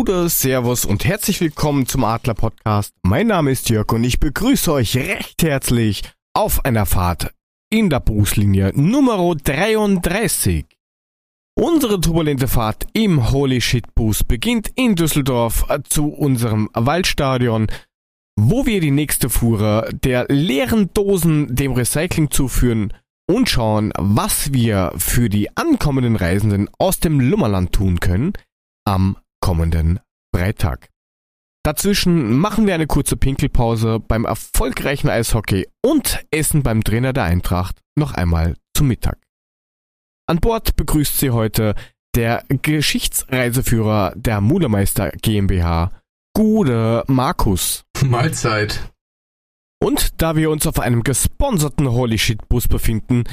Gute, Servus und herzlich willkommen zum Adler Podcast. Mein Name ist Jörg und ich begrüße euch recht herzlich auf einer Fahrt in der Buslinie Nummer 33. Unsere turbulente Fahrt im Holy Shit Bus beginnt in Düsseldorf zu unserem Waldstadion, wo wir die nächste Fuhre der leeren Dosen dem Recycling zuführen und schauen, was wir für die ankommenden Reisenden aus dem Lummerland tun können am kommenden Freitag. Dazwischen machen wir eine kurze Pinkelpause beim erfolgreichen Eishockey und essen beim Trainer der Eintracht noch einmal zum Mittag. An Bord begrüßt sie heute der Geschichtsreiseführer der Mulemeister GmbH, Gude Markus. Mahlzeit. Und da wir uns auf einem gesponserten Holy Shit Bus befinden,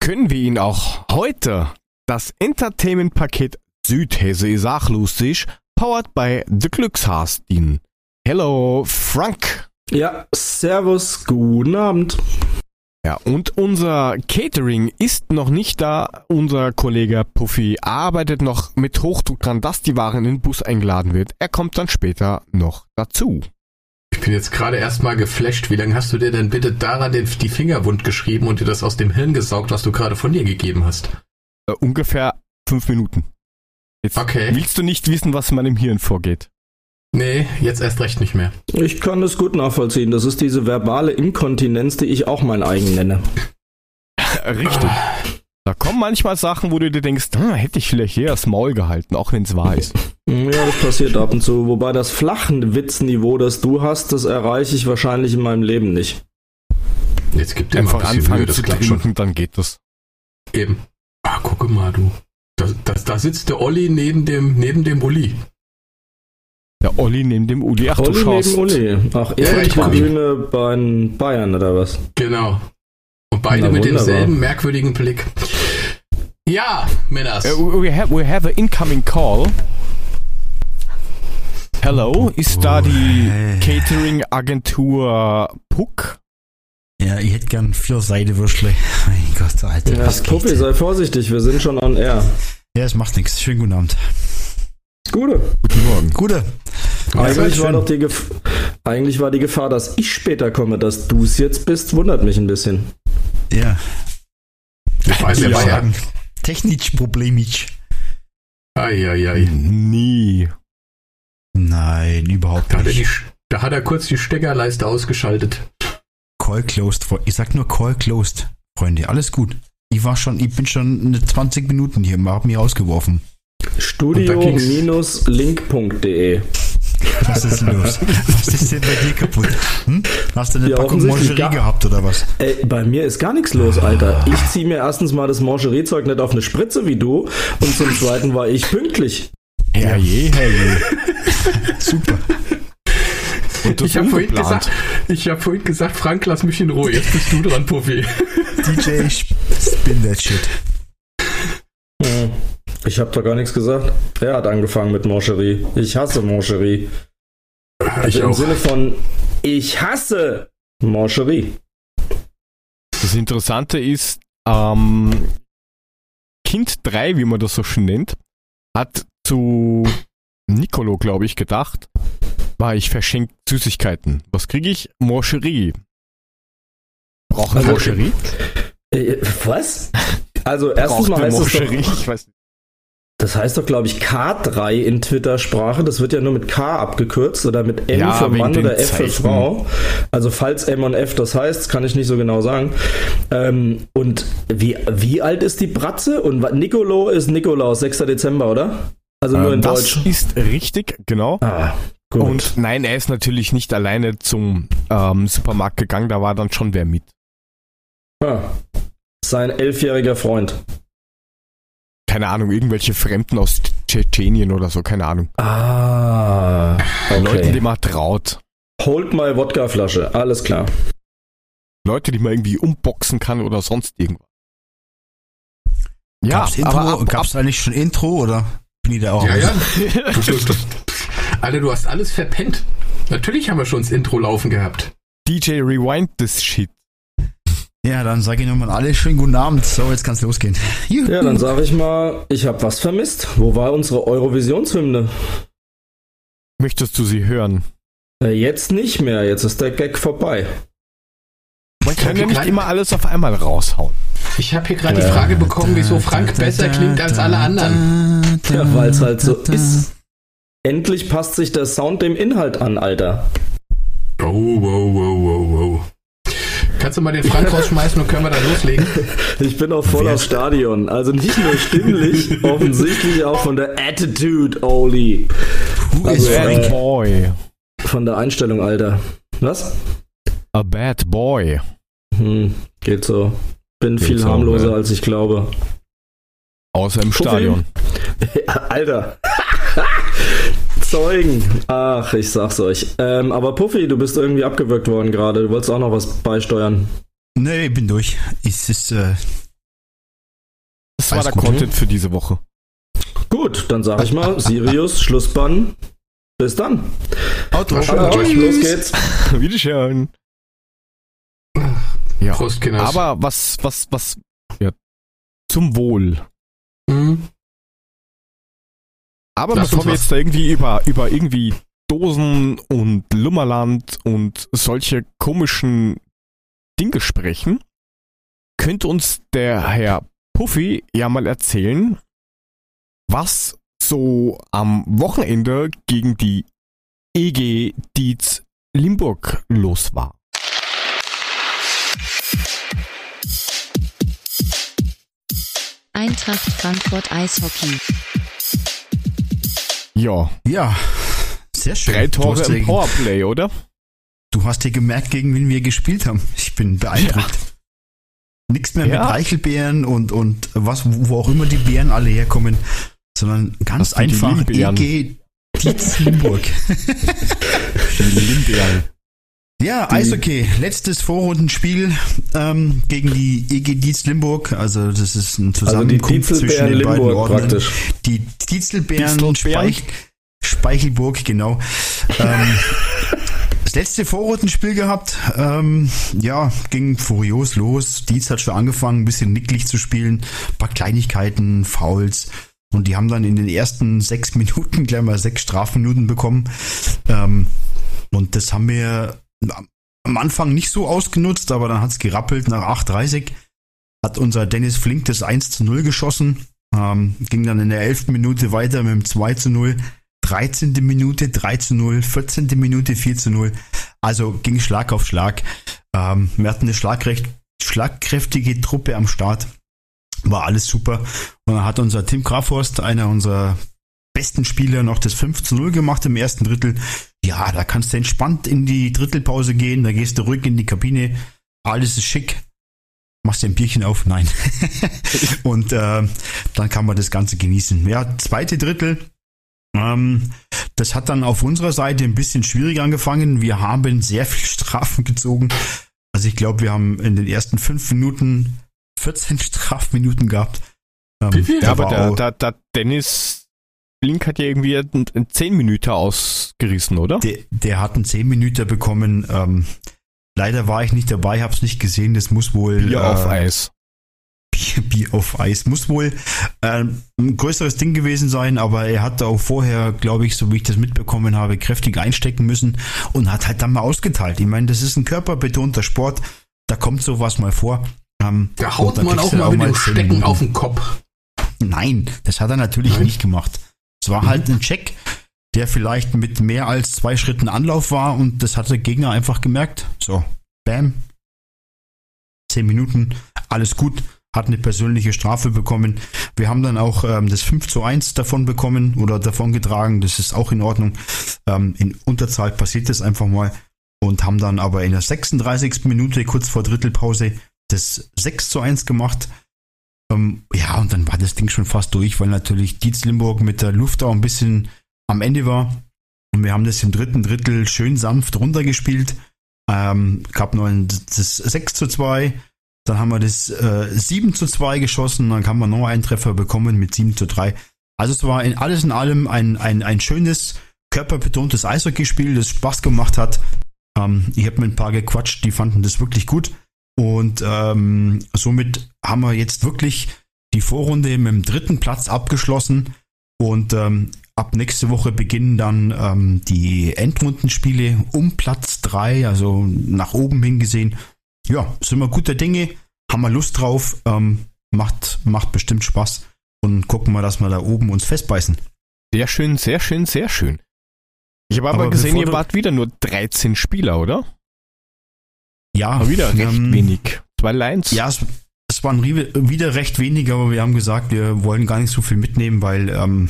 können wir Ihnen auch heute das Entertainment-Paket Südhesse ist auch lustig, powered by The Glückshaas dienen. Hello, Frank. Ja, servus, guten Abend. Ja, und unser Catering ist noch nicht da. Unser Kollege Puffy arbeitet noch mit Hochdruck dran, dass die Ware in den Bus eingeladen wird. Er kommt dann später noch dazu. Ich bin jetzt gerade erstmal geflasht. Wie lange hast du dir denn bitte daran den, die Finger wund geschrieben und dir das aus dem Hirn gesaugt, was du gerade von dir gegeben hast? Äh, ungefähr fünf Minuten. Jetzt Okay. willst du nicht wissen, was in meinem Hirn vorgeht. Nee, jetzt erst recht nicht mehr. Ich kann das gut nachvollziehen. Das ist diese verbale Inkontinenz, die ich auch mein eigen nenne. Richtig. Da kommen manchmal Sachen, wo du dir denkst, hm, hätte ich vielleicht eher das Maul gehalten, auch wenn es wahr ist. Ja, das passiert ab und zu. Wobei das flachen Witzniveau, das du hast, das erreiche ich wahrscheinlich in meinem Leben nicht. Jetzt gibt dir mal ein Einfach bisschen anfangen Mühe, das zu klappt schon. dann geht das. Eben. Ah, gucke mal, du. Da, da, da sitzt der Olli neben dem, neben dem Uli. Der Olli neben dem Uli. Ach, du Olli schaust. neben Uli. Ach, Ja, ich guck Ehrentribüne bei Bayern oder was? Genau. Und beide Na, mit wunderbar. demselben merkwürdigen Blick. Ja, Männers. Uh, we, have, we have an incoming call. Hello, ist da die Hey. Catering-Agentur Puck? Ja, ich hätte gern vier Seidewürschle. Mein Gott, Alter. Ja, Puppi, sei vorsichtig, wir sind schon on air. Ja, es macht nichts. Schönen guten Abend. Gute. Guten Morgen. Gute. Eigentlich war doch die Gef eigentlich war die Gefahr, dass ich später komme, dass du es jetzt bist, wundert mich ein bisschen. Ja. Ich weiß, er ja. sagen. Technisch problemisch. Eieiei. Nie. Nein, überhaupt Da hat, er die, nicht. Da hat er kurz die Steckerleiste ausgeschaltet. Call closed. Ich sag nur Call closed. Freunde, alles gut. Ich war schon, ich bin schon eine 20 Minuten hier, hab mich rausgeworfen. Studio-link.de Was ist los? Was ist denn bei dir kaputt? Hm? Hast du eine Ja, Packung Mangerie gehabt oder was? Ey, bei mir ist gar nichts los, Alter. Ich ziehe mir erstens mal das Mangeriezeug nicht auf eine Spritze wie du und zum zweiten war ich pünktlich. Herrje, herrje. Super. Und das Ich habe vorhin, gesagt, ich hab vorhin gesagt, Frank, lass mich in Ruhe. Jetzt bist du dran, Puffy. DJ, spin that shit. Hm. Ich habe doch gar nichts gesagt. Er hat angefangen mit Mancherie. Ich hasse Mancherie. Also Ich im auch. Sinne von ich hasse Mancherie. Das Interessante ist, ähm, Kind 3, wie man das so schön nennt, hat zu Nicolo, glaube ich, gedacht, war ich verschenkt Süßigkeiten. Was kriege ich? Morcherie. Brauchen Also- Morcherie? Äh, was? Also erstens mal heißt es doch, Morcherie? Ich weiß nicht. das heißt doch glaube ich K3 in Twitter-Sprache. Das wird ja nur mit K abgekürzt oder mit M Ja, für Mann oder F für Zeichen. Frau. Also falls M und F das heißt, kann ich nicht so genau sagen. Ähm, und wie, wie alt ist die Bratze? Und Nicolo ist Nikolaus, 6. Dezember, oder? Also nur Ähm, in das Deutsch. ist richtig, genau. Ah, gut. Und nein, er ist natürlich nicht alleine zum ähm, Supermarkt gegangen, da war dann schon wer mit. Ah, sein elfjähriger Freund. Keine Ahnung, irgendwelche Fremden aus Tschetschenien oder so, keine Ahnung. Ah, Leute, die okay. man traut. Holt mal Wodkaflasche, alles klar. Leute, die man irgendwie umboxen kann oder sonst irgendwas. Ja, gab's Intro, aber ab, gab's eigentlich schon Intro oder bin ich da auch? Ja, ja. Alter, du hast alles verpennt. Natürlich haben wir schon das Intro laufen gehabt. DJ Rewind this shit. Ja, dann sage ich nochmal alle schönen guten Abend. So, jetzt kann's losgehen. Juhu. Ja, dann sage ich mal, ich habe was vermisst. Wo war unsere Eurovisionshymne? Möchtest du sie hören? Äh, jetzt nicht mehr, jetzt ist der Gag vorbei. Man kann ja nicht immer alles auf einmal raushauen. Ich habe hier gerade die Frage bekommen, wieso Frank besser klingt als alle anderen. Ja, weil es halt so ist. Endlich passt sich der Sound dem Inhalt an, Alter. Oh, wow, wow, wow, wow. Kannst du mal den Frank rausschmeißen und können wir da loslegen? Ich bin auch voll aufs Stadion. Also nicht nur stimmlich, offensichtlich auch von der Attitude, Oli. Who Also, is äh, Frank? Bad boy. Von der Einstellung, Alter. Was? A bad boy. Hm, geht so. Bin Geht viel so, harmloser, ja. als ich glaube. Außer im? Stadion. Alter. Zeugen. Ach, ich sag's euch. Ähm, aber Puffy, du bist irgendwie abgewürgt worden gerade. Du wolltest auch noch was beisteuern. Nee, ich bin durch. Es ist, äh, Das war der gut, Content für diese Woche. Gut, dann sag ich mal, Sirius, Schlussbann. Bis dann. Ciao, los geht's. Wiederschauen. Ja. Prost, Kinders. Aber was, was, was, ja, zum Wohl. Hm? Aber Lass bevor wir jetzt da irgendwie über, über irgendwie Dosen und Lummerland und solche komischen Dinge sprechen, könnte uns der Herr Puffy ja mal erzählen, was so am Wochenende gegen die EG Dietz Limburg los war. Eintracht Frankfurt Eishockey. Ja, Ja, sehr schön. drei Du Tore hast, im ja, Powerplay, oder? du hast ja gemerkt, gegen wen wir gespielt haben. Ich bin beeindruckt. Nichts mehr Ja. mit Eichelbeeren und, und was, wo auch immer die Beeren alle herkommen, sondern ganz einfach? EG Dietz Limburg. Die Limbeeren. Ja, Eishockey. Letztes Vorrundenspiel ähm, gegen die EG Dietz Limburg. Also das ist ein Also Zusammenkunft zwischen Dietzelbären den beiden Limburg Orten. praktisch. Die Dietzelbären? Speich, Speichelburg, genau. ähm, das letzte Vorrundenspiel gehabt. Ähm, ja, ging furios los. Dietz hat schon angefangen, ein bisschen nicklig zu spielen. Ein paar Kleinigkeiten, Fouls. Und die haben dann in den ersten sechs Minuten gleich mal sechs Strafminuten bekommen. Ähm, und das haben wir am Anfang nicht so ausgenutzt, aber dann hat's gerappelt. Nach 8.30 hat unser Dennis Flink das 1 zu 0 geschossen. Ähm, ging dann in der 11. Minute weiter mit dem 2 zu 0. 13. Minute 3 zu 0. 14. Minute 4 zu 0. Also ging Schlag auf Schlag. Ähm, wir hatten eine schlagrecht, schlagkräftige Truppe am Start. War alles super. Und dann hat unser Tim Grafhorst, einer unserer besten Spieler, noch das 5 zu 0 gemacht im ersten Drittel. Ja, da kannst du entspannt in die Drittelpause gehen, da gehst du ruhig in die Kabine, alles ist schick. Machst dir ein Bierchen auf? Nein. Und äh, dann kann man das Ganze genießen. Ja, zweite Drittel. Ähm, das hat dann auf unserer Seite ein bisschen schwierig angefangen. Wir haben sehr viel Strafen gezogen. Also ich glaube, wir haben in den ersten fünf Minuten 14 Strafminuten gehabt. Ähm? Ja, aber der, auch- der, der Dennis Blink hat ja irgendwie einen einen 10 Minuten ausgerissen, oder? Der, der hat einen 10 Minuten bekommen. Ähm, leider war ich nicht dabei, hab's nicht gesehen. Das muss wohl Bier äh, auf Eis. Bier, Bier auf Eis muss wohl ähm, ein größeres Ding gewesen sein, aber er hat auch vorher, glaube ich, so wie ich das mitbekommen habe, kräftig einstecken müssen und hat halt dann mal ausgeteilt. Ich meine, das ist ein körperbetonter Sport, da kommt sowas mal vor. Ähm, Da haut man auch mal mit dem 10 Stecken auf den Kopf. Nein, das hat er natürlich Nein? nicht gemacht. Es war halt ein Check, der vielleicht mit mehr als zwei Schritten Anlauf war und das hat der Gegner einfach gemerkt. So, bam. Zehn Minuten, alles gut, hat eine persönliche Strafe bekommen. Wir haben dann auch ähm, das 5 zu 1 davon bekommen oder davon getragen, das ist auch in Ordnung. Ähm, in Unterzahl passiert das einfach mal und haben dann aber in der 36. Minute, kurz vor Drittelpause, das 6 zu 1 gemacht. Ähm, ja, und dann war das Ding schon fast durch, weil natürlich Dietz Limburg mit der Luft auch ein bisschen am Ende war. Und wir haben das im dritten Drittel schön sanft runtergespielt. Ähm, gab noch ein, das 6 zu 2. Dann haben wir das äh, 7 zu 2 geschossen. Dann haben wir noch einen Treffer bekommen mit 7 zu 3. Also es war in alles in allem ein, ein, ein schönes, körperbetontes Eishockeyspiel, das Spaß gemacht hat. Ähm, ich habe mit ein paar gequatscht, die fanden das wirklich gut. Und ähm, somit haben wir jetzt wirklich die Vorrunde mit dem dritten Platz abgeschlossen. Und ähm, ab nächste Woche beginnen dann ähm, die Endrundenspiele um Platz 3, also nach oben hingesehen. Ja, sind wir guter Dinge, haben wir Lust drauf, ähm, macht, macht bestimmt Spaß und gucken wir, dass wir da oben uns festbeißen. Sehr schön, sehr schön, sehr schön. Ich habe aber, Aber gesehen, ihr wart wieder nur 13 Spieler, oder? Ja, Aber wieder recht ähm, wenig. Zwei Lines. Ja, es, es waren wieder recht wenig, aber wir haben gesagt, wir wollen gar nicht so viel mitnehmen, weil ähm,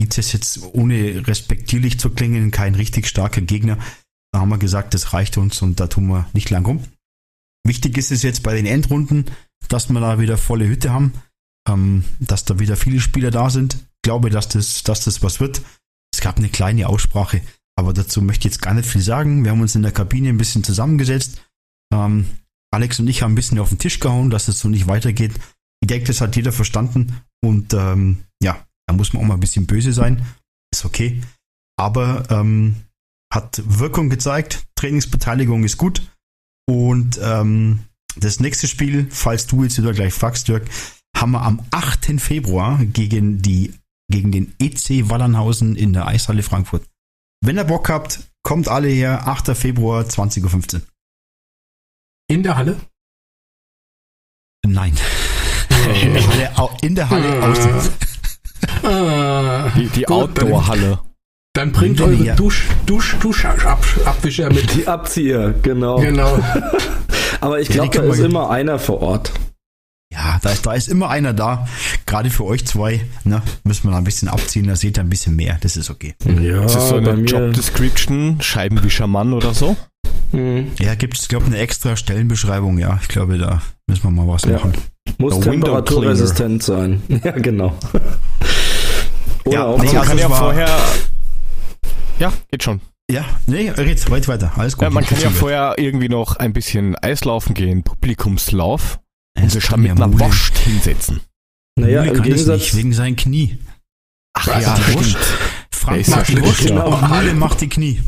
Leeds ist jetzt ohne respektierlich zu klingen kein richtig starker Gegner. Da haben wir gesagt, das reicht uns und da tun wir nicht lang rum. Wichtig ist es jetzt bei den Endrunden, dass wir da wieder volle Hütte haben, ähm, dass da wieder viele Spieler da sind. Ich glaube, dass das, dass das was wird. Es gab eine kleine Aussprache, aber dazu möchte ich jetzt gar nicht viel sagen. Wir haben uns in der Kabine ein bisschen zusammengesetzt. Ähm, Alex und ich haben ein bisschen auf den Tisch gehauen, dass es so nicht weitergeht. Ich denke, das hat jeder verstanden. Und ähm, ja, da muss man auch mal ein bisschen böse sein. Ist okay. Aber ähm, hat Wirkung gezeigt. Trainingsbeteiligung ist gut. Und ähm, das nächste Spiel, falls du jetzt wieder gleich fragst, Dirk, haben wir am 8. Februar gegen, die, gegen den EC Wallernhausen in der Eishalle Frankfurt. Wenn ihr Bock habt, kommt alle her. 8. Februar, 20.15 Uhr. In der Halle? Nein. In der Halle, in der Halle außen. Ah, Die, die Outdoor-Halle. Dann bringt Ja. eure Dusch, Dusch, Duschabwischer mit. Die Abzieher, genau. Genau. Aber ich Ja, glaube, die da ist immer einer vor Ort. Ja, da ist, da ist immer einer da. Gerade für euch zwei. Ne, müssen wir da ein bisschen abziehen. Da seht ihr ein bisschen mehr. Das ist okay. Ja, Das ist so eine mir- Job-Description, Scheibenwischermann oder so. Hm. Ja, gibt es, glaube ich, eine extra Stellenbeschreibung. Ja, ich glaube, da müssen wir mal was Ja. machen. Muss temperaturresistent sein. Ja, genau. Oder Ja, auch nee, Man also kann ja vorher. Ja, geht schon. Ja, nee, red weit weiter. Alles gut. Ja, man kann ja vorher irgendwie noch ein bisschen Eislaufen gehen, Publikumslauf, und sich dann mit ja einer Mule- Wurst hinsetzen. naja, Mule im kann das Gegensatz. nicht, wegen seinen Knie. Ach Was? ja, Die stimmt. Frank ja macht die Wurst ja. Mule macht die Knie.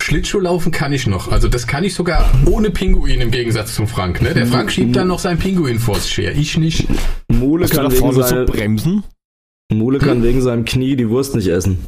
Schlittschuhlaufen kann ich noch. Also das kann ich sogar ohne Pinguin im Gegensatz zum Frank. Ne? Der Frank schiebt dann noch sein Pinguin vors Scher. Ich nicht. Mule Hast kann, wegen vorne so seine, bremsen? Mule kann wegen seinem Knie die Wurst nicht essen.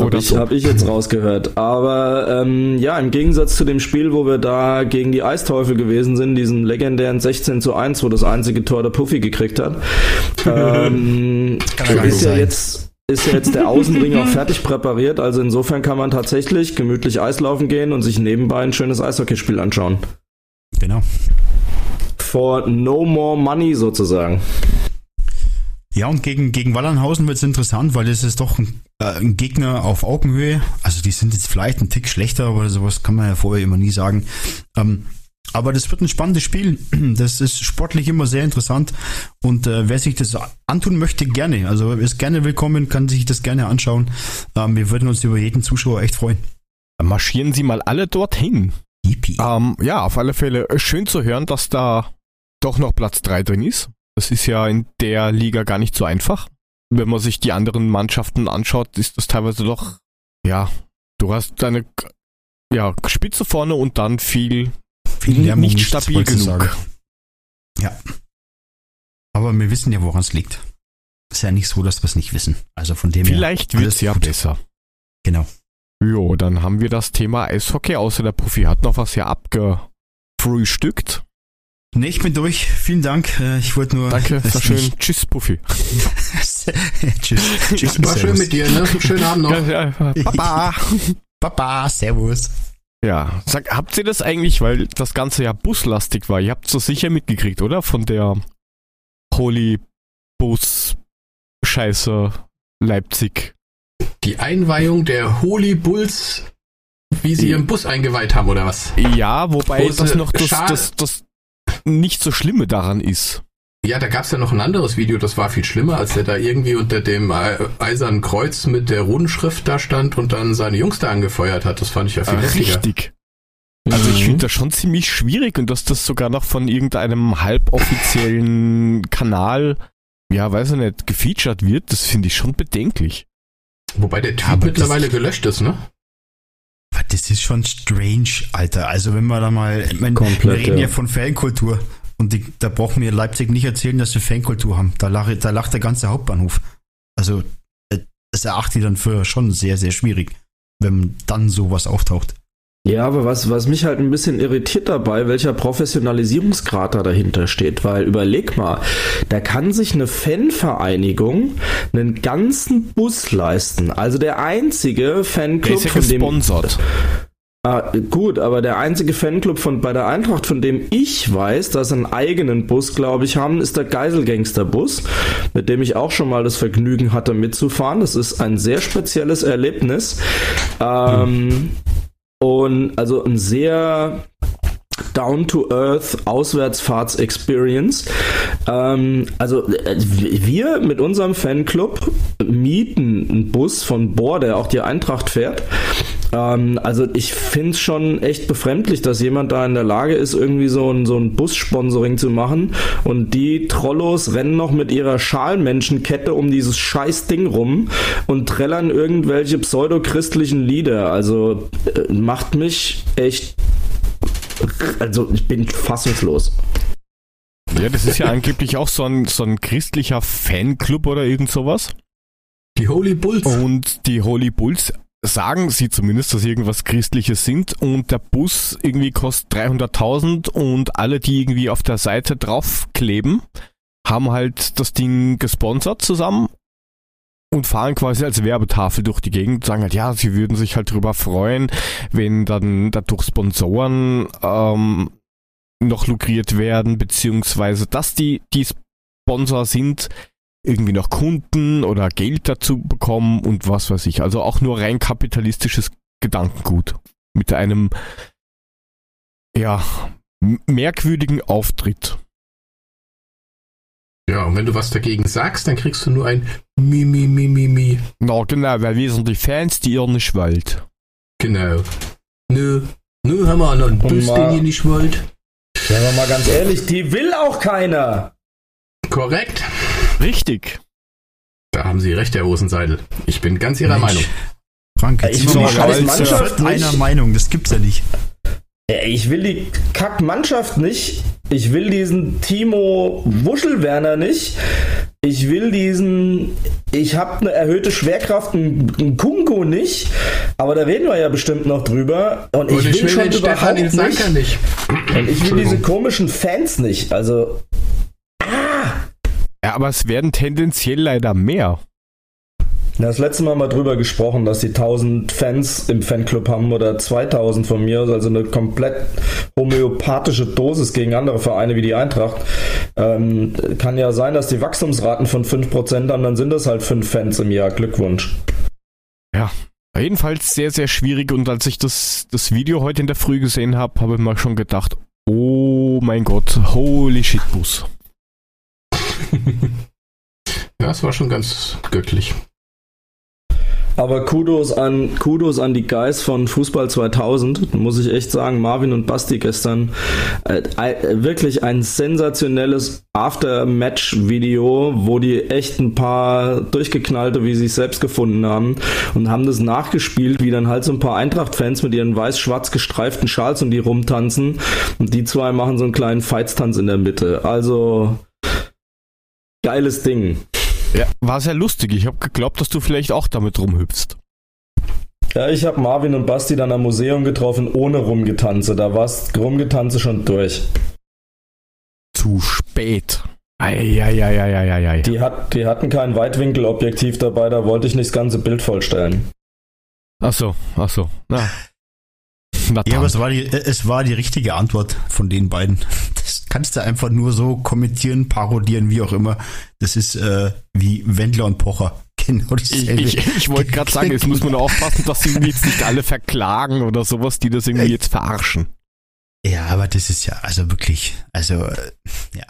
Habe Oder ich, so. hab ich jetzt rausgehört. Aber ähm, ja, im Gegensatz zu dem Spiel, wo wir da gegen die Eisteufel gewesen sind, diesen legendären 16 zu 1, wo das einzige Tor der Puffy gekriegt hat, ähm, ist, ja sein. jetzt, ist ja jetzt der Außenring auch fertig präpariert. Also insofern kann man tatsächlich gemütlich Eislaufen gehen und sich nebenbei ein schönes Eishockeyspiel anschauen. Genau. For no more money sozusagen. Ja, und gegen, gegen Wallernhausen wird es interessant, weil das ist doch ein, äh, ein Gegner auf Augenhöhe. Also die sind jetzt vielleicht ein Tick schlechter, aber sowas kann man ja vorher immer nie sagen. Ähm, aber das wird ein spannendes Spiel. Das ist sportlich immer sehr interessant. Und äh, wer sich das antun möchte, gerne. Also ist gerne willkommen, kann sich das gerne anschauen. Ähm, wir würden uns über jeden Zuschauer echt freuen. Dann marschieren Sie mal alle dorthin. Ähm, ja, auf alle Fälle äh, schön zu hören, dass da doch noch Platz 3 drin ist. Das ist ja in der Liga gar nicht so einfach. Wenn man sich die anderen Mannschaften anschaut, ist das teilweise doch, ja, du hast deine ja, Spitze vorne und dann viel, Viel Lärm nicht nichts, stabil genug. sagen. Ja. Aber wir wissen ja, woran es liegt. Ist ja nicht so, dass wir es nicht wissen. Also von dem her. Vielleicht alles wird's ja gut. besser. Genau. Jo, dann haben wir das Thema Eishockey, außer der Profi hat noch was hier abgefrühstückt. Nee, ich bin durch. Vielen Dank. Äh, Ich wollte nur. Danke, war schön. ich- Tschüss, Puffy. Tschüss. Tschüss. War schön mit dir, ne? Schönen Abend noch. Ja, ja, Papa. Papa, servus. Ja, sag, habt ihr das eigentlich, weil das Ganze ja buslastig war, ihr habt es so sicher mitgekriegt, oder? Von der Holy Bus Scheiße Leipzig. Die Einweihung der Holy Bulls, wie sie ihren Bus eingeweiht haben, oder was? Ja, wobei Große das noch das, das, das nicht so Schlimme daran ist. Ja, da gab's ja noch ein anderes Video, das war viel schlimmer, als der da irgendwie unter dem äh, eisernen Kreuz mit der Rundenschrift da stand und dann seine Jungs da angefeuert hat. Das fand ich ja viel heftiger. richtig. Also ich Mhm. finde das schon ziemlich schwierig und dass das sogar noch von irgendeinem halboffiziellen Kanal, ja, weiß ich nicht, gefeatured wird, das finde ich schon bedenklich. Wobei der Ja, Tweet aber mittlerweile das- gelöscht ist, ne? Das ist schon strange, Alter. Also wenn wir da mal, ich mein, Komplett, wir reden ja. ja. von Fankultur und die, da brauchen wir Leipzig nicht erzählen, dass wir Fankultur haben. Da lacht, da lacht der ganze Hauptbahnhof. Also äh, das erachte ich dann für schon sehr, sehr schwierig, wenn dann sowas auftaucht. Ja, aber was, was mich halt ein bisschen irritiert dabei, welcher Professionalisierungsgrad da dahinter steht, weil überleg mal, da kann sich eine Fanvereinigung einen ganzen Bus leisten. Also der einzige Der Fanclub ist ja von dem. Ah, gut, aber der einzige Fanclub von bei der Eintracht, von dem ich weiß, dass sie einen eigenen Bus, glaube ich, haben, ist der Geiselgangster-Bus, mit dem ich auch schon mal das Vergnügen hatte mitzufahren. Das ist ein sehr spezielles Erlebnis. Ähm, und also ein sehr down-to-earth Auswärtsfahrts-Experience. Ähm, also äh, wir mit unserem Fanclub mieten einen Bus von Bohr, der auch die Eintracht fährt. Ähm, also ich finde es schon echt befremdlich, dass jemand da in der Lage ist, irgendwie so ein, so ein Bus-Sponsoring zu machen und die Trollos rennen noch mit ihrer Schalmenschenkette um dieses scheiß Ding rum und trällern irgendwelche pseudochristlichen Lieder. Also äh, macht mich echt also ich bin fassungslos. Ja, das ist ja angeblich auch so ein, so ein christlicher Fanclub oder irgend sowas. Die Holy Bulls. Und die Holy Bulls sagen sie zumindest, dass sie irgendwas Christliches sind und der Bus irgendwie kostet 300.000 und alle, die irgendwie auf der Seite draufkleben, haben halt das Ding gesponsert zusammen und fahren quasi als Werbetafel durch die Gegend und sagen halt, ja, sie würden sich halt drüber freuen, wenn dann dadurch Sponsoren ähm, noch lukriert werden, beziehungsweise dass die, die Sponsor sind, irgendwie noch Kunden oder Geld dazu bekommen und was weiß ich. Also auch nur rein kapitalistisches Gedankengut. Mit einem, ja, merkwürdigen Auftritt. Ja, und wenn du was dagegen sagst, dann kriegst du nur ein Mi, Mi, Mi, Mi, Mi. Na genau, weil wir sind die Fans, die ihr nicht wollt. Genau. Nö. Nö, haben wir noch einen Bus, mal- den ihr nicht wollt. Ja, aber mal ganz ehrlich, die will auch keiner. Korrekt. Richtig. Da haben Sie recht, Herr Rosenseidel. Ich bin ganz Ihrer Mensch. Meinung. Frank, jetzt Ich sind will wir die mal einer nicht. Meinung, das gibt's ja nicht. Äh, Ich will die Kackmannschaft nicht. Ich will diesen Timo Wuschelwerner nicht. Ich will diesen. Ich habe eine erhöhte Schwerkraft, einen Kunko nicht. Aber da reden wir ja bestimmt noch drüber. Und, Und ich will schon den Stefan überhaupt nicht. Nicht. Und ich will diese komischen Fans nicht. Also Ja, aber es werden tendenziell leider mehr. Das letzte Mal mal drüber gesprochen, dass die 1000 Fans im Fanclub haben oder 2000 von mir, also eine komplett homöopathische Dosis gegen andere Vereine wie die Eintracht. Ähm, kann ja sein, dass die Wachstumsraten von 5% haben, dann sind das halt 5 Fans im Jahr. Glückwunsch. Jedenfalls sehr, sehr schwierig und als ich das, das Video heute in der Früh gesehen habe, habe ich mir schon gedacht, oh mein Gott, holy shit, Bus. Ja, es war schon ganz göttlich. Aber Kudos an, Kudos an die Guys von Fußball 2000, muss ich echt sagen. Marvin und Basti gestern. Äh, äh, wirklich ein sensationelles After-Match-Video, wo die echt ein paar durchgeknallte, wie sie es selbst gefunden haben und haben das nachgespielt, wie dann halt so ein paar Eintracht-Fans mit ihren weiß-schwarz gestreiften Schals um die rumtanzen und die zwei machen so einen kleinen Feitstanz in der Mitte. Also, geiles Ding. Ja, war sehr lustig. Ich habe geglaubt, dass du vielleicht auch damit rumhüpfst. Ja, ich habe Marvin und Basti dann am Museum getroffen, ohne Rumgetanze. Da war's Rumgetanze schon durch. Zu spät. Eieieiei. Die, hat, die hatten kein Weitwinkelobjektiv dabei, da wollte ich nicht das ganze Bild vollstellen. Ach so, ach so. Na. Na Ja, aber es war, die, es war die richtige Antwort von den beiden. Kannst du einfach nur so kommentieren, parodieren, wie auch immer. Das ist äh, wie Wendler und Pocher. Genau Ich, dasselbe. ich, ich wollte gerade sagen, jetzt muss man aufpassen, dass sie jetzt nicht alle verklagen oder sowas, die das irgendwie jetzt verarschen. Ja, aber das ist ja also wirklich, also äh, ja.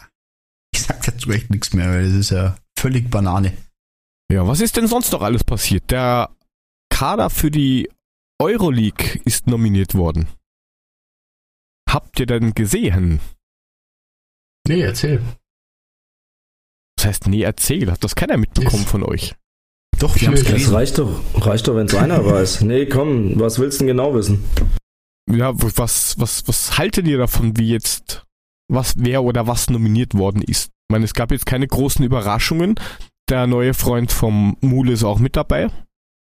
Ich sag dazu echt nichts mehr, weil das ist ja völlig Banane. Ja, was ist denn sonst noch alles passiert? Der Kader für die Euroleague ist nominiert worden. Habt ihr denn gesehen? Nee, erzähl. Das heißt, nee, erzähl. Hat das keiner mitbekommen von euch? Doch, wir haben es Das Das gelesen. reicht doch, reicht doch, wenn es einer weiß. Nee, komm, was willst du denn genau wissen? Ja, was, was, was haltet ihr davon, wie jetzt, was, wer oder was nominiert worden ist? Ich meine, es gab jetzt keine großen Überraschungen. der neue Freund vom Mule ist auch mit dabei.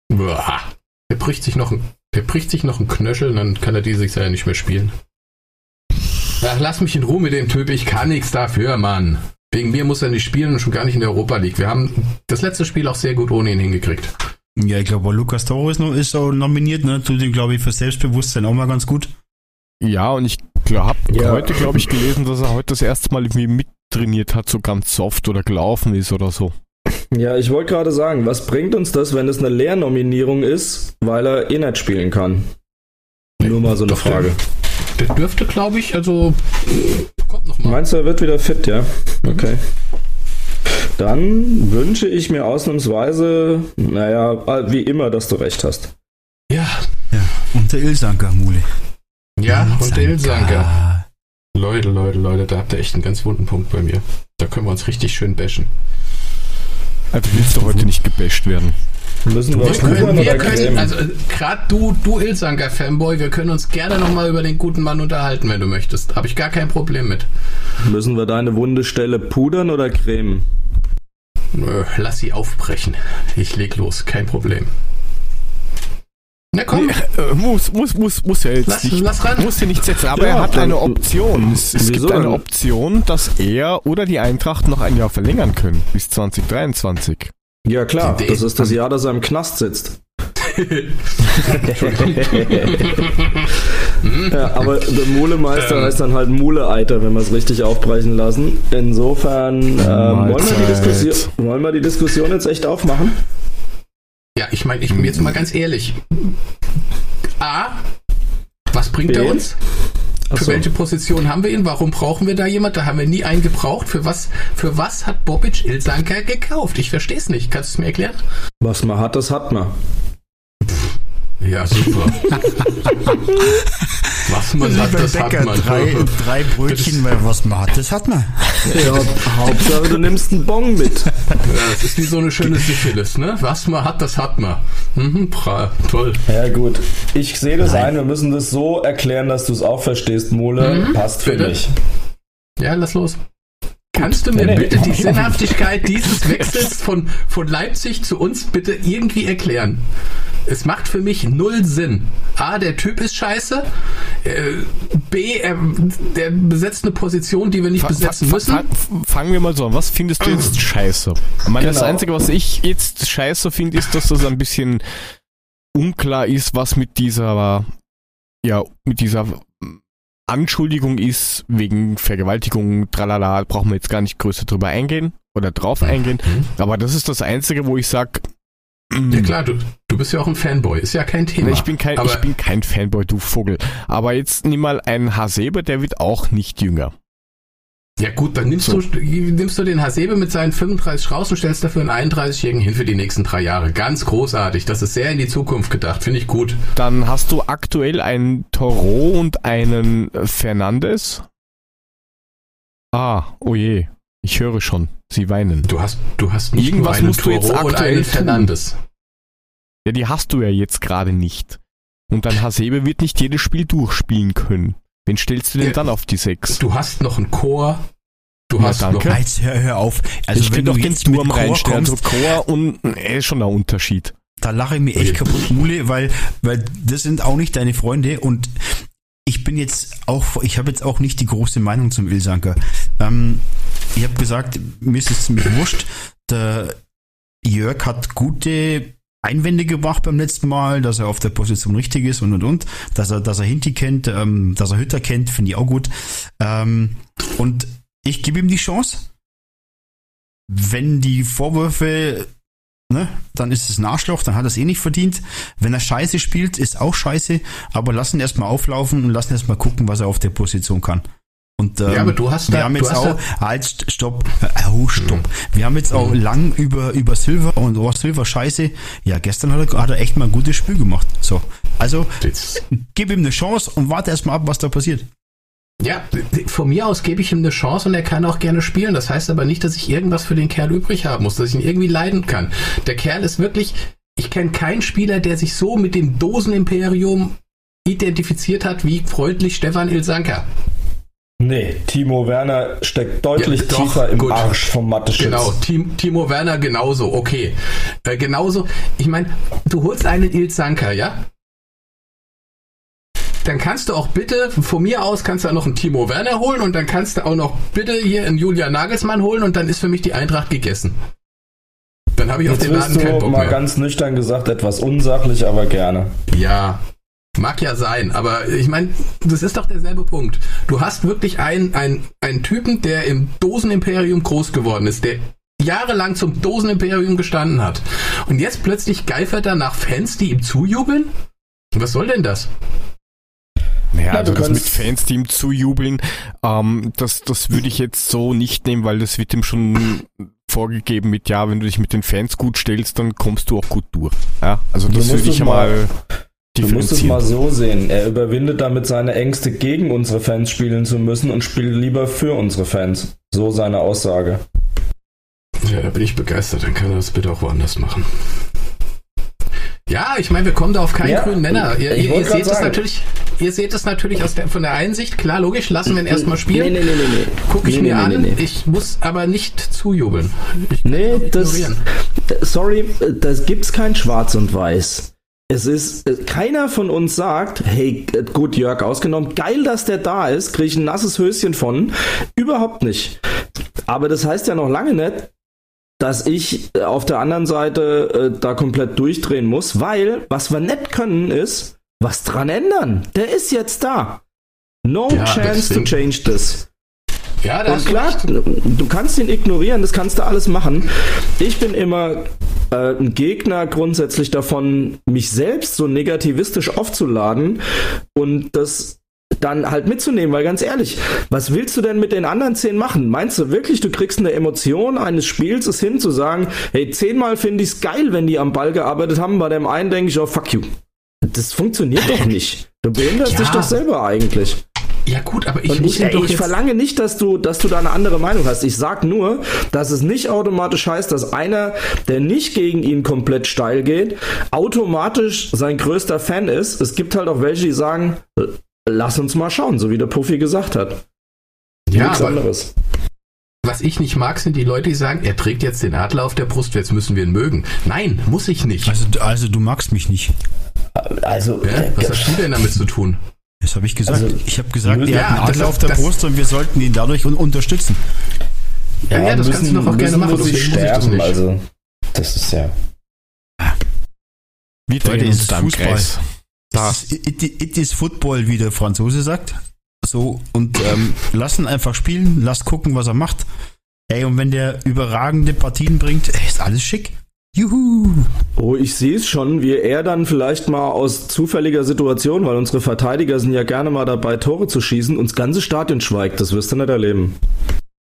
Boah. Der bricht sich noch ein, der bricht sich noch ein Knöchel und dann kann er dieses Jahr nicht mehr spielen. Ach, lass mich in Ruhe mit dem Typ, ich kann nichts dafür, Mann. Wegen mir muss er nicht spielen und schon gar nicht in der Europa League. Wir haben das letzte Spiel auch sehr gut ohne ihn hingekriegt. Ja, ich glaube, Lukas Torres noch ist auch nominiert, ne? Tut ihm, glaube ich, für Selbstbewusstsein auch mal ganz gut. Ja, und ich habe Ja. heute, glaube ich, gelesen, dass er heute das erste Mal irgendwie mittrainiert hat, so ganz soft oder gelaufen ist oder so. Ja, ich wollte gerade sagen, was bringt uns das, wenn es eine Lehrnominierung ist, weil er eh nicht spielen kann? Nur mal so eine der- Frage. Der dürfte, glaube ich, also kommt noch mal. Meinst du, er wird wieder fit, ja? Okay. Dann wünsche ich mir ausnahmsweise, naja, wie immer, dass du recht hast. Ja, Ja. Und der Ilsanker, Mule. ja, und der Ilsanker. Leute, Leute, Leute, da habt ihr echt einen ganz wunden Punkt bei mir. Da können wir uns richtig schön bashen. Also willst du heute nicht gebasht werden. Müssen wir Wir können, wir können also gerade du, du Ilsanker-Fanboy, wir können uns gerne nochmal über den guten Mann unterhalten, wenn du möchtest. Habe ich gar kein Problem mit. Müssen wir deine wunde Stelle pudern oder cremen? Nö, lass sie aufbrechen. Ich leg los, kein Problem. Na komm, Äh, muss, muss, muss, muss ja jetzt Lass- nicht, lass ran. muss ja nicht setzen, aber Ja, er hat eine Option. Es, es Wieso gibt eine? Option, dass er oder die Eintracht noch ein Jahr verlängern können, bis 2023. Ja klar, das ist das Jahr, dass er im Knast sitzt. ja, aber der Mulemeister Ähm. heißt dann halt Muleeiter, wenn wir es richtig aufbrechen lassen. Insofern ähm, wollen, wir die. Diskussion, wollen wir die Diskussion jetzt echt aufmachen? Ja, ich meine, ich bin jetzt mal ganz ehrlich. A, was bringt er uns? Für Achso. welche Position haben wir ihn? Warum brauchen wir da jemand? Da haben wir nie einen gebraucht. Für was, für was hat Bobic Ilsanker gekauft? Ich verstehe es nicht. Kannst du es mir erklären? Was man hat, das hat man. Ja, super. was man hat, das hat man. drei, drei Brötchen, weil was man hat, das hat man. Ja, Hauptsache du nimmst einen Bon mit. Ja, das ist wie so eine schöne Syphilis, ne? Was man hat, das hat man. Mhm, pra, toll. Ja gut, ich sehe das ein, wir müssen das so erklären, dass du es auch verstehst, Mole. Mhm, Passt für bitte. mich. Ja, lass los. Kannst du mir bitte die Sinnhaftigkeit dieses Wechsels von, von Leipzig zu uns bitte irgendwie erklären? Es macht für mich null Sinn. A, der Typ ist scheiße. Äh, B, er, der besetzt eine Position, die wir nicht besetzen müssen. fa- Fangen wir mal so an. Was findest du jetzt scheiße? Ich meine, das Genau. Einzige, was ich jetzt scheiße finde, ist, dass das ein bisschen unklar ist, was mit dieser, ja, mit dieser Anschuldigung ist, wegen Vergewaltigung, tralala, brauchen wir jetzt gar nicht größer drüber eingehen oder drauf eingehen. Mhm. Aber das ist das Einzige, wo ich sag, mm, Ja klar, du, du bist ja auch ein Fanboy, ist ja kein Thema. Ich bin kein, ich bin kein Fanboy, du Vogel. Aber jetzt nimm mal einen Hasebe, der wird auch nicht jünger. Ja gut, dann nimmst, So. du, nimmst du den Hasebe mit seinen 35 raus und stellst dafür einen 31-Jährigen hin für die nächsten drei Jahre. Ganz großartig. Das ist sehr in die Zukunft gedacht. Finde ich gut. Dann hast du aktuell einen Toro und einen äh, Fernandes. Ah, oh je. Ich höre schon. Sie weinen. Du hast, du hast nicht Irgendwas nur einen musst du jetzt Toro und aktuell einen tun. Fernandes. Ja, die hast du ja jetzt gerade nicht. Und dein Hasebe wird nicht jedes Spiel durchspielen können. Wen stellst du denn Ja. dann auf die Sechs? Du hast noch einen Chor. Du Ja, hast danke. noch. Jetzt hör, hör auf. Also ich wenn du doch den jetzt mit Sturm Chor. Also Chor und äh, ist schon ein Unterschied. da lache ich mir echt kaputt, Mule, weil, weil das sind auch nicht deine Freunde und ich bin jetzt auch, ich habe jetzt auch nicht die große Meinung zum Ilsanker. Ähm, ich habe gesagt, mir ist es ziemlich wurscht. Der Jörg hat gute Einwände gebracht beim letzten Mal, dass er auf der Position richtig ist und und und, dass er, dass er Hinti kennt, ähm, dass er Hütter kennt, finde ich auch gut. Ähm, und ich gebe ihm die Chance. Wenn die Vorwürfe ne, dann ist es ein Arschloch, dann hat er es eh nicht verdient. Wenn er scheiße spielt, ist auch scheiße, aber lass ihn erstmal auflaufen und lass ihn erstmal gucken, was er auf der Position kann. Und, ähm, Ja, aber du hast wir da- haben jetzt auch, halt, st- stopp, äh, oh, stopp. Wir haben jetzt auch Mhm. lang über, über Silver und oh, Silver scheiße. Ja, gestern hat er, hat er echt mal ein gutes Spiel gemacht. So. Also, Jetzt, gib ihm eine Chance und warte erstmal ab, was da passiert. ja, von mir aus gebe ich ihm eine Chance und er kann auch gerne spielen. Das heißt aber nicht, dass ich irgendwas für den Kerl übrig haben muss, dass ich ihn irgendwie leiden kann. Der Kerl ist wirklich, ich kenne keinen Spieler, der sich so mit dem Dosenimperium identifiziert hat wie freundlich Stefan Ilsanker. Nee, Timo Werner steckt deutlich Ja, doch, tiefer im gut. Arsch vom Mathe-Schütz. Genau, Tim, Timo Werner genauso, okay. Äh, genauso, ich meine, du holst einen Ilzanka, ja? Dann kannst du auch bitte, von mir aus kannst du auch noch einen Timo Werner holen und dann kannst du auch noch bitte hier einen Julian Nagelsmann holen und dann ist für mich die Eintracht gegessen. Dann habe ich auf Jetzt den Laden keinen Bock mal mehr. ganz nüchtern gesagt etwas unsachlich, aber gerne. Ja, mag ja sein, aber ich meine, das ist doch derselbe Punkt. Du hast wirklich einen, einen, einen Typen, der im Dosenimperium groß geworden ist, der jahrelang zum Dosenimperium gestanden hat. Und jetzt plötzlich geifert er nach Fans, die ihm zujubeln? Was soll denn das? Naja, Ja, also du das mit Fans, die ihm zujubeln, ähm, das, das würde ich jetzt so nicht nehmen, weil das wird ihm schon vorgegeben mit, ja, wenn du dich mit den Fans gut stellst, dann kommst du auch gut durch. Ja, also das würde ich mal- mal Du musst es mal so sehen. Er überwindet damit seine Ängste, gegen unsere Fans spielen zu müssen und spielt lieber für unsere Fans. So seine Aussage. Ja, da bin ich begeistert, dann kann er das bitte auch woanders machen. Ja, ich meine, wir kommen da auf keinen Ja, grünen Nenner. Ihr, ihr, ihr seht es natürlich, ihr seht es natürlich aus der, von der Einsicht, klar, logisch, lassen wir ihn erstmal spielen. nee, nee, nee. Gucke ich Nee, mir nee, an. nee, nee. Ich muss aber nicht zujubeln. Ich Nee, das. Sorry, das gibt's kein Schwarz und Weiß. Es ist, äh, keiner von uns sagt, hey, äh, gut, Jörg ausgenommen, geil, dass der da ist, krieg ich ein nasses Höschen von. Überhaupt nicht. Aber das heißt ja noch lange nicht, dass ich äh, auf der anderen Seite äh, da komplett durchdrehen muss, weil was wir nicht können ist, was dran ändern. Der ist jetzt da. No Ja, chance deswegen- to change this. Ja, da Und klar, du kannst ihn ignorieren, das kannst du alles machen. Ich bin immer äh, ein Gegner grundsätzlich davon, mich selbst so negativistisch aufzuladen und das dann halt mitzunehmen, weil ganz ehrlich, was willst du denn mit den anderen zehn machen? Meinst du wirklich, du kriegst eine Emotion eines Spiels es hin zu sagen, hey, zehnmal finde ich's geil, wenn die am Ball gearbeitet haben, bei dem einen denke ich, oh fuck you. Das funktioniert doch nicht. Du behinderst Ja. dich doch selber eigentlich. Ja gut, aber ich ich, ey, doch ich verlange nicht, dass du, dass du da eine andere Meinung hast. Ich sag nur, dass es nicht automatisch heißt, dass einer, der nicht gegen ihn komplett steil geht, automatisch sein größter Fan ist. Es gibt halt auch welche, die sagen, äh, lass uns mal schauen, so wie der Puffy gesagt hat. ja, Nichts anderes. was ich nicht mag, sind die Leute, die sagen, er trägt jetzt den Adler auf der Brust, jetzt müssen wir ihn mögen. Nein, muss ich nicht. Also, also du magst mich nicht. Also, Ja? Was hast du denn damit zu tun? Das habe ich gesagt. Also, ich habe gesagt, müssen- er Ja, hat einen das- Adler auf der das- Brust und wir sollten ihn dadurch un unterstützen. Ja, ja, das kannst du doch auch gerne machen, Muss ich muss das sterben, nicht. also, das ist ja. Drehen Leute, ist Fußball. Kreis. Da. Es ist- It, it is Football, wie der Franzose sagt. So, und ähm, lassen einfach spielen, lasst gucken, was er macht. Ey, und wenn der überragende Partien bringt, ey, ist alles schick. Juhu! Oh, ich sehe es schon, wie er dann vielleicht mal aus zufälliger Situation, weil unsere Verteidiger sind ja gerne mal dabei, Tore zu schießen, und das ganze Stadion schweigt. Das wirst du nicht erleben.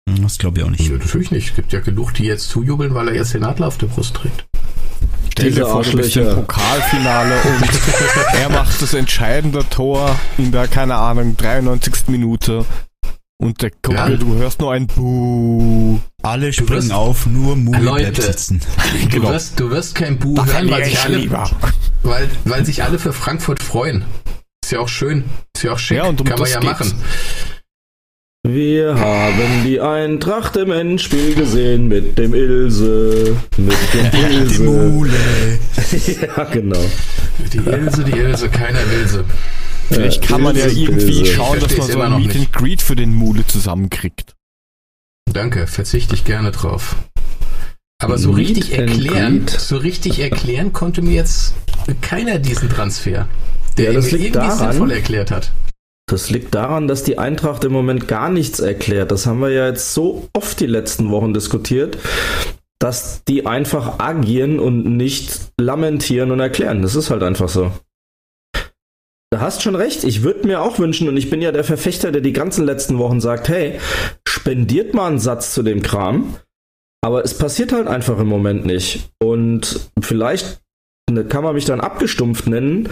Hm, Das glaube ich auch nicht. Ja, natürlich nicht. Es gibt ja genug, die jetzt zujubeln, weil er jetzt den Adler auf der Brust trägt. Stell dir Diese vor, du bist im. Pokalfinale und er macht das entscheidende Tor in der, keine Ahnung, 93. Minute und der Kumpel, Ja. du hörst nur ein Buh. Alle wirst- springen auf, nur Leute. bleibt sitzen. Du, Genau. wirst, du wirst kein Buh Da hören, weil sich, ich alle, lieber. weil, weil sich alle für Frankfurt freuen. Ist ja auch schön. Ist ja auch schick. Ja, und um Kann man das ja geht's. machen. Wir haben die Eintracht im Endspiel gesehen mit dem Ilse. Mit dem Die Ilse. Mule. ja, genau. Die Ilse, die Ilse, keiner will sie. Vielleicht kann man ja irgendwie schauen, dass man so ein Meet and Greet für den Mule zusammenkriegt. Danke, verzichte ich gerne drauf. Aber so Meet richtig erklären, so richtig erklären konnte mir jetzt keiner diesen Transfer, der Ja, das liegt irgendwie daran- sinnvoll erklärt hat. Das liegt daran, dass die Eintracht im Moment gar nichts erklärt. Das haben wir ja jetzt so oft die letzten Wochen diskutiert, dass die einfach agieren und nicht lamentieren und erklären. Das ist halt einfach so. Du hast schon recht. Ich würde mir auch wünschen, und ich bin ja der Verfechter, der die ganzen letzten Wochen sagt, hey, spendiert mal einen Satz zu dem Kram. Aber es passiert halt einfach im Moment nicht. Und vielleicht kann man mich dann abgestumpft nennen,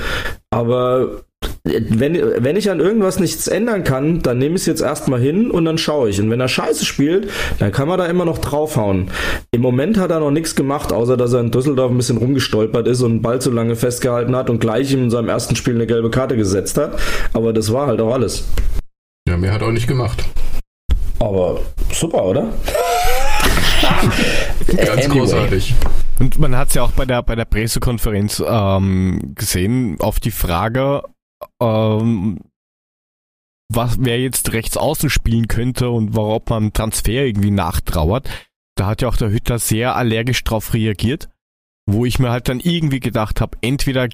aber wenn, wenn ich an irgendwas nichts ändern kann, dann nehme ich es jetzt erstmal hin und dann schaue ich. Und wenn er scheiße spielt, dann kann man da immer noch draufhauen. Im Moment hat er noch nichts gemacht, außer dass er in Düsseldorf ein bisschen rumgestolpert ist und einen Ball zu lange festgehalten hat und gleich ihm in seinem ersten Spiel eine gelbe Karte gesetzt hat. Aber das war halt auch alles. Ja, mehr hat auch nicht gemacht. Aber super, oder? Ganz Anyway. großartig. Und man hat es ja auch bei der, bei der Pressekonferenz ähm, gesehen, auf die Frage, ähm, was, wer jetzt rechts außen spielen könnte und warum man Transfer irgendwie nachtrauert. Da hat ja auch der Hütter sehr allergisch drauf reagiert, wo ich mir halt dann irgendwie gedacht habe, entweder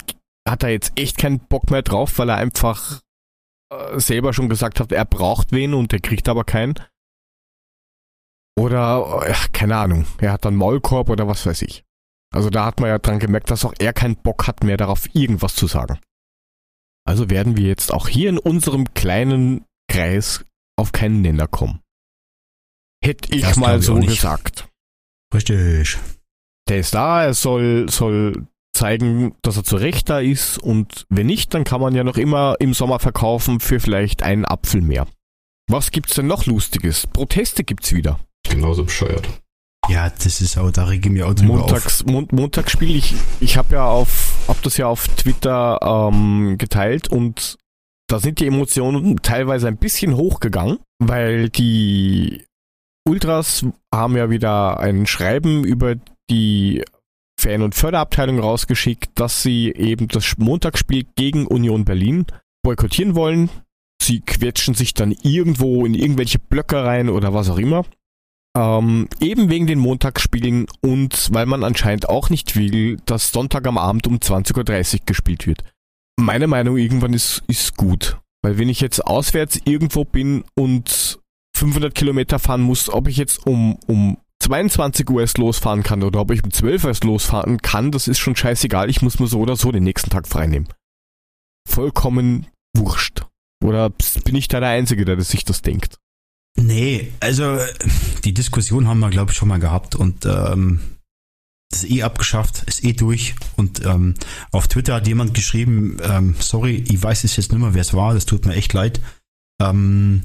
hat er jetzt echt keinen Bock mehr drauf, weil er einfach äh, selber schon gesagt hat, er braucht wen und er kriegt aber keinen. Oder, äh, keine Ahnung, er hat dann Maulkorb oder was weiß ich. Also da hat man ja dran gemerkt, dass auch er keinen Bock hat mehr darauf, irgendwas zu sagen. Also werden wir jetzt auch hier in unserem kleinen Kreis auf keinen Nenner kommen. Hätte ich Das mal ich so nicht. gesagt. Richtig. Der ist da, er soll, soll zeigen, dass er zu Recht da ist und wenn nicht, dann kann man ja noch immer im Sommer verkaufen für vielleicht einen Apfel mehr. Was gibt's denn noch Lustiges? Proteste gibt's wieder. Genauso bescheuert. Ja, das ist auch, da rege ich mich auch drüber auf. Montags, Mon Montagsspiel, ich, ich habe ja auf, hab das ja auf Twitter ähm, geteilt und da sind die Emotionen teilweise ein bisschen hochgegangen, weil die Ultras haben ja wieder ein Schreiben über die Fan- und Förderabteilung rausgeschickt, dass sie eben das Montagsspiel gegen Union Berlin boykottieren wollen. Sie quetschen sich dann irgendwo in irgendwelche Blöcke rein oder was auch immer. Ähm, eben wegen den Montagsspielen und weil man anscheinend auch nicht will, dass Sonntag am Abend um 20.30 Uhr gespielt wird. Meine Meinung irgendwann ist, ist gut. Weil wenn ich jetzt auswärts irgendwo bin und 500 Kilometer fahren muss, ob ich jetzt um, um 22 Uhr erst losfahren kann oder ob ich um 12 Uhr erst losfahren kann, das ist schon scheißegal. Ich muss mir so oder so den nächsten Tag freinehmen. Vollkommen wurscht. Oder bin ich da der Einzige, der sich das denkt? Also die Diskussion haben wir, glaube ich, schon mal gehabt und ähm, das ist eh abgeschafft, ist eh durch. Und ähm, auf Twitter hat jemand geschrieben, ähm, sorry, ich weiß es jetzt nicht mehr, wer es war, das tut mir echt leid. Ähm,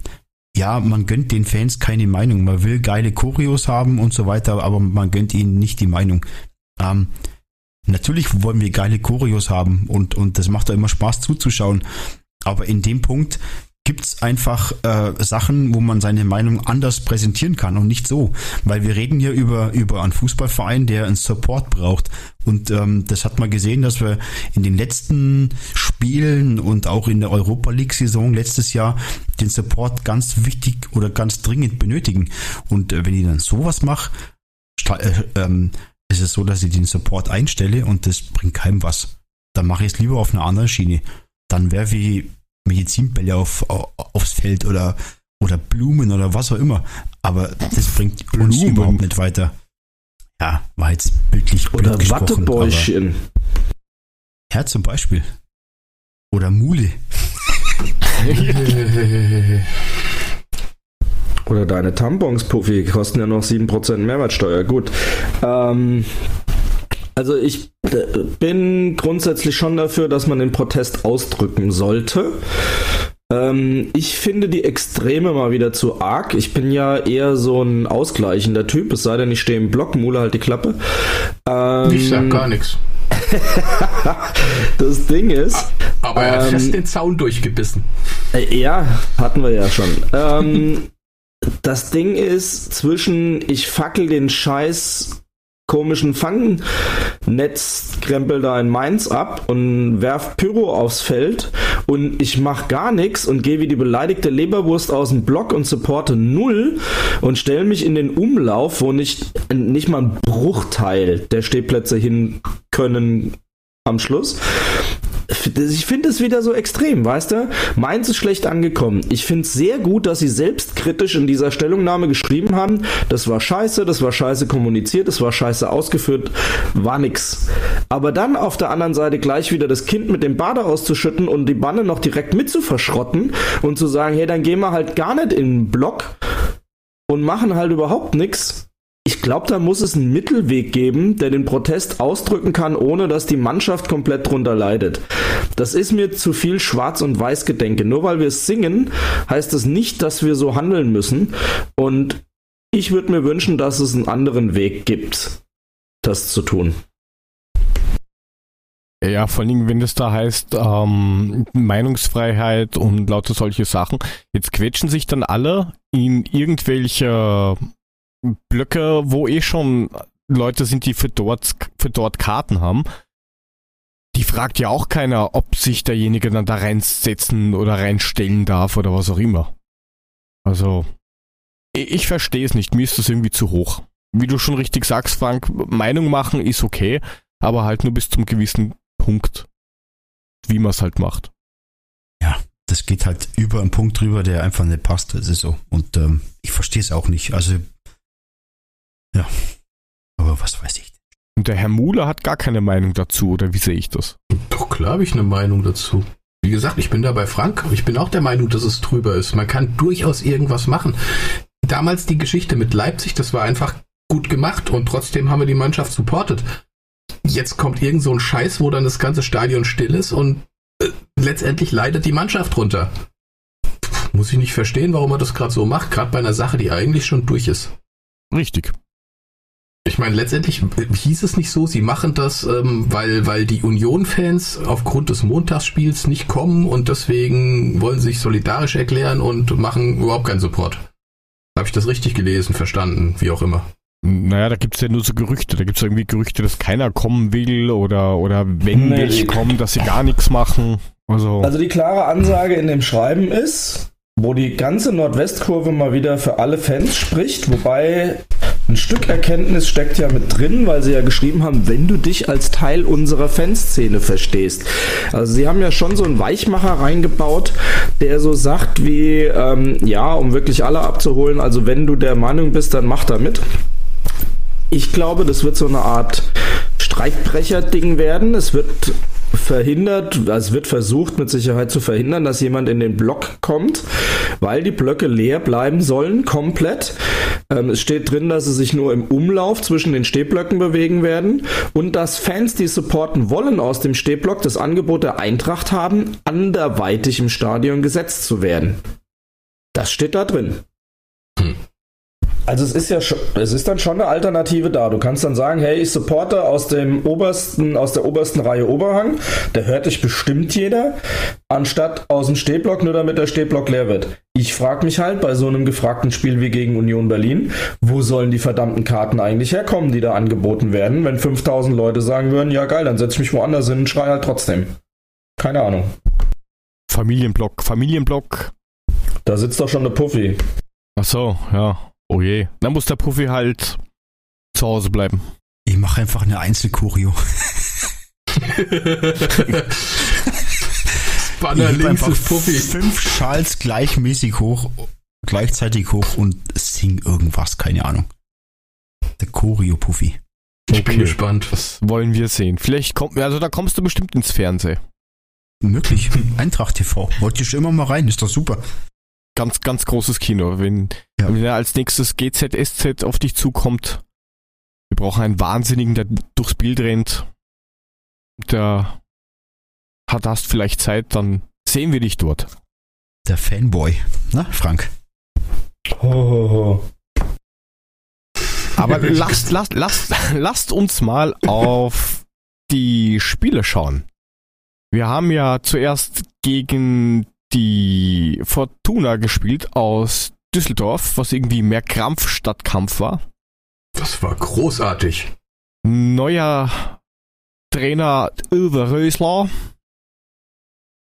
ja, man gönnt den Fans keine Meinung. Man will geile Choreos haben und so weiter, aber man gönnt ihnen nicht die Meinung. Ähm, natürlich wollen wir geile Choreos haben und, und das macht doch immer Spaß zuzuschauen. Aber in dem Punkt gibt's einfach äh, Sachen, wo man seine Meinung anders präsentieren kann und nicht so. Weil wir reden hier über, über einen Fußballverein, der einen Support braucht. Und ähm, das hat man gesehen, dass wir in den letzten Spielen und auch in der Europa League-Saison letztes Jahr den Support ganz wichtig oder ganz dringend benötigen. Und äh, wenn ich dann sowas mache, äh, ähm, ist es so, dass ich den Support einstelle und das bringt keinem was. Dann mache ich es lieber auf einer anderen Schiene. Dann werfe ich Medizinbälle auf, au- aufs Feld oder, oder Blumen oder was auch immer. Aber das bringt uns Blumen. überhaupt nicht weiter. Ja, war jetzt bildlich blöd Oder Wattebäuschen. Ja, zum Beispiel. Oder Mule. Oder deine Tampons, Puffy, kosten ja noch 7% Mehrwertsteuer. Gut. Ähm, also ich äh, bin grundsätzlich schon dafür, dass man den Protest ausdrücken sollte. Ähm, ich finde die Extreme mal wieder zu arg. Ich bin ja eher so ein ausgleichender Typ, es sei denn, ich stehe im Block, Mule halt die Klappe. Ähm, Ich sag gar nichts. das Ding ist, Aber er hat Ähm, fest den Zaun durchgebissen. Äh, Ja, hatten wir ja schon. ähm, das Ding ist zwischen ich fackel den scheiß komischen Fangnetzkrempel da in Mainz ab und werf Pyro aufs Feld und ich mach gar nichts und gehe wie die beleidigte Leberwurst aus dem Block und supporte null und stelle mich in den Umlauf, wo nicht, nicht mal ein Bruchteil der Stehplätze hin können am Schluss. Ich finde es wieder so extrem, weißt du? Mainz ist schlecht angekommen. Ich finde es sehr gut, dass sie selbstkritisch in dieser Stellungnahme geschrieben haben, das war scheiße, das war scheiße kommuniziert, das war scheiße ausgeführt, war nix. Aber dann auf der anderen Seite gleich wieder das Kind mit dem Bade auszuschütten und die Banne noch direkt mit zu verschrotten und zu sagen, hey, dann gehen wir halt gar nicht in den Block und machen halt überhaupt nix. Ich glaube, da muss es einen Mittelweg geben, der den Protest ausdrücken kann, ohne dass die Mannschaft komplett drunter leidet. Das ist mir zu viel Schwarz- und Weiß-Gedenke. Nur weil wir singen, heißt das nicht, dass wir so handeln müssen. Und ich würde mir wünschen, dass es einen anderen Weg gibt, das zu tun. Ja, vor Dingen, wenn das da heißt, ähm, Meinungsfreiheit und lauter solche Sachen. Jetzt quetschen sich dann alle in irgendwelche Blöcke, wo eh schon Leute sind, die für dort, für dort Karten haben. Die fragt ja auch keiner, ob sich derjenige dann da reinsetzen oder reinstellen darf oder was auch immer. Also, ich, verstehe es nicht. Mir ist das irgendwie zu hoch. Wie du schon richtig sagst, Frank, Meinung machen ist okay, aber halt nur bis zum gewissen Punkt, wie man es halt macht. Ja, das geht halt über einen Punkt drüber, der einfach nicht passt. Das ist so. Und ähm, ich verstehe es auch nicht. Also, ja. Aber was weiß ich. Und der Herr Muhle hat gar keine Meinung dazu, oder wie sehe ich das? Doch klar habe ich eine Meinung dazu. Wie gesagt, ich bin da bei Frank. Ich bin auch der Meinung, dass es drüber ist. Man kann durchaus irgendwas machen. Damals die Geschichte mit Leipzig, das war einfach gut gemacht und trotzdem haben wir die Mannschaft supportet. Jetzt kommt irgend so ein Scheiß, wo dann das ganze Stadion still ist und äh, letztendlich leidet die Mannschaft drunter. Pff, Muss ich nicht verstehen, warum man das gerade so macht, gerade bei einer Sache, die eigentlich schon durch ist. Richtig. Ich meine, letztendlich hieß es nicht so, sie machen das, ähm, weil, weil die Union-Fans aufgrund des Montagsspiels nicht kommen und deswegen wollen sie sich solidarisch erklären und machen überhaupt keinen Support. Habe ich das richtig gelesen, verstanden, wie auch immer. Naja, da gibt's ja nur so Gerüchte. Da gibt's irgendwie Gerüchte, dass keiner kommen will oder, oder wenn Nee, welche kommen, dass sie gar nichts machen. Also, Also die klare Ansage in dem Schreiben ist, wo die ganze Nordwestkurve mal wieder für alle Fans spricht, wobei ein Stück Erkenntnis steckt ja mit drin, weil sie ja geschrieben haben, wenn du dich als Teil unserer Fanszene verstehst. Also sie haben ja schon so einen Weichmacher reingebaut, der so sagt wie, ähm, ja, um wirklich alle abzuholen, also wenn du der Meinung bist, dann mach da mit. Ich glaube, das wird so eine Art Streikbrecher-Ding werden. Es wird verhindert, also es wird versucht mit Sicherheit zu verhindern, dass jemand in den Block kommt, weil die Blöcke leer bleiben sollen, komplett. Ähm, es steht drin, dass sie sich nur im Umlauf zwischen den Stehblöcken bewegen werden und dass Fans, die supporten wollen aus dem Stehblock, das Angebot der Eintracht haben, anderweitig im Stadion gesetzt zu werden. Das steht da drin. Also es ist ja schon, es ist dann schon eine Alternative da. Du kannst dann sagen, hey, ich supporte aus dem obersten, aus der obersten Reihe Oberhang, da hört dich bestimmt jeder, anstatt aus dem Stehblock, nur damit der Stehblock leer wird. Ich frage mich halt bei so einem gefragten Spiel wie gegen Union Berlin, wo sollen die verdammten Karten eigentlich herkommen, die da angeboten werden, wenn 5000 Leute sagen würden, ja geil, dann setze ich mich woanders hin und schrei halt trotzdem. Keine Ahnung. Familienblock, Familienblock. Da sitzt doch schon eine Puffy. Ach so, ja. Oh je. Dann muss der Puffy halt zu Hause bleiben. Ich mache einfach eine Einzelkurio. Banner links einfach ist Puffy. Fünf Schals gleichmäßig hoch, gleichzeitig hoch und sing irgendwas, keine Ahnung. Der Choreo-Puffy. Ich bin gespannt. Das wollen wir sehen. Vielleicht kommt, also da kommst du bestimmt ins Fernsehen. Möglich. Eintracht TV. Wollte ich schon immer mal rein, ist doch super. Ganz, ganz großes Kino. Wenn, Ja. wenn als nächstes GZSZ auf dich zukommt, wir brauchen einen Wahnsinnigen, der durchs Bild rennt. Der hat, hast vielleicht Zeit, dann sehen wir dich dort. Der Fanboy. Na, Frank? Ho, ho, ho. Aber lasst, lasst, lasst, lasst uns mal auf die Spiele schauen. Wir haben ja zuerst gegen die Fortuna gespielt aus Düsseldorf, was irgendwie mehr Krampf statt Kampf war. Das war großartig. Neuer Trainer Uwe Rösler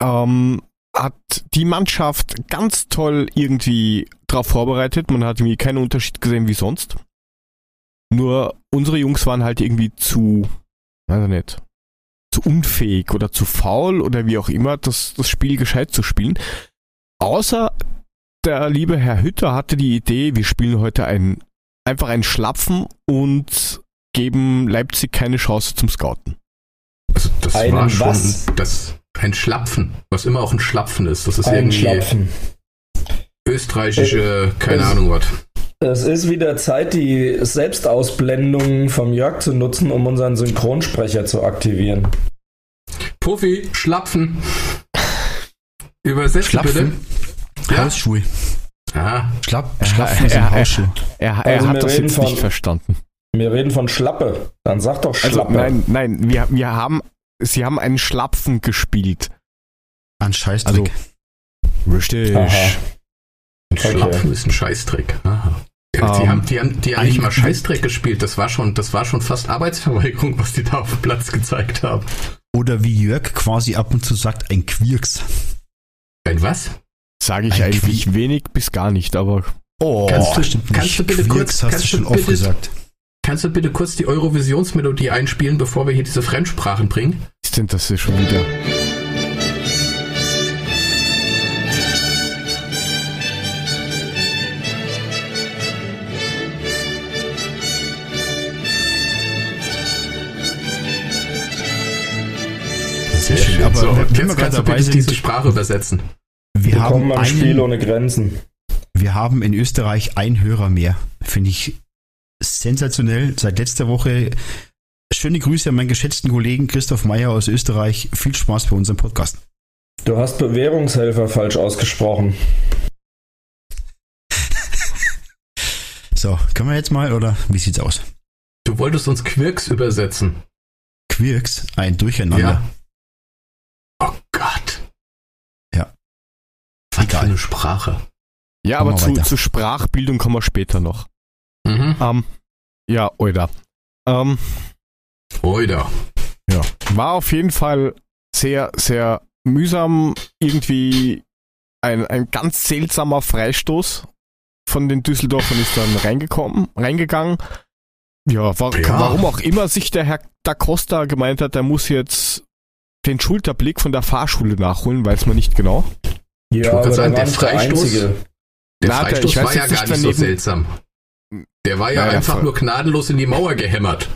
ähm, hat die Mannschaft ganz toll irgendwie darauf vorbereitet. Man hat irgendwie keinen Unterschied gesehen wie sonst. Nur unsere Jungs waren halt irgendwie zu, weiß ich nicht, zu unfähig oder zu faul oder wie auch immer, das, das Spiel gescheit zu spielen. Außer der liebe Herr Hütter hatte die Idee, wir spielen heute ein, einfach einen Schlapfen und geben Leipzig keine Chance zum Scouten. Also das Einen war schon was? das ein Schlapfen, was immer auch ein Schlapfen ist. Das ist Ein irgendwie Schlapfen. österreichische, keine es- Ahnung was. Es ist wieder Zeit, die Selbstausblendung vom Jörg zu nutzen, um unseren Synchronsprecher zu aktivieren. Puffy, Schlapfen. Übersetzt Schlapfen? bitte. Ja. Hausschuhe. Ah, Schlapp, Ja, Schlapfen sind ja, ja. Hausschuhe. Er, er Also wir hat das reden jetzt von- nicht verstanden. Wir reden von Schlappe. Dann sag doch Also Schlappe. nein, nein, wir, wir haben sie haben einen Schlapfen gespielt. An Scheißdreck. Also, richtig. Aha. Ein Schlapfen ist ein Scheißdreck. Aha. Ja, die Ähm, haben, die haben, die haben nicht mal Scheißdreck gespielt. Das war schon, das war schon fast Arbeitsverweigerung, was die da auf dem Platz gezeigt haben. Oder wie Jörg quasi ab und zu sagt, ein Quirks. Ein was? Sage ich Ein eigentlich wenig bis gar nicht, aber Oh, Kannst du- stimmt kannst du bitte Quirks kurz- hast du schon oft bitte- gesagt. Kannst du bitte kurz die Eurovisionsmelodie einspielen, bevor wir hier diese Fremdsprachen bringen? ist denn das hier schon wieder? Sehr schön. Aber so, wenn- wenn wir jetzt gerade kannst du dabei sind- diese Sprache übersetzen. Wir haben, am Spiel ohne Grenzen. wir haben in Österreich einen Hörer mehr. Finde ich sensationell. Seit letzter Woche schöne Grüße an meinen geschätzten Kollegen Christoph Meyer aus Österreich. Viel Spaß bei unserem Podcast. Du hast Bewährungshelfer falsch ausgesprochen. So, können wir jetzt mal oder wie sieht's aus? Du wolltest uns Quirks übersetzen. Quirks, ein Durcheinander. Ja. Oh Gott. Ja. Was für eine Sprache. Ja, aber zu, weiter. zu Sprachbildung kommen wir später noch. Mhm. Ähm, ja, oder. Ähm, Oida. war auf jeden Fall sehr, sehr mühsam. Irgendwie ein, ein ganz seltsamer Freistoß von den Düsseldorfern ist dann reingekommen, reingegangen. Ja, war, Ja. warum auch immer sich der Herr Da Costa gemeint hat, er muss jetzt den Schulterblick von der Fahrschule nachholen, weiß man nicht genau. Ja, wollte aber sagen, der Freistoß-. Der der- Freistoß ich weiß war ja gar nicht nicht so daneben- seltsam. Der war ja Ja, ja, einfach voll. nur gnadenlos in die Mauer gehämmert.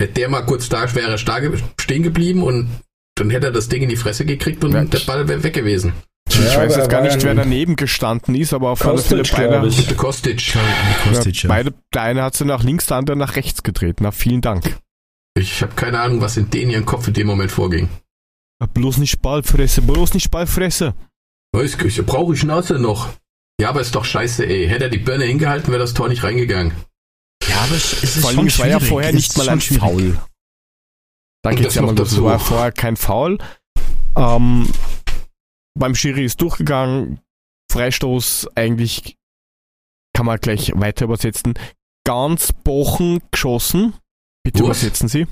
Hätte der mal kurz da, wäre er stark stehen geblieben und dann hätte er das Ding in die Fresse gekriegt und Ja. der Ball wäre weg gewesen. Ja, ich weiß jetzt gar nicht, wer daneben gestanden ist, aber auf alle Fälle beide, ich. Kostic. Kostic, ja. beide, der eine hat sie nach links, der andere nach rechts gedreht. Na, vielen Dank. Ich habe keine Ahnung, was in denen ihren Kopf in dem Moment vorging. Bloß nicht Ballfresse, bloß nicht Ballfresse. Weiß ich, brauche ich Schnauze noch. Ja, aber ist doch scheiße, ey. Hätte er die Birne hingehalten, wäre das Tor nicht reingegangen. Ja, aber es, es ist Vor allem, schon es war ja schwierig. vorher Es nicht mal ein schwierig. Foul. Da geht's das ja mal los. Es dazu. war vorher kein Foul. Ähm, beim Schiri ist durchgegangen. Freistoß eigentlich kann man gleich weiter übersetzen. Ganz bochen geschossen. Bitte Was? übersetzen Sie.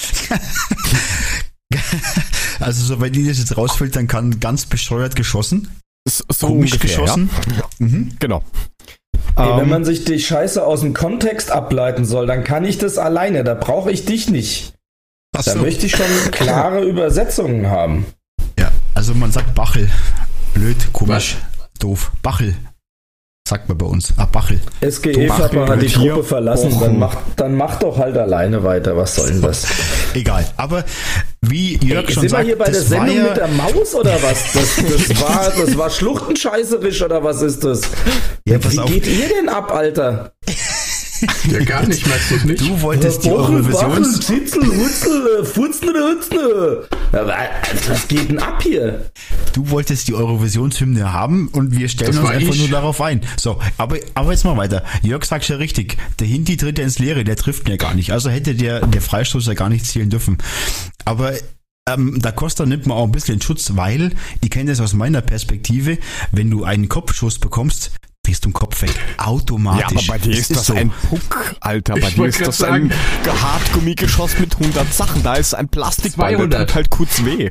Also, soweit ich das jetzt rausfällt, dann kann ganz bescheuert geschossen, So, komisch ungefähr, geschossen. Mhm. Ja? Genau. Ey, wenn Ähm, man sich die Scheiße aus dem Kontext ableiten soll, dann kann ich das alleine. Da brauche ich dich nicht. Ach Da so. möchte ich schon klare Übersetzungen haben. Ja, also man sagt Bachel. Blöd, komisch, doof. Bachel. Sagt man bei uns. Ah, Bachel. SGE Papa hat die Gruppe verlassen, dann mach, dann mach doch halt alleine weiter. Was soll denn das? Egal. Aber wie Jörg Ey, schon sind wir hier bei der Sendung ja, mit der Maus oder was? Das, das, war, das war schluchtenscheißerisch oder was ist das? Ja, Wie auf. geht ihr denn ab, Alter? Ja, gar nicht, meinst du nicht? Du wolltest die Bachel, Eurovisions... Zitzel, Hutzel, Futzen oder Hutzle. Ja, wa- Was geht denn ab hier? Du wolltest die Eurovisionshymne haben und wir stellen Das uns einfach ich. nur darauf ein. So, aber, aber jetzt mal weiter. Jörg sagt ja richtig, der Hinti tritt ja ins Leere, der trifft ihn ja gar nicht. Also hätte der, der Freistoß ja gar nicht zielen dürfen. Aber ähm, da Costa nimmt man auch ein bisschen Schutz, weil, ich kenne das aus meiner Perspektive, wenn du einen Kopfschuss bekommst, drehst du den Kopf weg. Automatisch. ja, aber bei dir Das ist das so. ein Puck, Alter. Bei Ich dir ist das ein sagen. Hartgummigeschoss mit 100 Sachen. Da ist ein Plastikball, der 200. tut halt kurz weh.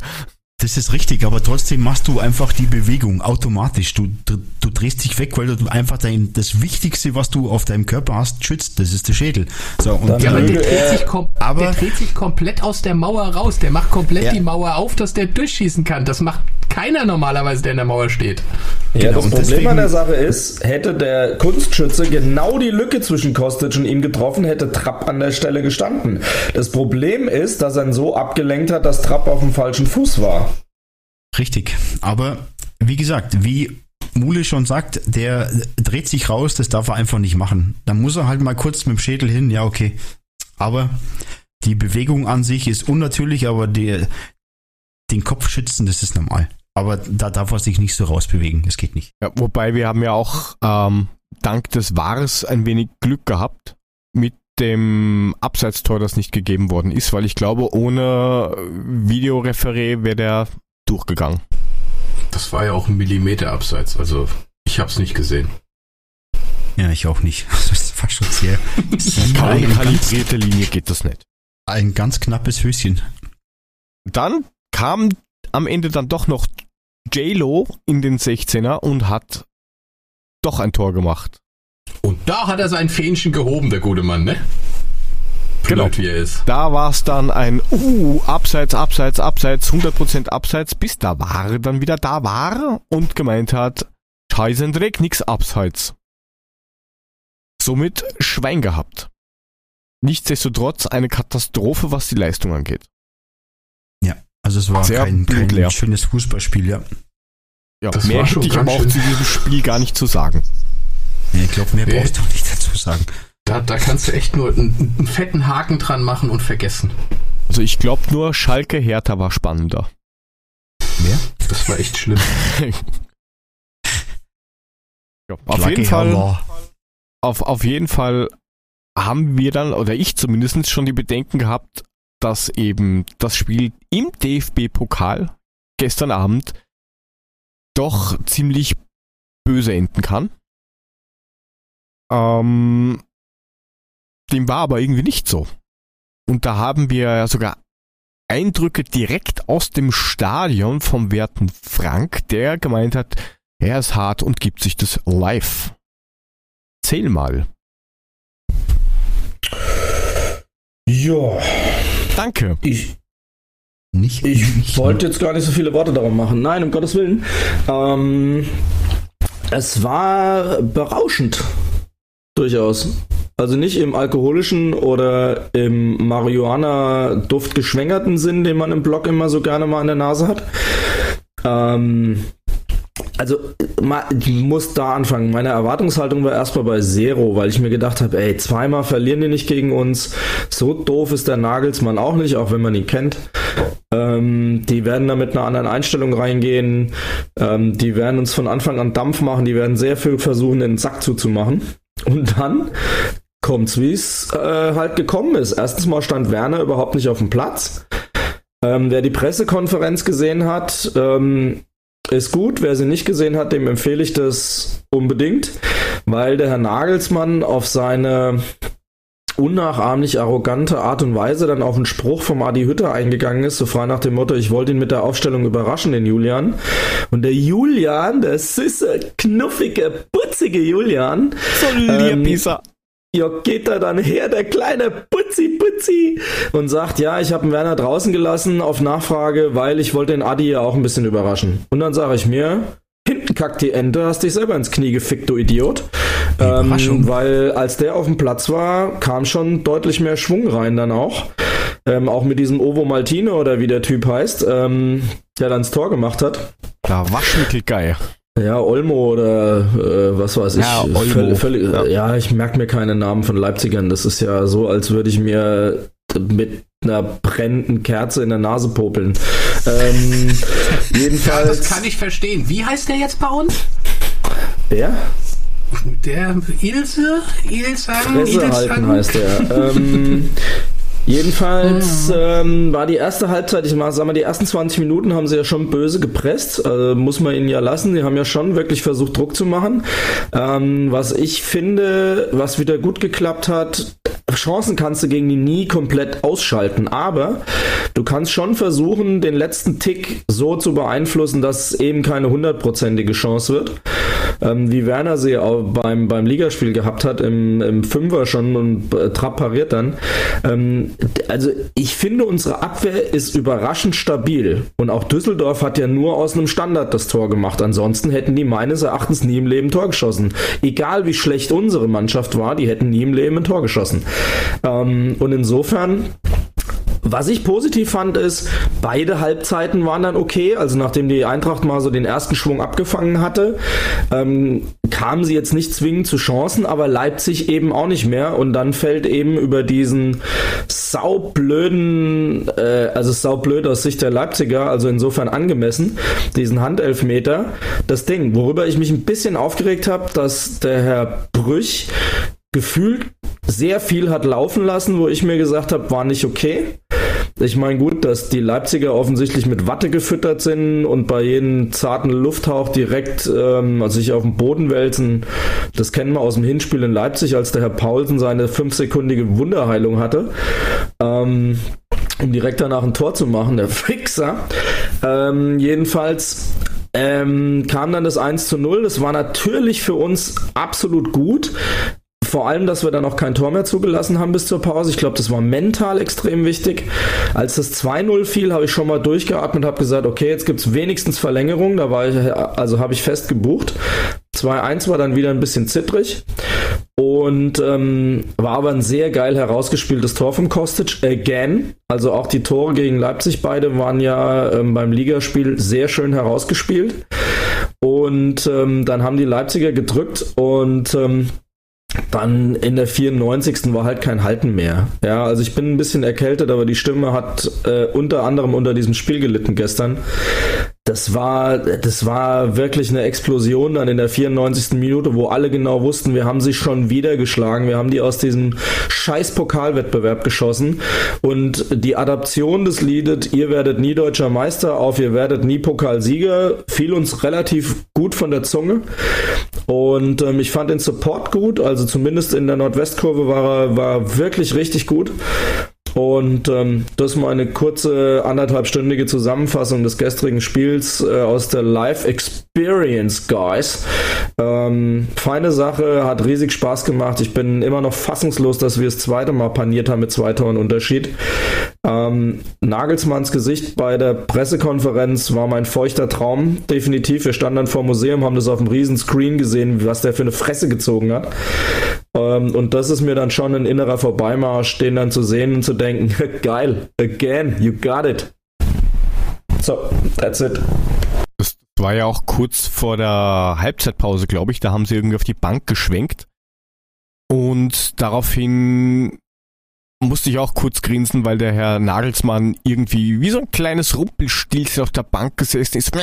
Das ist richtig, aber trotzdem machst du einfach die Bewegung automatisch. Du, du, du drehst dich weg, weil du einfach dein, das Wichtigste, was du auf deinem Körper hast, schützt. Das ist der Schädel. So, und Ja, aber Möge der dreht, sich kom aber- der dreht sich komplett aus der Mauer raus. Der macht komplett Ja. die Mauer auf, dass der durchschießen kann. Das macht keiner normalerweise, der in der Mauer steht. Ja, Genau, das Problem deswegen- an der Sache ist, hätte der Kunstschütze genau die Lücke zwischen Kostic und ihm getroffen, hätte Trapp an der Stelle gestanden. Das Problem ist, dass er ihn so abgelenkt hat, dass Trapp auf dem falschen Fuß war. Richtig. Aber wie gesagt, wie Mule schon sagt, der dreht sich raus, das darf er einfach nicht machen. Dann muss er halt mal kurz mit dem Schädel hin, ja, okay. Aber die Bewegung an sich ist unnatürlich, aber die, den Kopf schützen, das ist normal. Aber da darf er sich nicht so rausbewegen, das geht nicht. Ja, wobei wir haben ja auch ähm, dank des Wars ein wenig Glück gehabt mit dem Abseitstor, das nicht gegeben worden ist, weil ich glaube, ohne Videoreferé wäre der durchgegangen. Das war ja auch ein Millimeter abseits, also ich habe es nicht gesehen. Ja, ich auch nicht. Das war schon sehr. Ganz, kalibrierte Linie geht das nicht. ein ganz knappes Höschen. Dann kam am Ende dann doch noch J-Lo in den 16er und hat doch ein Tor gemacht. Und da hat er sein Fähnchen gehoben, der gute Mann, ne? Genau. Blöd, wie er ist. Da war es dann ein uh, Abseits, Abseits, Abseits, 100% Abseits, bis da war dann wieder da war und gemeint hat, Scheißendreck, nix Abseits. Somit Schwein gehabt. Nichtsdestotrotz eine Katastrophe, was die Leistung angeht. Also es war Sehr kein, kein schönes Fußballspiel, ja. Ja, Das mehr war schon hätte ich aber auch zu diesem Spiel gar nicht zu sagen. ja ich glaube, mehr Nee. brauchst du auch nicht dazu sagen. Da, da kannst du echt nur einen, einen fetten Haken dran machen und vergessen. Also ich glaube nur Schalke Hertha war spannender. Wer? Das war echt schlimm. Ja, auf jeden Fall. Hammer. auf, auf jeden Fall haben wir dann, oder ich zumindest schon die Bedenken gehabt, dass eben das Spiel im DFB-Pokal gestern Abend doch ziemlich böse enden kann. Ähm, dem war aber irgendwie nicht so. Und da haben wir ja sogar Eindrücke direkt aus dem Stadion vom werten Frank, der gemeint hat, er ist hart und gibt sich das live. Zähl mal. Ja, Danke. ich, Nicht, Ich nicht wollte jetzt gar nicht so viele Worte darauf machen. Nein, um Gottes Willen. Ähm, es war berauschend. Durchaus. Also nicht im alkoholischen oder im Marihuana-Duft geschwängerten Sinn, den man im Blog immer so gerne mal in der Nase hat. Ähm, also ich muss da anfangen. Meine Erwartungshaltung war erstmal bei Zero, weil ich mir gedacht habe, ey, zweimal verlieren die nicht gegen uns. So doof ist der Nagelsmann auch nicht, auch wenn man ihn kennt. Ähm, die werden da mit einer anderen Einstellung reingehen. Ähm, die werden uns von Anfang an Dampf machen. Die werden sehr viel versuchen, den Sack zuzumachen. Und dann kommt's, wie es äh, halt gekommen ist. Erstens mal stand Werner überhaupt nicht auf dem Platz. Ähm, wer die Pressekonferenz gesehen hat, ähm, ist gut. Wer sie nicht gesehen hat, dem empfehle ich das unbedingt, weil der Herr Nagelsmann auf seine unnachahmlich arrogante Art und Weise dann auf einen Spruch vom Adi Hütter eingegangen ist, so frei nach dem Motto, ich wollte ihn mit der Aufstellung überraschen, den Julian. Und der Julian, der süße, knuffige, putzige Julian, So Ähm, Lisa. Ja, geht da dann her, der kleine Putzi Putzi, und sagt, ja, ich habe Werner draußen gelassen auf Nachfrage, weil ich wollte den Adi ja auch ein bisschen überraschen. Und dann sage ich mir, hinten kackt die Ente, hast dich selber ins Knie gefickt, du Idiot. Ähm, weil als der auf dem Platz war, kam schon deutlich mehr Schwung rein dann auch. Ähm, auch mit diesem Ovo Maltine oder wie der Typ heißt, ähm, der dann das Tor gemacht hat. Da Waschmittelgeil. Ja, Olmo oder äh, was weiß ich. Ja, Olmo. Völ- völlig, Ja. ja. ich merke mir keine Namen von Leipzigern. Das ist ja so, als würde ich mir mit einer brennenden Kerze in der Nase popeln. Ähm, Ja, jedenfalls. das kann ich verstehen. Wie heißt der jetzt bei uns? Wer? Der Ilse? Fresse halten heißt er. ähm, jedenfalls ähm, war die erste Halbzeit, ich mal, sag mal, die ersten 20 Minuten haben sie ja schon böse gepresst. Also muss man ihnen ja lassen. Die haben ja schon wirklich versucht, Druck zu machen. Ähm, was ich finde, was wieder gut geklappt hat, Chancen kannst du gegen die nie komplett ausschalten, aber du kannst schon versuchen, den letzten Tick so zu beeinflussen, dass es eben keine hundertprozentige Chance wird. Ähm, wie Werner sie auch beim, beim Ligaspiel gehabt hat, im, im Fünfer schon und äh, Trapp pariert dann. Ähm, also ich finde, unsere Abwehr ist überraschend stabil. Und auch Düsseldorf hat ja nur aus einem Standard das Tor gemacht. Ansonsten hätten die meines Erachtens nie im Leben Tor geschossen. Egal wie schlecht unsere Mannschaft war, die hätten nie im Leben ein Tor geschossen. Ähm, und insofern was ich positiv fand, ist, beide Halbzeiten waren dann okay. Also nachdem die Eintracht mal so den ersten Schwung abgefangen hatte, ähm, kamen sie jetzt nicht zwingend zu Chancen, aber Leipzig eben auch nicht mehr. Und dann fällt eben über diesen saublöden, äh, also saublöd aus Sicht der Leipziger, also insofern angemessen, diesen Handelfmeter, das Ding, worüber ich mich ein bisschen aufgeregt habe, dass der Herr Brüch gefühlt sehr viel hat laufen lassen, wo ich mir gesagt habe, war nicht okay. Ich meine, gut, dass die Leipziger offensichtlich mit Watte gefüttert sind und bei jedem zarten Lufthauch direkt ähm, also sich auf den Boden wälzen. Das kennen wir aus dem Hinspiel in Leipzig, als der Herr Paulsen seine fünfsekündige Wunderheilung hatte. Ähm, um direkt danach ein Tor zu machen, der Fixer. Ähm, jedenfalls ähm, kam dann das 1 zu 0. Das war natürlich für uns absolut gut. Vor allem, dass wir dann auch kein Tor mehr zugelassen haben bis zur Pause. Ich glaube, das war mental extrem wichtig. Als das 2-0 fiel, habe ich schon mal durchgeatmet und habe gesagt, okay, jetzt gibt es wenigstens Verlängerung. Da war ich, also habe ich fest gebucht. 2-1 war dann wieder ein bisschen zittrig und ähm, war aber ein sehr geil herausgespieltes Tor vom Kostic again. Also auch die Tore gegen Leipzig beide waren ja ähm, beim Ligaspiel sehr schön herausgespielt. Und ähm, dann haben die Leipziger gedrückt und ähm, dann in der 94. war halt kein Halten mehr. Ja, also ich bin ein bisschen erkältet, aber die Stimme hat äh, unter anderem unter diesem Spiel gelitten gestern. Das war, das war wirklich eine Explosion dann in der 94. Minute, wo alle genau wussten, wir haben sie schon wieder geschlagen. Wir haben die aus diesem scheiß Pokalwettbewerb geschossen. Und die Adaption des Liedes, ihr werdet nie deutscher Meister auf, ihr werdet nie Pokalsieger, fiel uns relativ gut von der Zunge. Und ähm, ich fand den Support gut, also zumindest in der Nordwestkurve war er war wirklich richtig gut. Und ähm, das ist mal eine kurze anderthalbstündige Zusammenfassung des gestrigen Spiels äh, aus der Live Experience, Guys. Ähm, feine Sache, hat riesig Spaß gemacht. Ich bin immer noch fassungslos, dass wir das zweite Mal paniert haben mit zwei Toren Unterschied. Ähm, Nagelsmanns Gesicht bei der Pressekonferenz war mein feuchter Traum, definitiv. Wir standen dann vor dem Museum, haben das auf einem riesen Screen gesehen, was der für eine Fresse gezogen hat. Ähm, und das ist mir dann schon ein innerer Vorbeimarsch, den dann zu sehen und zu denken, geil, again, you got it. So, that's it. Das war ja auch kurz vor der Halbzeitpause, glaube ich. Da haben sie irgendwie auf die Bank geschwenkt. Und daraufhin musste ich auch kurz grinsen, weil der Herr Nagelsmann irgendwie wie so ein kleines Rumpelstilzchen auf der Bank gesessen ist. Da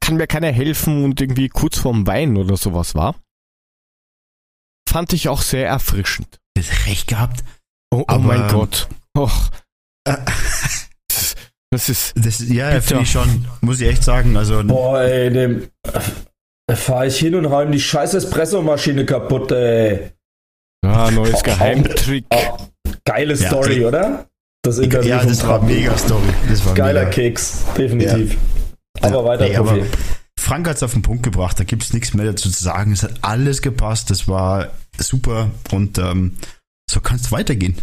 kann mir keiner helfen und irgendwie kurz vorm Wein oder sowas war. Fand ich auch sehr erfrischend. Das recht gehabt. Oh, oh mein Gott. Och. Das ist. Das, ja, finde ich schon, muss ich echt sagen. Also, Boah, ey, dem. Da fahre ich hin und räume die scheiß Espressomaschine kaputt, ey. Ja, neues Geheimtrick. Oh, geile Ja, Story, die- oder? Das Interview ja, das war mega Story. Das war Geiler mega. Keks, definitiv. Aber Ja, weiter, nee, aber. Frank hat es auf den Punkt gebracht, da gibt es nichts mehr dazu zu sagen. Es hat alles gepasst, das war super und ähm, so kann es weitergehen.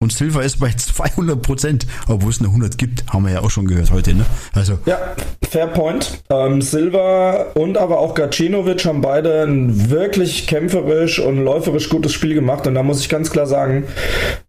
Und Silva ist bei 200 Prozent, obwohl es eine 100 gibt, haben wir ja auch schon gehört heute. Ne? Also Ja, fair point. Ähm, Silva und aber auch Gacinovic haben beide ein wirklich kämpferisch und läuferisch gutes Spiel gemacht. Und da muss ich ganz klar sagen,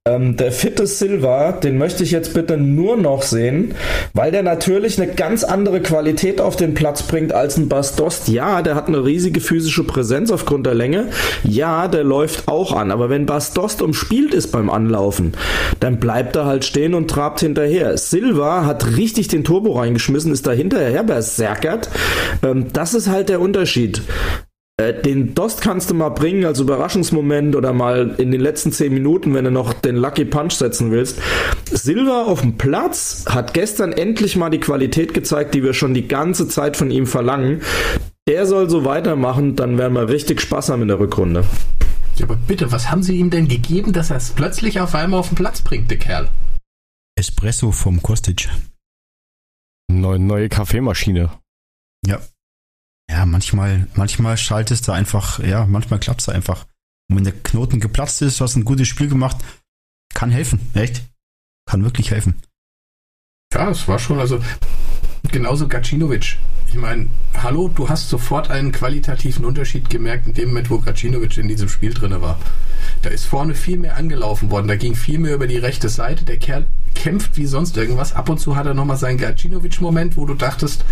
ähm, der fitte Silva, den möchte ich jetzt bitte nur noch sehen, weil der natürlich eine ganz andere Qualität auf den Platz bringt als ein Bastost. Ja, der hat eine riesige physische Präsenz aufgrund der Länge. Ja, der läuft auch an. Aber wenn Bastost umspielt ist beim Anlaufen, dann bleibt er halt stehen und trabt hinterher. Silva hat richtig den Turbo reingeschmissen, ist da hinterher berserkert. Ähm, das ist halt der Unterschied. Äh, Den Dost kannst du mal bringen als Überraschungsmoment oder mal in den letzten 10 Minuten, wenn du noch den Lucky Punch setzen willst. Silva auf dem Platz hat gestern endlich mal die Qualität gezeigt, die wir schon die ganze Zeit von ihm verlangen. Der soll so weitermachen, dann werden wir richtig Spaß haben in der Rückrunde. Ja, aber bitte, was haben sie ihm denn gegeben, dass er es plötzlich auf einmal auf den Platz bringt, der Kerl? Espresso vom Kostic. Neue, neue Kaffeemaschine. Ja. Ja, manchmal, manchmal schaltest du einfach, ja, manchmal klappt es einfach. Und wenn der Knoten geplatzt ist, hast ein gutes Spiel gemacht, kann helfen, echt. Kann wirklich helfen. Ja, es war schon, also genauso Gacinovic. Ich meine, hallo, du hast sofort einen qualitativen Unterschied gemerkt in dem Moment, wo Gacinovic in diesem Spiel drin war. Da ist vorne viel mehr angelaufen worden, da ging viel mehr über die rechte Seite. Der Kerl kämpft wie sonst irgendwas. Ab und zu hat er nochmal seinen Gacinovic-Moment, wo du dachtest,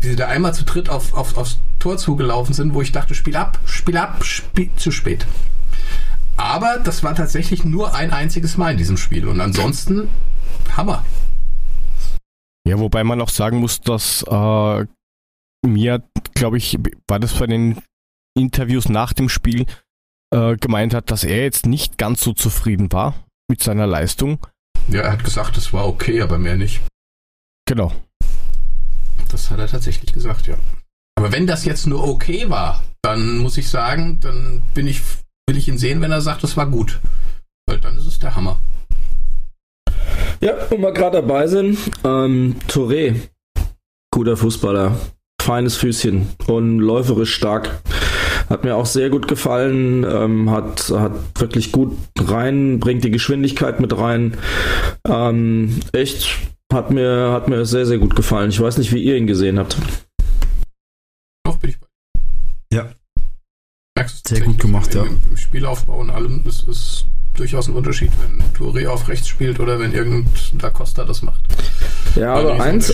wie sie da einmal zu dritt auf, auf, aufs Tor zugelaufen sind, wo ich dachte, spiel ab, spiel ab, spiel zu spät. Aber das war tatsächlich nur ein einziges Mal in diesem Spiel. Und ansonsten Hammer. Ja, wobei man auch sagen muss, dass äh, mir, glaube ich, war das bei den Interviews nach dem Spiel, äh, gemeint hat, dass er jetzt nicht ganz so zufrieden war mit seiner Leistung. Ja, er hat gesagt, es war okay, aber mehr nicht. Genau. Das hat er tatsächlich gesagt, ja. Aber wenn das jetzt nur okay war, dann muss ich sagen, dann bin ich, will ich ihn sehen, wenn er sagt, es war gut. Weil dann ist es der Hammer. Ja, wo wir gerade dabei sind, ähm, Touré, guter Fußballer, feines Füßchen und läuferisch stark. Hat mir auch sehr gut gefallen, ähm, hat, hat wirklich gut rein, bringt die Geschwindigkeit mit rein. Ähm, echt, hat mir, hat mir sehr, sehr gut gefallen. Ich weiß nicht, wie ihr ihn gesehen habt. Doch, bin ich bei. Ja. Merkst Sehr gut gemacht, im, ja. Im, Spielaufbau und allem ist es durchaus ein Unterschied, wenn Touré auf rechts spielt oder wenn irgendein Da Costa das macht. Ja, aber eins.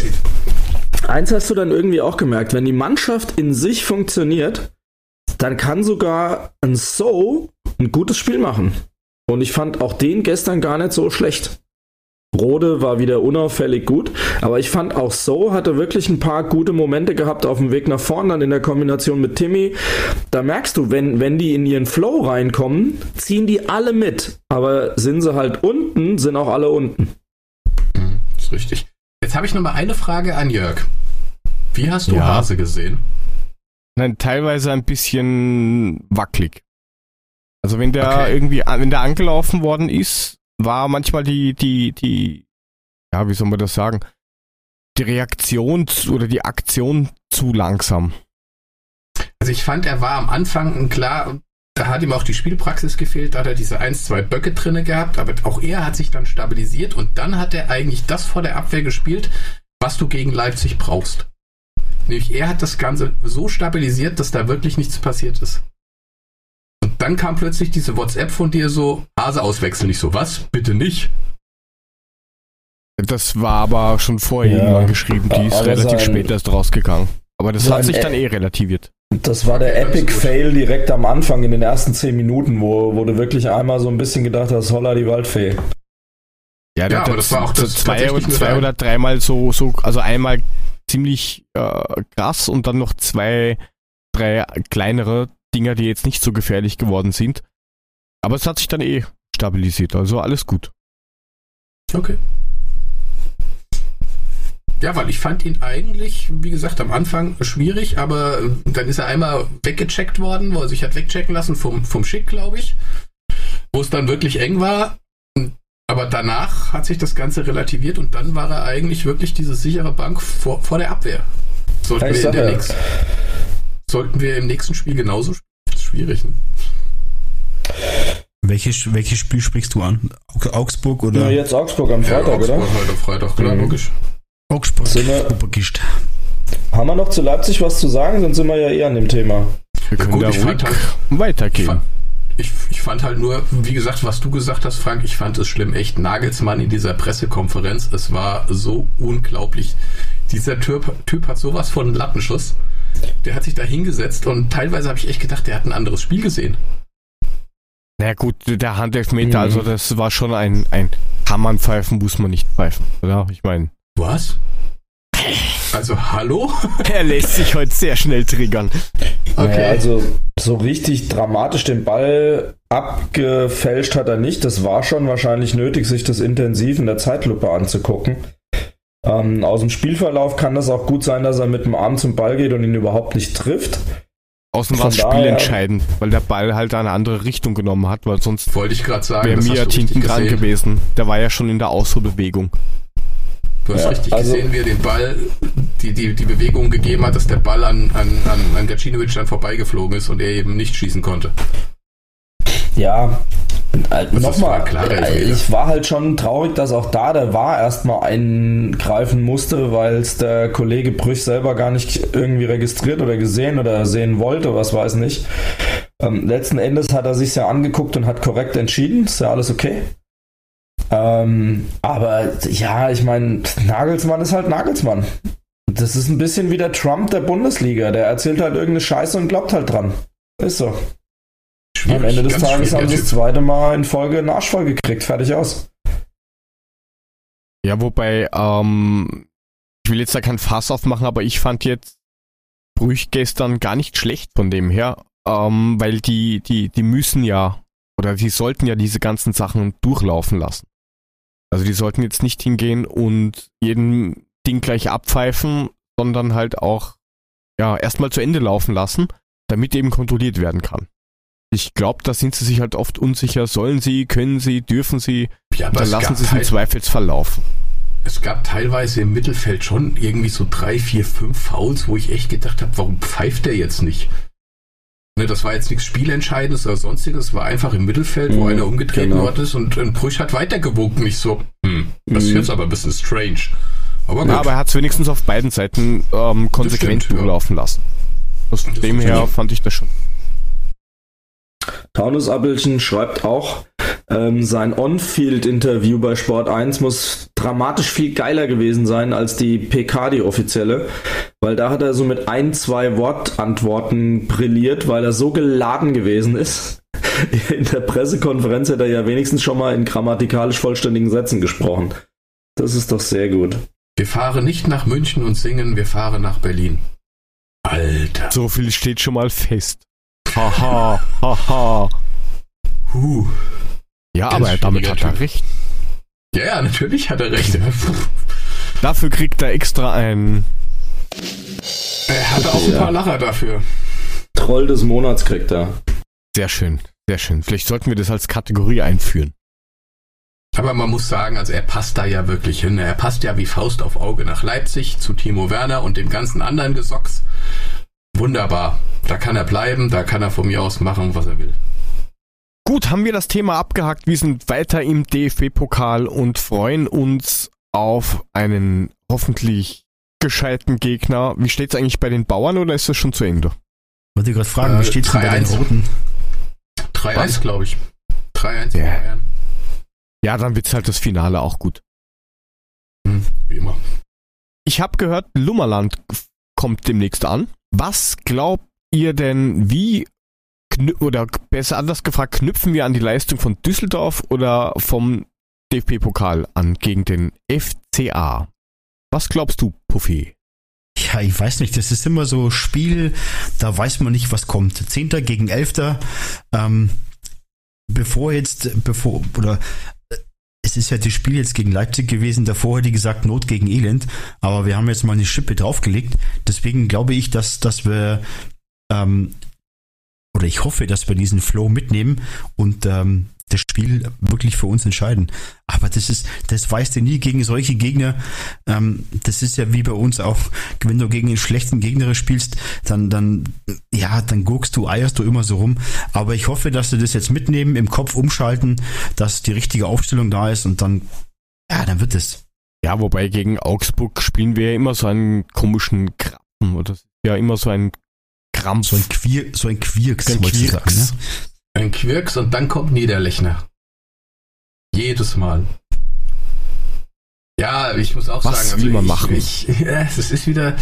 Eins hast du dann irgendwie auch gemerkt, wenn die Mannschaft in sich funktioniert, dann kann sogar ein So ein gutes Spiel machen. Und ich fand auch den gestern gar nicht so schlecht. Rode war wieder unauffällig gut, aber ich fand auch So hatte wirklich ein paar gute Momente gehabt auf dem Weg nach vorn, dann in der Kombination mit Timmy. Da merkst du, wenn, wenn die in ihren Flow reinkommen, ziehen die alle mit. Aber sind sie halt unten, sind auch alle unten. Mhm, ist richtig. Jetzt habe ich noch mal eine Frage an Jörg. Wie hast du Ja. Hase gesehen? Nein, teilweise ein bisschen wackelig. Also wenn der Okay. irgendwie, wenn der angelaufen worden ist, war manchmal die, die, die, ja, wie soll man das sagen? Die Reaktion oder die Aktion zu langsam. Also ich fand, er war am Anfang klar, da hat ihm auch die Spielpraxis gefehlt, da hat er diese ein, zwei Böcke drinne gehabt, aber auch er hat sich dann stabilisiert und dann hat er eigentlich das vor der Abwehr gespielt, was du gegen Leipzig brauchst. Nämlich er hat das Ganze so stabilisiert, dass da wirklich nichts passiert ist. Dann kam plötzlich diese WhatsApp von dir so, Hase auswechseln. Ich so, was? Bitte nicht. Das war aber schon vorher Ja. irgendwann geschrieben. Die ist Aber relativ sein- spät erst rausgegangen. Aber das hat sich dann Ä- eh relativiert. Das war der Epic. Fail direkt am Anfang in den ersten 10 Minuten, wo, wo du wirklich einmal so ein bisschen gedacht hast, holla die Waldfee. Ja, der Ja, aber das war auch so das zwei, zwei der- oder dreimal so, so, also einmal ziemlich äh, krass und dann noch zwei, drei kleinere Dinger, die jetzt nicht so gefährlich geworden sind. Aber es hat sich dann eh stabilisiert, also alles gut. Okay. Ja, weil ich fand ihn eigentlich, wie gesagt, am Anfang schwierig, aber äh, dann ist er einmal weggecheckt worden, wo er sich hat wegchecken lassen vom, vom Schick, glaube ich, wo es dann wirklich eng war. Aber danach hat sich das Ganze relativiert und dann war er eigentlich wirklich diese sichere Bank vor, vor der Abwehr. Sollten, Ja, ich wir in sag der ja. Sollten wir im nächsten Spiel genauso spielen? Schwierig. Ne? Welches, welches Spiel sprichst du an? Au- Augsburg oder Na, jetzt Augsburg am Freitag, ja, oder? Augsburg Halt am Freitag, klar, Mhm. logisch. Augsburg? Sind wir-. Haben wir noch zu Leipzig was zu sagen? Sonst sind wir ja eh an dem Thema. Wir können gut, da ich halt- weitergehen. fand- Ich, ich fand halt nur, wie gesagt, was du gesagt hast, Frank, ich fand es schlimm. Echt, Nagelsmann in dieser Pressekonferenz, es war so unglaublich. Dieser Typ, typ hat sowas von Lattenschuss. Der hat sich da hingesetzt und teilweise habe ich echt gedacht, der hat ein anderes Spiel gesehen. Na gut, der Handelfmeter, Mhm. also das war schon ein, ein kann man pfeifen, muss man nicht pfeifen, oder? Ich meine, Was? Also, hallo? er lässt sich heute sehr schnell triggern. Naja, also so richtig dramatisch den Ball abgefälscht hat er nicht. Das war schon wahrscheinlich nötig, sich das intensiv in der Zeitlupe anzugucken. Ähm, aus dem Spielverlauf kann das auch gut sein, dass er mit dem Arm zum Ball geht und ihn überhaupt nicht trifft. Außen war es daher- spielentscheidend, weil der Ball halt eine andere Richtung genommen hat, weil sonst Wollte ich gerade sagen, wäre das du hinten dran gewesen. Der war ja schon in der Ausholbewegung. Du hast Ja, richtig also- gesehen, wie er den Ball, die, die, die Bewegung gegeben hat, dass der Ball an, an, an, an Gacinovic dann vorbeigeflogen ist und er eben nicht schießen konnte. Ja, äh, war nochmal, äh, ich war halt schon traurig, dass auch da der war erstmal eingreifen musste, weil es der Kollege Brüch selber gar nicht irgendwie registriert oder gesehen oder sehen wollte, was weiß nicht. Ähm, letzten Endes hat er sich ja angeguckt und hat korrekt entschieden, ist ja alles okay. Ähm, aber ja, ich meine, Nagelsmann ist halt Nagelsmann. Das ist ein bisschen wie der Trump der Bundesliga. Der erzählt halt irgendeine Scheiße und glaubt halt dran. Ist so. Am Ende des Tages haben sie das zweite Mal in Folge einen Arsch voll gekriegt. Fertig aus. Ja, wobei, ähm, ich will jetzt da kein Fass aufmachen, aber ich fand jetzt Brüch gestern gar nicht schlecht von dem her. ähm, weil die, die, die müssen ja oder die sollten ja diese ganzen Sachen durchlaufen lassen. Also die sollten jetzt nicht hingehen und jeden Ding gleich abpfeifen, sondern halt auch ja erstmal zu Ende laufen lassen, damit eben kontrolliert werden kann. Ich glaube, da sind sie sich halt oft unsicher, sollen sie, können sie, dürfen sie, Ja, aber dann lassen sie es im Zweifelsfall laufen. Es gab teilweise im Mittelfeld schon irgendwie so drei, vier, fünf Fouls, wo ich echt gedacht habe, warum pfeift der jetzt nicht? Ne, das war jetzt nichts Spielentscheidendes oder sonstiges, es war einfach im Mittelfeld, wo Mhm, einer umgetreten genau. worden ist und ein Brüch hat weitergewunken. Ich so, hm, das ist Mhm. jetzt aber ein bisschen strange. Aber gut. Ja, aber er hat es wenigstens auf beiden Seiten ähm, konsequent stimmt, ja. durchlaufen lassen. Aus Das dem ist her fand ich das schon. Taunus Appelchen schreibt auch, ähm, sein On-Field-Interview bei Sport 1 muss dramatisch viel geiler gewesen sein als die PK, die offizielle, weil da hat er so mit ein, zwei Wortantworten brilliert, weil er so geladen gewesen ist. In der Pressekonferenz hat er ja wenigstens schon mal in grammatikalisch vollständigen Sätzen gesprochen. Das ist doch sehr gut. wir fahren nicht nach München und singen, wir fahren nach Berlin. Alter. So viel steht schon mal fest. Haha, haha. Huh. Ja, Ganz aber damit hat er recht. Ja, ja, natürlich hat er recht. Dafür kriegt er extra ein. Er hatte auch ein Ja. paar Lacher dafür. Troll des Monats kriegt er. Sehr schön, sehr schön. Vielleicht sollten wir das als Kategorie einführen. Aber man muss sagen, also er passt da ja wirklich hin. Er passt ja wie Faust auf Auge nach Leipzig zu Timo Werner und dem ganzen anderen Gesocks. Wunderbar. Da kann er bleiben, da kann er von mir aus machen, was er will. Gut, haben wir das Thema abgehakt. Wir sind weiter im DFB-Pokal und freuen uns auf einen hoffentlich gescheiten Gegner. Wie steht's eigentlich bei den Bauern oder ist das schon zu Ende? Wollte ich gerade fragen, Äh, wie steht's denn bei den 3-1. Roten? 3-1, Was? glaube ich. 3-1 Ja. Bayern. Ja, dann wird's halt das Finale auch gut. Hm, wie immer. Ich habe gehört, Lummerland kommt demnächst an. Was glaubt ihr denn, wie oder besser anders gefragt, knüpfen wir an die Leistung von Düsseldorf oder vom DFB-Pokal an gegen den FCA? Was glaubst du, Puffy? Ja, ich weiß nicht, das ist immer so Spiel, da weiß man nicht, was kommt. Zehnter gegen Elfter, ähm, bevor jetzt, bevor, oder es ist ja das Spiel jetzt gegen Leipzig gewesen, davor hätte ich gesagt Not gegen Elend, aber wir haben jetzt mal eine Schippe draufgelegt, deswegen glaube ich, dass, dass wir, ähm, oder ich hoffe, dass wir diesen Flow mitnehmen und ähm, das Spiel wirklich für uns entscheiden. Aber das ist, das weißt du nie gegen solche Gegner. Ähm, das ist ja wie bei uns auch, wenn du gegen einen schlechten Gegner spielst, dann, dann, ja, dann guckst du, eierst du immer so rum. Aber ich hoffe, dass sie das jetzt mitnehmen, im Kopf umschalten, dass die richtige Aufstellung da ist und dann, ja, dann wird es. Ja, wobei gegen Augsburg spielen wir ja immer so einen komischen Krampfen oder ja immer so ein Krampf. So ein Quir, so ein Quirks, Ein ich sagen, ne? Ein Quirks und dann kommt Niederlechner. Jedes Mal. Ja, ich muss auch Was sagen, man ich, machen? Ich, es ist wieder,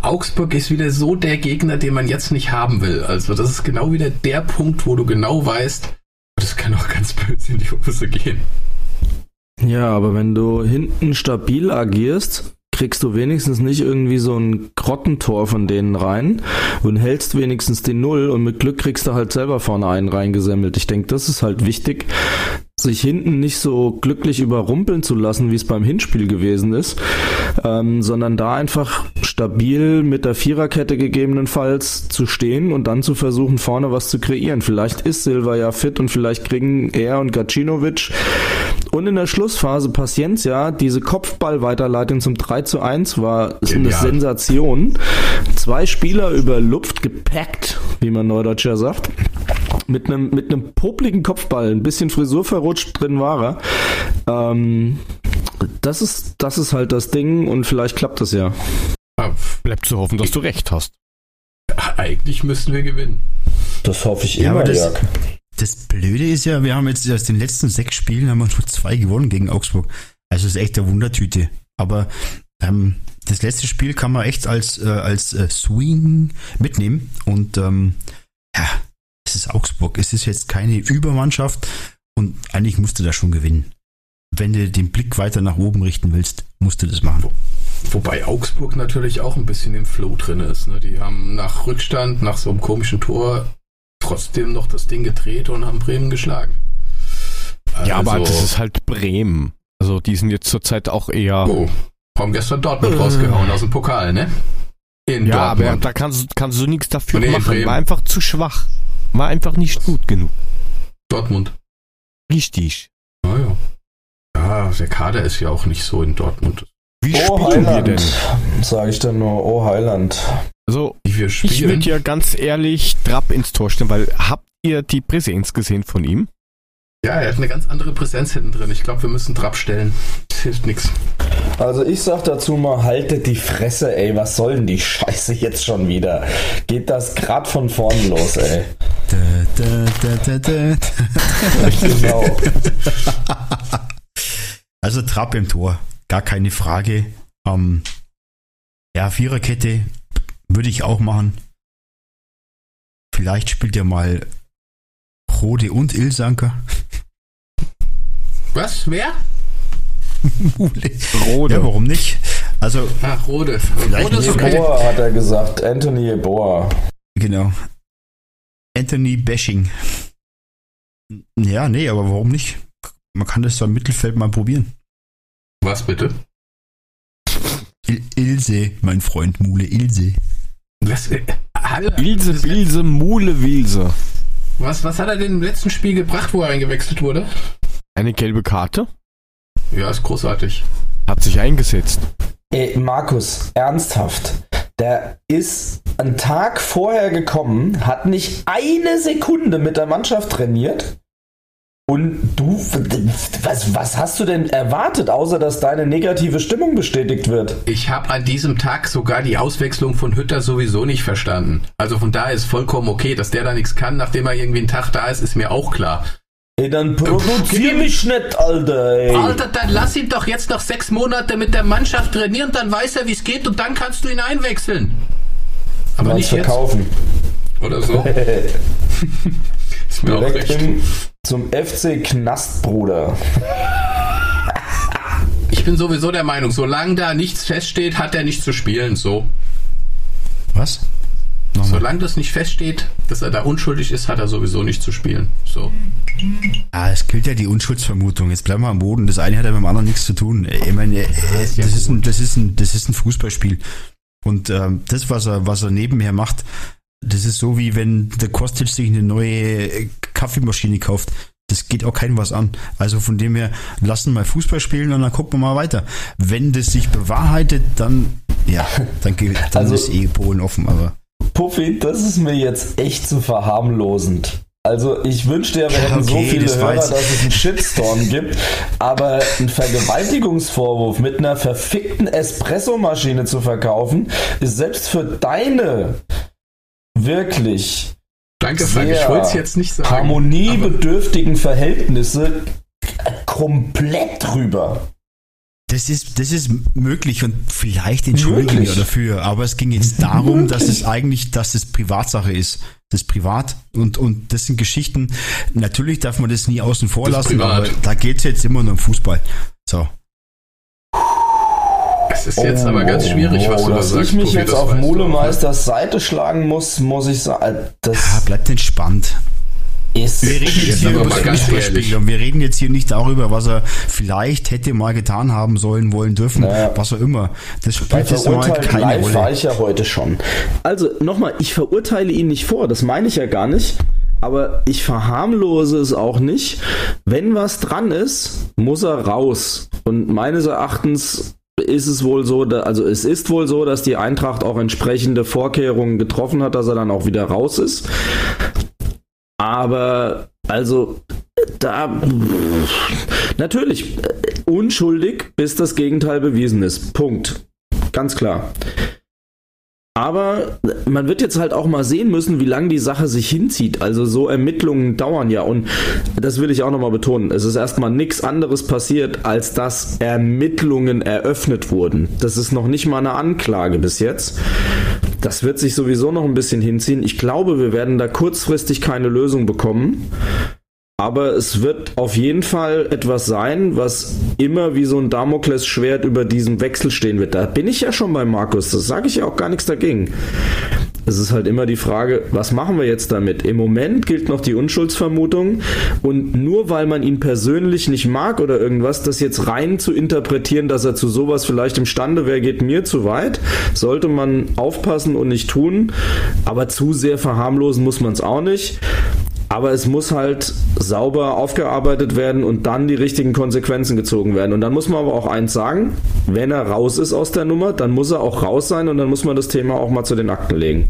Augsburg ist wieder so der Gegner, den man jetzt nicht haben will. Also das ist genau wieder der Punkt, wo du genau weißt, das kann auch ganz böse in die Hose gehen. Ja, aber wenn du hinten stabil agierst, kriegst du wenigstens nicht irgendwie so ein Grottentor von denen rein und hältst wenigstens die Null und mit Glück kriegst du halt selber vorne einen reingesammelt. Ich denke, das ist halt wichtig, sich hinten nicht so glücklich überrumpeln zu lassen, wie es beim Hinspiel gewesen ist, ähm, sondern da einfach stabil mit der Viererkette gegebenenfalls zu stehen und dann zu versuchen, vorne was zu kreieren. Vielleicht ist Silva ja fit und vielleicht kriegen er und Gacinovic und in der Schlussphase Paciencia, diese Kopfballweiterleitung zum 3 zu 1 war eine Genial. Sensation. Zwei Spieler über Luft gepackt, wie man Neudeutscher sagt. Mit einem, mit einem popligen Kopfball, ein bisschen Frisur verrutscht drin war er. Ähm, das ist, das ist halt das Ding und vielleicht klappt das ja. Bleibt zu hoffen, dass du recht hast. eigentlich müssten wir gewinnen. Das hoffe ich Ja, aber das, das Blöde ist ja, wir haben jetzt aus den letzten sechs Spielen haben wir nur zwei gewonnen gegen Augsburg. Also ist echt eine Wundertüte. Aber ähm, das letzte Spiel kann man echt als, äh, als äh, Swing mitnehmen. Und ähm, ja, es ist Augsburg. Es ist jetzt keine Übermannschaft und eigentlich musst du da schon gewinnen. Wenn du den Blick weiter nach oben richten willst, musst du das machen. Wobei Augsburg natürlich auch ein bisschen im Flow drin ist. Ne? Die haben nach Rückstand, nach so einem komischen Tor trotzdem noch das Ding gedreht und haben Bremen geschlagen. Ja, aber Also- das ist halt Bremen. Also die sind jetzt zurzeit auch eher. Oh, haben gestern Dortmund rausgehauen aus dem Pokal, ne? In ja, aber Dortmund. da kannst, du- kannst du nichts dafür Nee, machen. Bremen. War einfach zu schwach. War einfach nicht gut genug. Dortmund. Richtig. Naja. Ja, der Kader ist ja auch nicht so in Dortmund. Wie Oh, spielen wir Heiland, denn? sage ich dann nur. Oh, Heiland. Also, ich würde ja ganz ehrlich Trapp ins Tor stellen, weil habt ihr die Präsenz gesehen von ihm? ja, er hat eine ganz andere Präsenz hinten drin. Ich glaube, wir müssen Trapp stellen. Das hilft nichts. Also ich sag dazu mal, haltet die Fresse, ey. Was soll denn die Scheiße jetzt schon wieder? Geht das grad von vorn los, ey. Da, da, da, da, da. Genau. Also Trapp im Tor, gar keine Frage. Ähm, ja, Viererkette würde ich auch machen. Vielleicht spielt er mal Rode und Ilsanker. Was? Wer? Mule. Rode. Ja, warum nicht? Also, Ach, Rode. Vielleicht Rode okay. Boa hat er gesagt. Anthony Boa. genau. Anthony Bashing. Ja, nee, aber warum nicht? Man kann das da im Mittelfeld mal probieren. Was bitte? Il Ilse, mein Freund Mule, Ilse. Was, äh, Halle, Bilse, Bilse, Mule, Wilse. was, was hat er denn im letzten Spiel gebracht, wo er eingewechselt wurde? Eine gelbe Karte. Ja, ist großartig. Hat sich eingesetzt. Ey, Markus, ernsthaft. Der ist einen Tag vorher gekommen, hat nicht eine Sekunde mit der Mannschaft trainiert. Und du, was, was hast du denn erwartet, außer dass deine negative Stimmung bestätigt wird? Ich habe an diesem Tag sogar die Auswechslung von Hütter sowieso nicht verstanden. Also von daher ist vollkommen okay, dass der da nichts kann, nachdem er irgendwie einen Tag da ist, ist mir auch klar. Ey, dann produzier mich nicht, Alter, ey. Alter, dann lass ihn doch jetzt noch sechs Monate mit der Mannschaft trainieren, dann weiß er, wie es geht und dann kannst du ihn einwechseln. Aber Mal nicht jetzt verkaufen. oder so. ist mir auch Direkt recht. im, zum FC Knastbruder. Ich bin sowieso der Meinung, solange da nichts feststeht, hat er nicht zu spielen. So. Was? Nochmal. Solange das nicht feststeht, dass er da unschuldig ist, hat er sowieso nicht zu spielen. So. Ah, es gilt ja die Unschuldsvermutung. Jetzt bleiben wir am Boden. Das eine hat ja mit dem anderen nichts zu tun. Ich meine, äh, das, ist ein, das, ist ein, das ist ein Fußballspiel. Und ähm, das, was er, was er nebenher macht, das ist so wie wenn der Kostic sich eine neue äh, Kaffeemaschine kauft. Das geht auch keinem was an. Also von dem her, lassen mal Fußball spielen und dann gucken wir mal weiter. Wenn das sich bewahrheitet, dann, ja, dann, dann Also- ist eh Polen offen. Aber Puffy, das ist mir jetzt echt zu verharmlosend. Also ich wünschte ja, wir hätten so okay, viele das Hörer, dass es einen Shitstorm gibt. Aber einen Vergewaltigungsvorwurf mit einer verfickten Espressomaschine zu verkaufen, ist selbst für deine wirklich Danke, Frank. Sehr Ich wollte es jetzt nicht sagen. harmoniebedürftigen Verhältnisse komplett drüber. Das ist, das ist möglich und vielleicht entschuldigen Möglich. wir dafür, aber es ging jetzt darum, dass es eigentlich, dass es Privatsache ist. Das ist privat und, und das sind Geschichten. Natürlich darf man das nie außen vor Das lassen, aber da geht's jetzt immer nur um Fußball. So. Es ist jetzt aber ganz schwierig, was du da Oh, dass sagst. ich mich jetzt auf auch, ne? Mulemeisters Seite schlagen muss, muss ich sagen, Ja, das bleibt entspannt. ist Wir reden jetzt Jetzt hier über das Fußballspiel und wir reden jetzt hier nicht darüber, was er vielleicht hätte mal getan haben sollen, wollen, dürfen, Naja. was auch immer. Das spielt jetzt mal keine live war Rolle. ich ja heute schon. Also nochmal, ich verurteile ihn nicht vor, das meine ich ja gar nicht. Aber ich verharmlose es auch nicht. Wenn was dran ist, muss er raus. Und meines Erachtens ist es wohl so, also es ist wohl so, dass die Eintracht auch entsprechende Vorkehrungen getroffen hat, dass er dann auch wieder raus ist. Aber also da natürlich unschuldig, bis das Gegenteil bewiesen ist. Punkt. Ganz klar. Aber man wird jetzt halt auch mal sehen müssen, wie lange die Sache sich hinzieht. Also so Ermittlungen dauern ja. Und das will ich auch nochmal betonen. Es ist erstmal nichts anderes passiert, als dass Ermittlungen eröffnet wurden. Das ist noch nicht mal eine Anklage bis jetzt. Das wird sich sowieso noch ein bisschen hinziehen. Ich glaube, wir werden da kurzfristig keine Lösung bekommen. Aber es wird auf jeden Fall etwas sein, was immer wie so ein Damoklesschwert über diesem Wechsel stehen wird. Da bin ich ja schon bei Markus. Das sage ich ja auch gar nichts dagegen. Es ist halt immer die Frage, was machen wir jetzt damit? Im Moment gilt noch die Unschuldsvermutung und nur weil man ihn persönlich nicht mag oder irgendwas, das jetzt rein zu interpretieren, dass er zu sowas vielleicht imstande wäre, geht mir zu weit. Sollte man aufpassen und nicht tun, aber zu sehr verharmlosen muss man es auch nicht. Aber es muss halt sauber aufgearbeitet werden und dann die richtigen Konsequenzen gezogen werden. Und dann muss man aber auch eins sagen, wenn er raus ist aus der Nummer, dann muss er auch raus sein und dann muss man das Thema auch mal zu den Akten legen.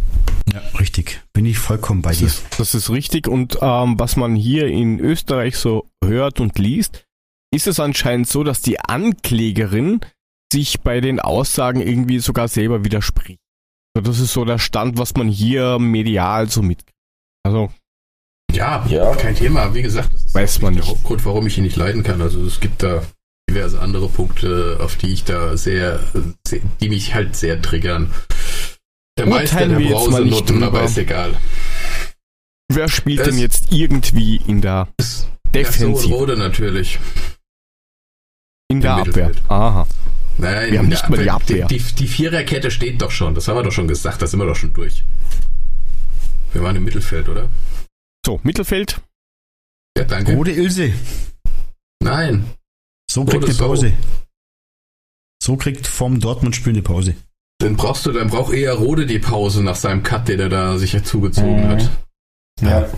Ja, richtig. Bin ich vollkommen bei Das dir. ist, das ist richtig. Und ähm, was man hier in Österreich so hört und liest, ist es anscheinend so, dass die Anklägerin sich bei den Aussagen irgendwie sogar selber widerspricht. Das ist so der Stand, was man hier medial so mitkriegt. Also, Ja, Ja. kein Thema. Wie gesagt, das ist Weiß man nicht der. Hauptgrund, warum ich ihn nicht leiden kann. Also es gibt da diverse andere Punkte, auf die ich da sehr, sehr die mich halt sehr triggern. Der Meister Urteilen der mal nicht Brausenutten, aber ist egal. wer spielt Es- denn jetzt irgendwie in der Es- Ja, so Defensive? Rode natürlich. in der Abwehr. Mittelfeld. Aha. Nein, Wir haben in nicht der mal die Abwehr- Abwehr. Die, die, die Viererkette steht doch schon. Das haben wir doch schon gesagt. Das sind wir doch schon durch. Wir waren im Mittelfeld, oder? So, Mittelfeld. Ja, danke. Rode Ilse. Nein. So kriegt eine. Pause. So kriegt vom Dortmund-Spiel eine Pause. Dann brauchst du, dann braucht eher Rode die Pause nach seinem Cut, den er da sich zugezogen Mhm. hat. Ja.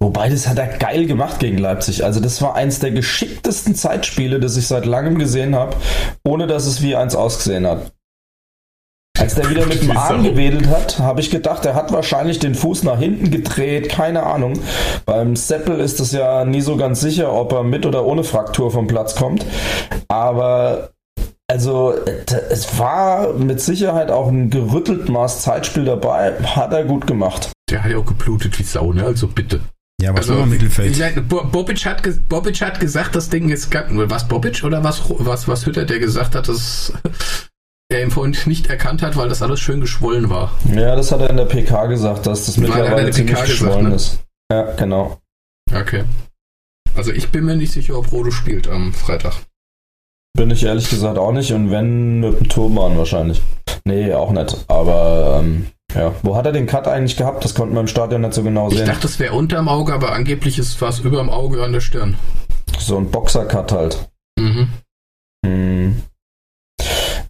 Wobei, das hat er geil gemacht gegen Leipzig. Also das war eins der geschicktesten Zeitspiele, das ich seit langem gesehen habe, ohne dass es wie eins ausgesehen hat. Als der wieder mit dem Arm gewedelt hat, habe ich gedacht, er hat wahrscheinlich den Fuß nach hinten gedreht, keine Ahnung. Beim Seppel ist es ja nie so ganz sicher, ob er mit oder ohne Fraktur vom Platz kommt. Aber also es war mit Sicherheit auch ein gerüttelt Maß Zeitspiel dabei, hat er gut gemacht. Der hat ja auch geblutet wie Sau, ne? Also bitte. Ja, was Also, war im Mittelfeld? Bobic hat, ge- Bobic hat gesagt, das Ding ist ganz, was Bobic oder was, was, was Hütter, der gesagt hat, dass er ihn vorhin nicht erkannt hat, weil das alles schön geschwollen war. Ja, das hat er in der PK gesagt, dass das er mittlerweile der ziemlich PK gesagt, geschwollen ne? ist. Ja, genau. Okay. Also ich bin mir nicht sicher, ob Rode spielt am Freitag. Bin ich ehrlich gesagt auch nicht und wenn mit dem Turban wahrscheinlich. Nee, auch nicht. Aber ähm, ja, wo hat er den Cut eigentlich gehabt? Das konnten wir im Stadion nicht so genau Ich sehen. dachte, es wäre unterm Auge, aber angeblich ist was über dem Auge an der Stirn. So ein Boxer-Cut halt. Mhm. Hm.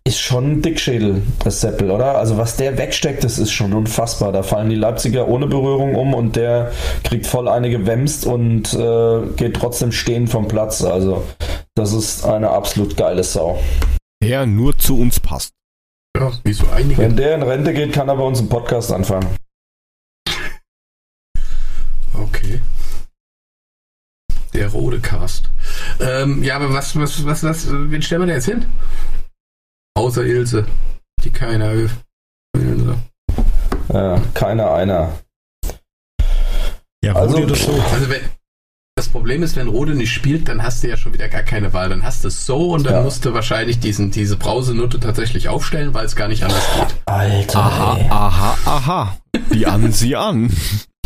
Ist schon ein Dickschädel, das Seppel, oder? Also was der wegsteckt, das ist schon unfassbar. Da fallen die Leipziger ohne Berührung um und der kriegt voll eine gewemst und äh, geht trotzdem stehen vom Platz. Also das ist eine absolut geile Sau. Der nur zu uns passt. Ja, wie so einige. Wenn der in Rente geht, kann er bei uns einen Podcast anfangen. Okay. Der Rode Cast. Ähm, ja, aber was, was, was, was, wen stellen wir denn jetzt hin? Außer Ilse, die keiner. Ja, keiner einer. Ja, Also- Rode oder so. Also wenn, das Problem ist, wenn Rode nicht spielt, dann hast du ja schon wieder gar keine Wahl. Dann hast du es so und dann Ja. musst du wahrscheinlich diesen, diese Brausenutte tatsächlich aufstellen, weil es gar nicht anders geht. Alter. Aha, ey. aha, aha. Die an sie an.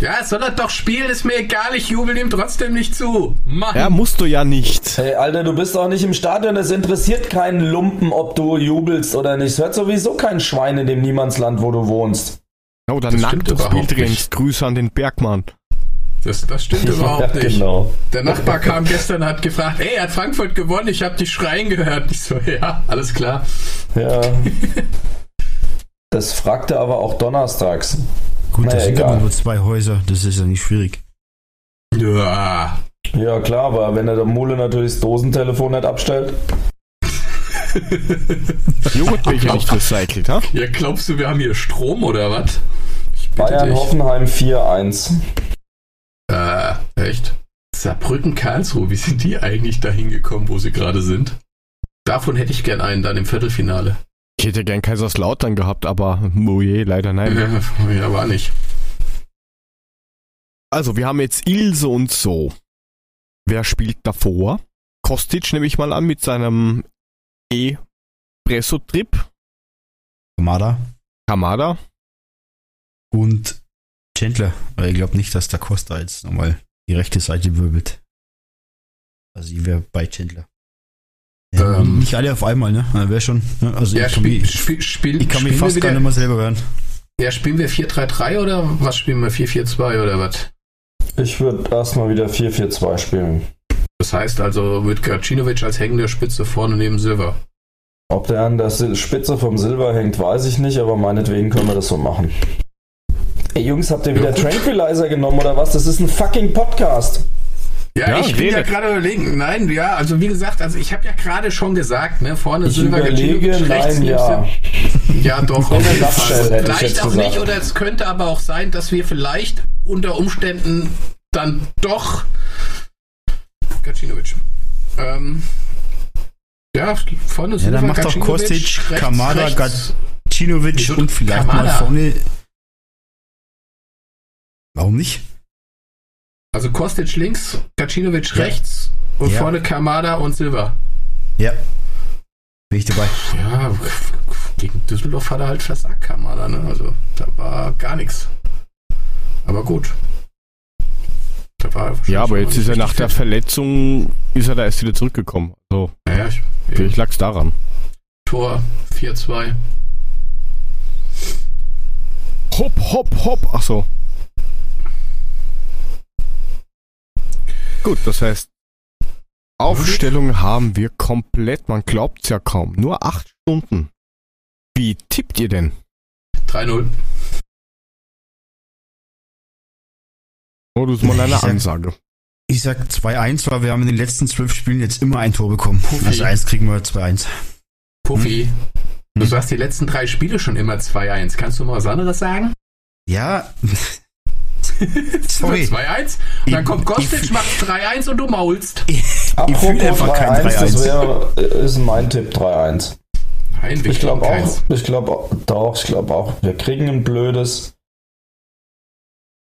Ja, soll er doch spielen, ist mir egal, ich jubel ihm trotzdem nicht zu. Mann. Ja, musst du ja nicht. Hey, Alter, du bist auch nicht im Stadion. Es interessiert keinen Lumpen, ob du jubelst oder nicht. Es hört sowieso kein Schwein in dem Niemandsland, wo du wohnst. Oh, dann Das nackt Bild nicht. rennst. Grüße an den Bergmann. Das, das stimmt überhaupt ja, nicht. genau. Der Nachbar kam gestern und hat gefragt, ey, hat Frankfurt gewonnen? Ich habe die Schreien gehört. Ich so, ja, alles klar. Ja. Das fragte aber auch donnerstags. Gut, Naja, da sind aber nur zwei Häuser. Das ist ja nicht schwierig. Ja. Ja, klar, aber wenn er der Mule natürlich das Dosentelefon nicht abstellt. Joghurtbecher nicht recycelt, ha? Ja, glaubst du, wir haben hier Strom oder was? Ich bitte Bayern dich. Hoffenheim 4-1. Äh, echt? Saarbrücken, Karlsruhe, wie sind die eigentlich da hingekommen, wo sie gerade sind? Davon hätte ich gern einen dann im Viertelfinale. Ich hätte gern Kaiserslautern gehabt, aber oh je, leider nein. Ja, ja, war nicht. Also, wir haben jetzt Ilse und so. Wer spielt davor? Kostic nehme ich mal an mit seinem E-Presso-Trip. Kamada Kamada. und Chandler. Weil ich glaube nicht, dass der Costa jetzt nochmal die rechte Seite wirbelt. Also ich wäre bei Chandler. Ja, Ähm. nicht alle auf einmal, ne? Wäre schon. Ne? Also Ja, ich kann spiel, mich, spiel, spiel, ich kann mich fast wieder, gar nicht mehr selber hören. Ja, spielen wir 4-3-3 oder was spielen wir? 4-4-2 oder was? Ich würde erstmal wieder 4-4-2 spielen. Das heißt also mit Gacinovic als hängende Spitze vorne neben Silver. Ob der an der Spitze vom Silber hängt, weiß ich nicht, aber meinetwegen können wir das so machen. Ey Jungs, habt ihr wieder Ja. Tranquilizer genommen oder was? Das ist ein fucking Podcast. Ja, Ja, ich bin ja gerade überlegen. Nein, ja, also wie gesagt, also ich habe ja gerade schon gesagt, ne, vorne Ich Silver überlege, Gacinovic, rechts nein, ja. Ja, doch. Auf jeden Fall. Vielleicht auch gesagt. nicht, oder es könnte aber auch sein, dass wir vielleicht unter Umständen dann doch Gacinovic. Ähm, ja, vorne Ja, Silver dann macht doch Kostic, rechts- Kamada, rechts- Gacinovic und vielleicht Kamada? mal vorne. Warum nicht? Also Kostic links, Gacinovic Ja. rechts und Ja. vorne Kamada und Silva. Ja. Bin ich dabei. Ja, gegen Düsseldorf hat er halt versagt, Kamada, ne? Also da war gar nichts. Aber gut. Da war wahrscheinlich Ja, aber jetzt ist er nach der. Verletzung, ist er da erst wieder zurückgekommen. Also, Ja, ich, vielleicht lag's daran. Tor 4-2. Hopp, hopp, hopp. Ach Gut, das heißt, Aufstellung haben wir komplett, man glaubt's ja kaum. Nur acht Stunden. Wie tippt ihr denn? 3-0. Oh, das ist mal Ich eine sag- Ansage. Ich sag 2-1, weil wir haben in den letzten zwölf Spielen jetzt immer ein Tor bekommen. Puffy. Also eins kriegen wir 2-1. Puffy. Du Hm. sagst die letzten drei Spiele schon immer 2-1. Kannst du mal was anderes sagen? Ja, Sorry. Sorry. 2-1. Und dann Ich- kommt Kostic, ich- macht 3-1 und du maulst. Apropos fühle einfach kein 3-1, das 3-1. wäre, ist mein Tipp 3-1. Nein, wir Ich glaube auch, keins. ich glaube auch, doch, ich glaube auch, wir kriegen ein blödes.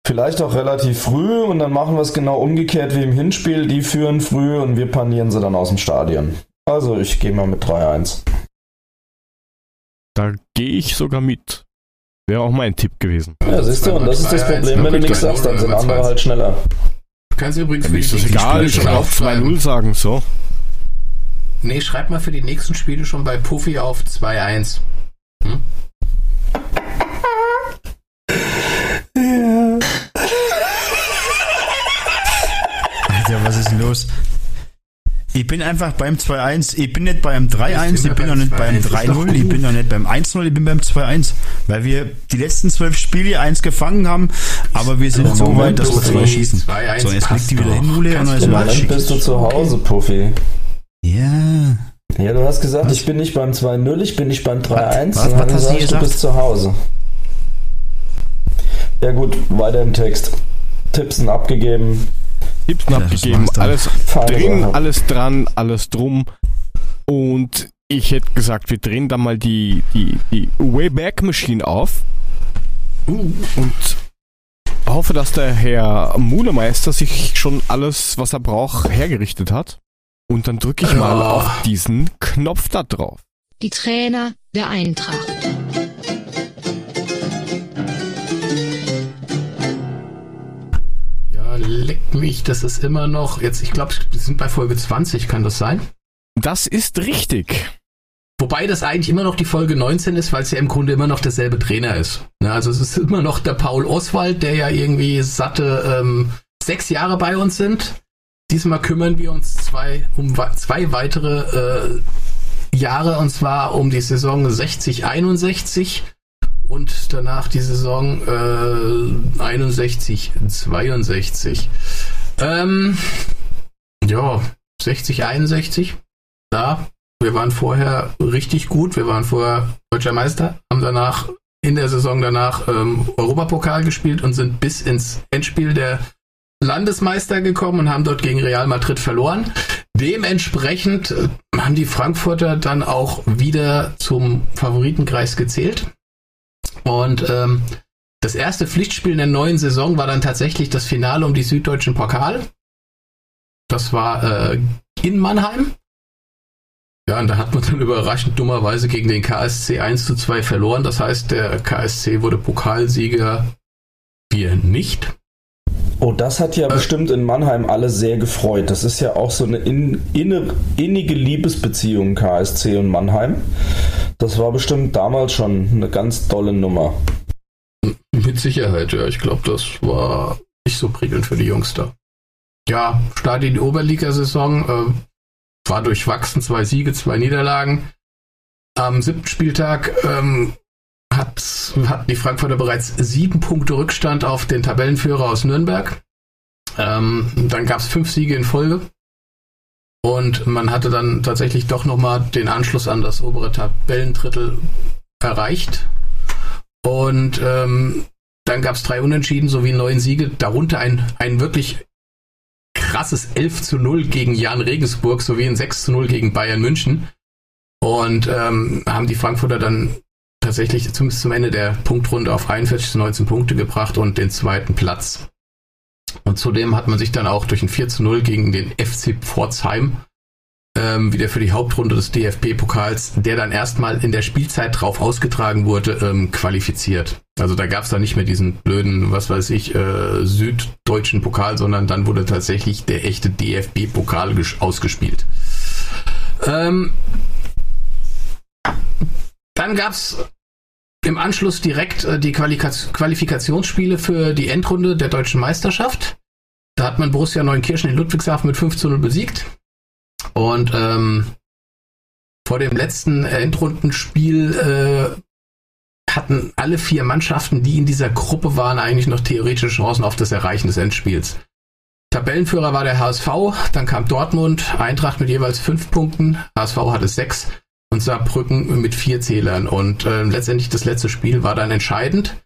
Vielleicht auch relativ früh und dann machen wir es genau umgekehrt wie im Hinspiel. Die führen früh und wir panieren sie dann aus dem Stadion. Also ich gehe mal mit 3-1. Da gehe ich sogar mit. Wäre auch mein Tipp gewesen. Ja, siehst du, und das ist das 2-1, Problem, wenn du nichts sagst, dann sind andere 2-1. halt schneller. Du kannst übrigens Ja, für die das nächsten Egal, Spiele ich schon aufschreiben. 2-0 sagen, so. Nee, schreib mal für die nächsten Spiele schon bei Puffy auf 2-1. Alter, was ist denn los? Ich bin einfach beim 2-1. Ich bin nicht beim 3-1, ich bin beim nicht beim 2-1, ist doch 3-0, ich bin auch nicht beim 1-0, ich bin beim 2-1. Weil wir die letzten zwölf Spiele eins gefangen haben, aber wir sind so weit, dass wir zwei schießen. 2-1 So, jetzt liegt die wieder hin, Ule, und dann ist Moment bist du zu Hause, Puffy. Ja. Ja, du hast gesagt, ich bin nicht beim 2-0, ich bin nicht beim 3-1. Was- und dann was hast du, gesagt? bist zu Hause. Ja gut, weiter im Text. Tipps sind abgegeben. Tipps Ja, das abgegeben, alles drin, alles dran, alles drum. Und ich hätte gesagt, wir drehen da mal die, die, die Wayback Machine auf Uh, und hoffe, dass der Herr Mulemeister sich schon alles, was er braucht, hergerichtet hat. Und dann drücke ich mal Ja. auf diesen Knopf da drauf. Die Trainer der Eintracht. Ja, leck mich, das ist immer noch. Jetzt, ich glaube, wir sind bei Folge 20, kann das sein? Das ist richtig. Wobei das eigentlich immer noch die Folge 19 ist, weil es ja im Grunde immer noch derselbe Trainer ist. Also es ist immer noch der Paul Oswald, der ja irgendwie satte ähm, sechs Jahre bei uns sind. Diesmal kümmern wir uns zwei, um zwei weitere äh, Jahre und zwar um die Saison 60-61 und danach die Saison äh, 61-62. Ähm, ja, 60-61. Da wir waren vorher richtig gut. Wir waren vorher deutscher Meister, haben danach in der Saison danach ähm, Europapokal gespielt und sind bis ins Endspiel der Landesmeister gekommen und haben dort gegen Real Madrid verloren. Dementsprechend äh, haben die Frankfurter dann auch wieder zum Favoritenkreis gezählt. Und ähm, das erste Pflichtspiel in der neuen Saison war dann tatsächlich das Finale um die süddeutschen Pokal. Das war äh, in Mannheim. Ja, und da hat man dann überraschend dummerweise gegen den KSC 1 zu 2 verloren. Das heißt, der KSC wurde Pokalsieger. Wir nicht. Oh, das hat ja bestimmt in Mannheim alle sehr gefreut. Das ist ja auch so eine in, inne, innige Liebesbeziehung KSC und Mannheim. Das war bestimmt damals schon eine ganz tolle Nummer. Mit Sicherheit, ja. Ich glaube, das war nicht so prickelnd für die Jungs da. Ja, Start in die Oberligasaison äh, war durchwachsen, zwei Siege, zwei Niederlagen. Am siebten Spieltag ähm, hatten die Frankfurter bereits sieben Punkte Rückstand auf den Tabellenführer aus Nürnberg. Ähm, dann gab es fünf Siege in Folge. Und man hatte dann tatsächlich doch nochmal den Anschluss an das obere Tabellendrittel erreicht. Und ähm, dann gab es drei Unentschieden sowie neun Siege, darunter ein, ein wirklich krasses 11 zu 0 gegen Jan Regensburg sowie ein 6 zu 0 gegen Bayern München. Und ähm, haben die Frankfurter dann tatsächlich zumindest zum Ende der Punktrunde auf 41 zu 19 Punkte gebracht und den zweiten Platz. Und zudem hat man sich dann auch durch ein 4 zu 0 gegen den FC Pforzheim ähm, wieder für die Hauptrunde des DFB-Pokals, der dann erstmal in der Spielzeit drauf ausgetragen wurde, ähm, qualifiziert. Also da gab es dann nicht mehr diesen blöden, was weiß ich, äh, süddeutschen Pokal, sondern dann wurde tatsächlich der echte DFB-Pokal ausgespielt. Ähm, dann gab es im Anschluss direkt äh, die Qualifikationsspiele für die Endrunde der deutschen Meisterschaft. Da hat man Borussia Neunkirchen in Ludwigshafen mit 5 zu 0 besiegt. Und ähm, vor dem letzten Endrundenspiel äh, hatten alle vier Mannschaften, die in dieser Gruppe waren, eigentlich noch theoretische Chancen auf das Erreichen des Endspiels. Tabellenführer war der HSV, dann kam Dortmund, Eintracht mit jeweils fünf Punkten, HSV hatte sechs und Saarbrücken mit vier Zählern. Und äh, letztendlich das letzte Spiel war dann entscheidend.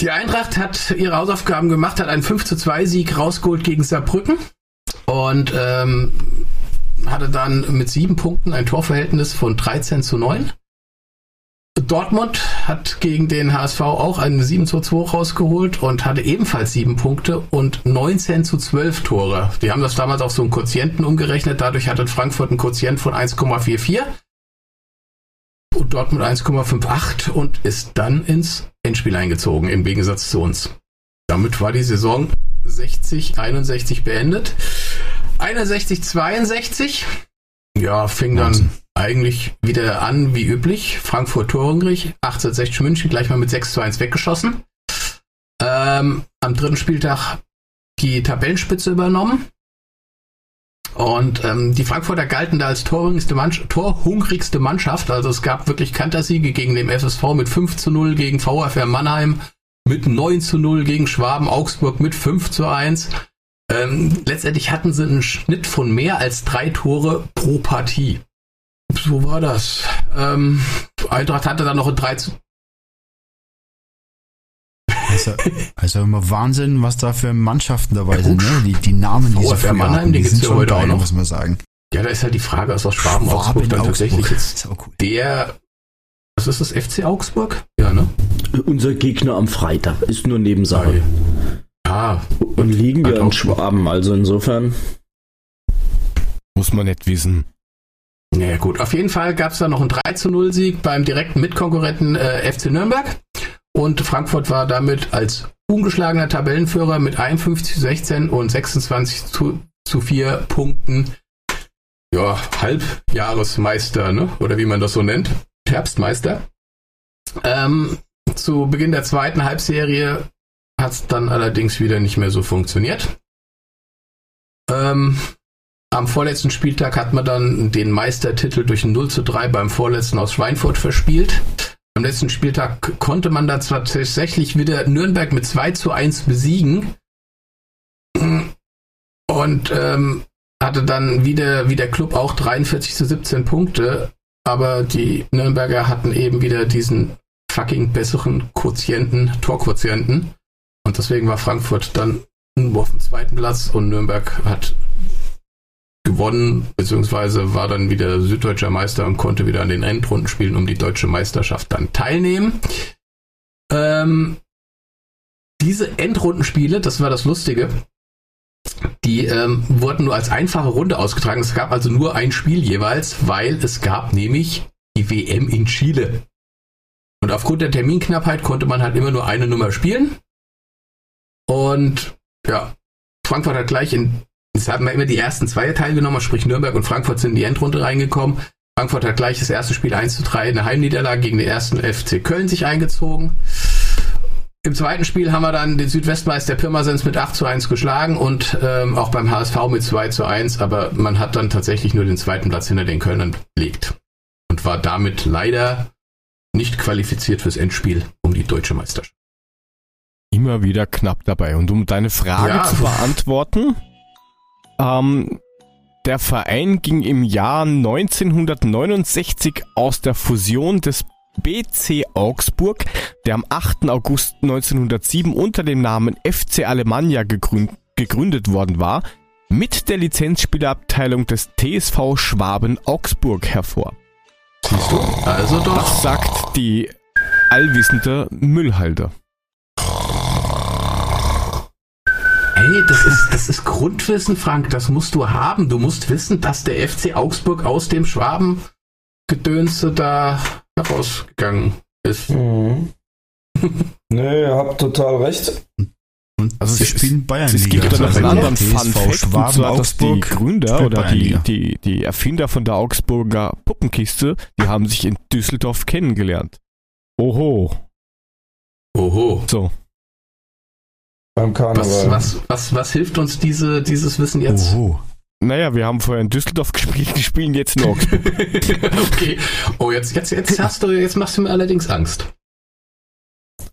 Die Eintracht hat ihre Hausaufgaben gemacht, hat einen 5 zu 2 Sieg rausgeholt gegen Saarbrücken und ähm, hatte dann mit sieben Punkten ein Torverhältnis von 13 zu 9. Dortmund hat gegen den HSV auch eine 7 zu 2 rausgeholt und hatte ebenfalls sieben Punkte und 19 zu 12 Tore. Die haben das damals auf so einen Quotienten umgerechnet. Dadurch hatte Frankfurt einen Quotient von 1,44 und Dortmund 1,58 und ist dann ins Endspiel eingezogen, im Gegensatz zu uns. Damit war die Saison 60, 61 beendet. 61, 62. Ja, fing dann eigentlich wieder an wie üblich. Frankfurt torhungrig, 1860 München gleich mal mit 6 zu 1 weggeschossen. Ähm, am dritten Spieltag die Tabellenspitze übernommen. Und ähm, die Frankfurter galten da als torhungrigste, Mannschaft, torhungrigste Mannschaft. Also es gab wirklich Kantersiege gegen den FSV mit 5 zu 0, gegen VfR Mannheim mit 9 zu 0, gegen Schwaben Augsburg mit 5 zu 1. Ähm, letztendlich hatten sie einen Schnitt von mehr als drei Tore pro Partie. So war das. Ähm, Eintracht hatte dann noch ein 3 zu. Also, also immer Wahnsinn, was da für Mannschaften dabei ja, sind. Ne? Die, die Namen, die VfR Mannheim, die, die sind schon heute geil, auch noch. muss man sagen. Ja, da ist halt die Frage, ist aus Schwaben Augsburg dann tatsächlich jetzt cool. der, was ist das, FC Augsburg? Ja, ne? Unser Gegner am Freitag ist nur Nebensache. Ah, und liegen wir in Schwaben, also insofern. Muss man nicht wissen. Naja gut, auf jeden Fall gab es da noch einen 3 zu 0 Sieg beim direkten Mitkonkurrenten äh, FC Nürnberg. Und Frankfurt war damit als ungeschlagener Tabellenführer mit 51 zu 16 und 26 zu, zu 4 Punkten. Ja, Halbjahresmeister, ne? Oder wie man das so nennt. Herbstmeister. Ähm, zu Beginn der zweiten Halbserie hat es dann allerdings wieder nicht mehr so funktioniert. Ähm, am vorletzten Spieltag hat man dann den Meistertitel durch ein 0 zu 3 beim vorletzten aus Schweinfurt verspielt. Am letzten Spieltag konnte man dann zwar tatsächlich wieder Nürnberg mit 2 zu 1 besiegen und ähm, hatte dann wieder wie der Club auch 43 zu 17 Punkte, aber die Nürnberger hatten eben wieder diesen fucking besseren Quotienten, Torquotienten und deswegen war Frankfurt dann auf dem zweiten Platz und Nürnberg hat gewonnen, beziehungsweise war dann wieder süddeutscher Meister und konnte wieder an den Endrunden spielen, um die deutsche Meisterschaft dann teilnehmen. Ähm, diese Endrundenspiele, das war das Lustige, die ähm, wurden nur als einfache Runde ausgetragen. Es gab also nur ein Spiel jeweils, weil es gab nämlich die WM in Chile. Und aufgrund der Terminknappheit konnte man halt immer nur eine Nummer spielen. Und ja, Frankfurt hat gleich in, es haben ja immer die ersten zwei teilgenommen, sprich Nürnberg und Frankfurt sind in die Endrunde reingekommen. Frankfurt hat gleich das erste Spiel 1 zu 3 eine Heimniederlage gegen den ersten FC Köln sich eingezogen. Im zweiten Spiel haben wir dann den Südwestmeister Pirmasens mit 8 zu 1 geschlagen und ähm, auch beim HSV mit 2 zu 1, aber man hat dann tatsächlich nur den zweiten Platz hinter den Kölnern belegt und war damit leider nicht qualifiziert fürs Endspiel um die deutsche Meisterschaft. Immer wieder knapp dabei. Und um deine Frage Ja. zu beantworten, ähm, der Verein ging im Jahr 1969 aus der Fusion des BC Augsburg, der am 8. August 1907 unter dem Namen FC Alemannia gegründ, gegründet worden war, mit der Lizenzspielerabteilung des TSV Schwaben Augsburg hervor. Siehst du? Also doch. Was sagt die allwissende Müllhalde? Hey, das ist, das ist Grundwissen, Frank. Das musst du haben. Du musst wissen, dass der FC Augsburg aus dem Schwaben-Gedönse da herausgegangen ist. Mhm. nee, ihr habt total recht. Und Also sie es- spielen Bayern Es gibt da noch einen anderen Fun Fact, Schwaben zwar, dass die Augsburg Gründer oder die, die, die Erfinder von der Augsburger Puppenkiste, die haben sich in Düsseldorf kennengelernt. Oho. Oho. So. Beim Karneval. Was, was, was, was hilft uns diese, dieses Wissen jetzt? Oho. Naja, wir haben vorher in Düsseldorf gespielt, die spielen jetzt in Augsburg. okay. Oh, jetzt, jetzt, jetzt hast du, jetzt machst du mir allerdings Angst.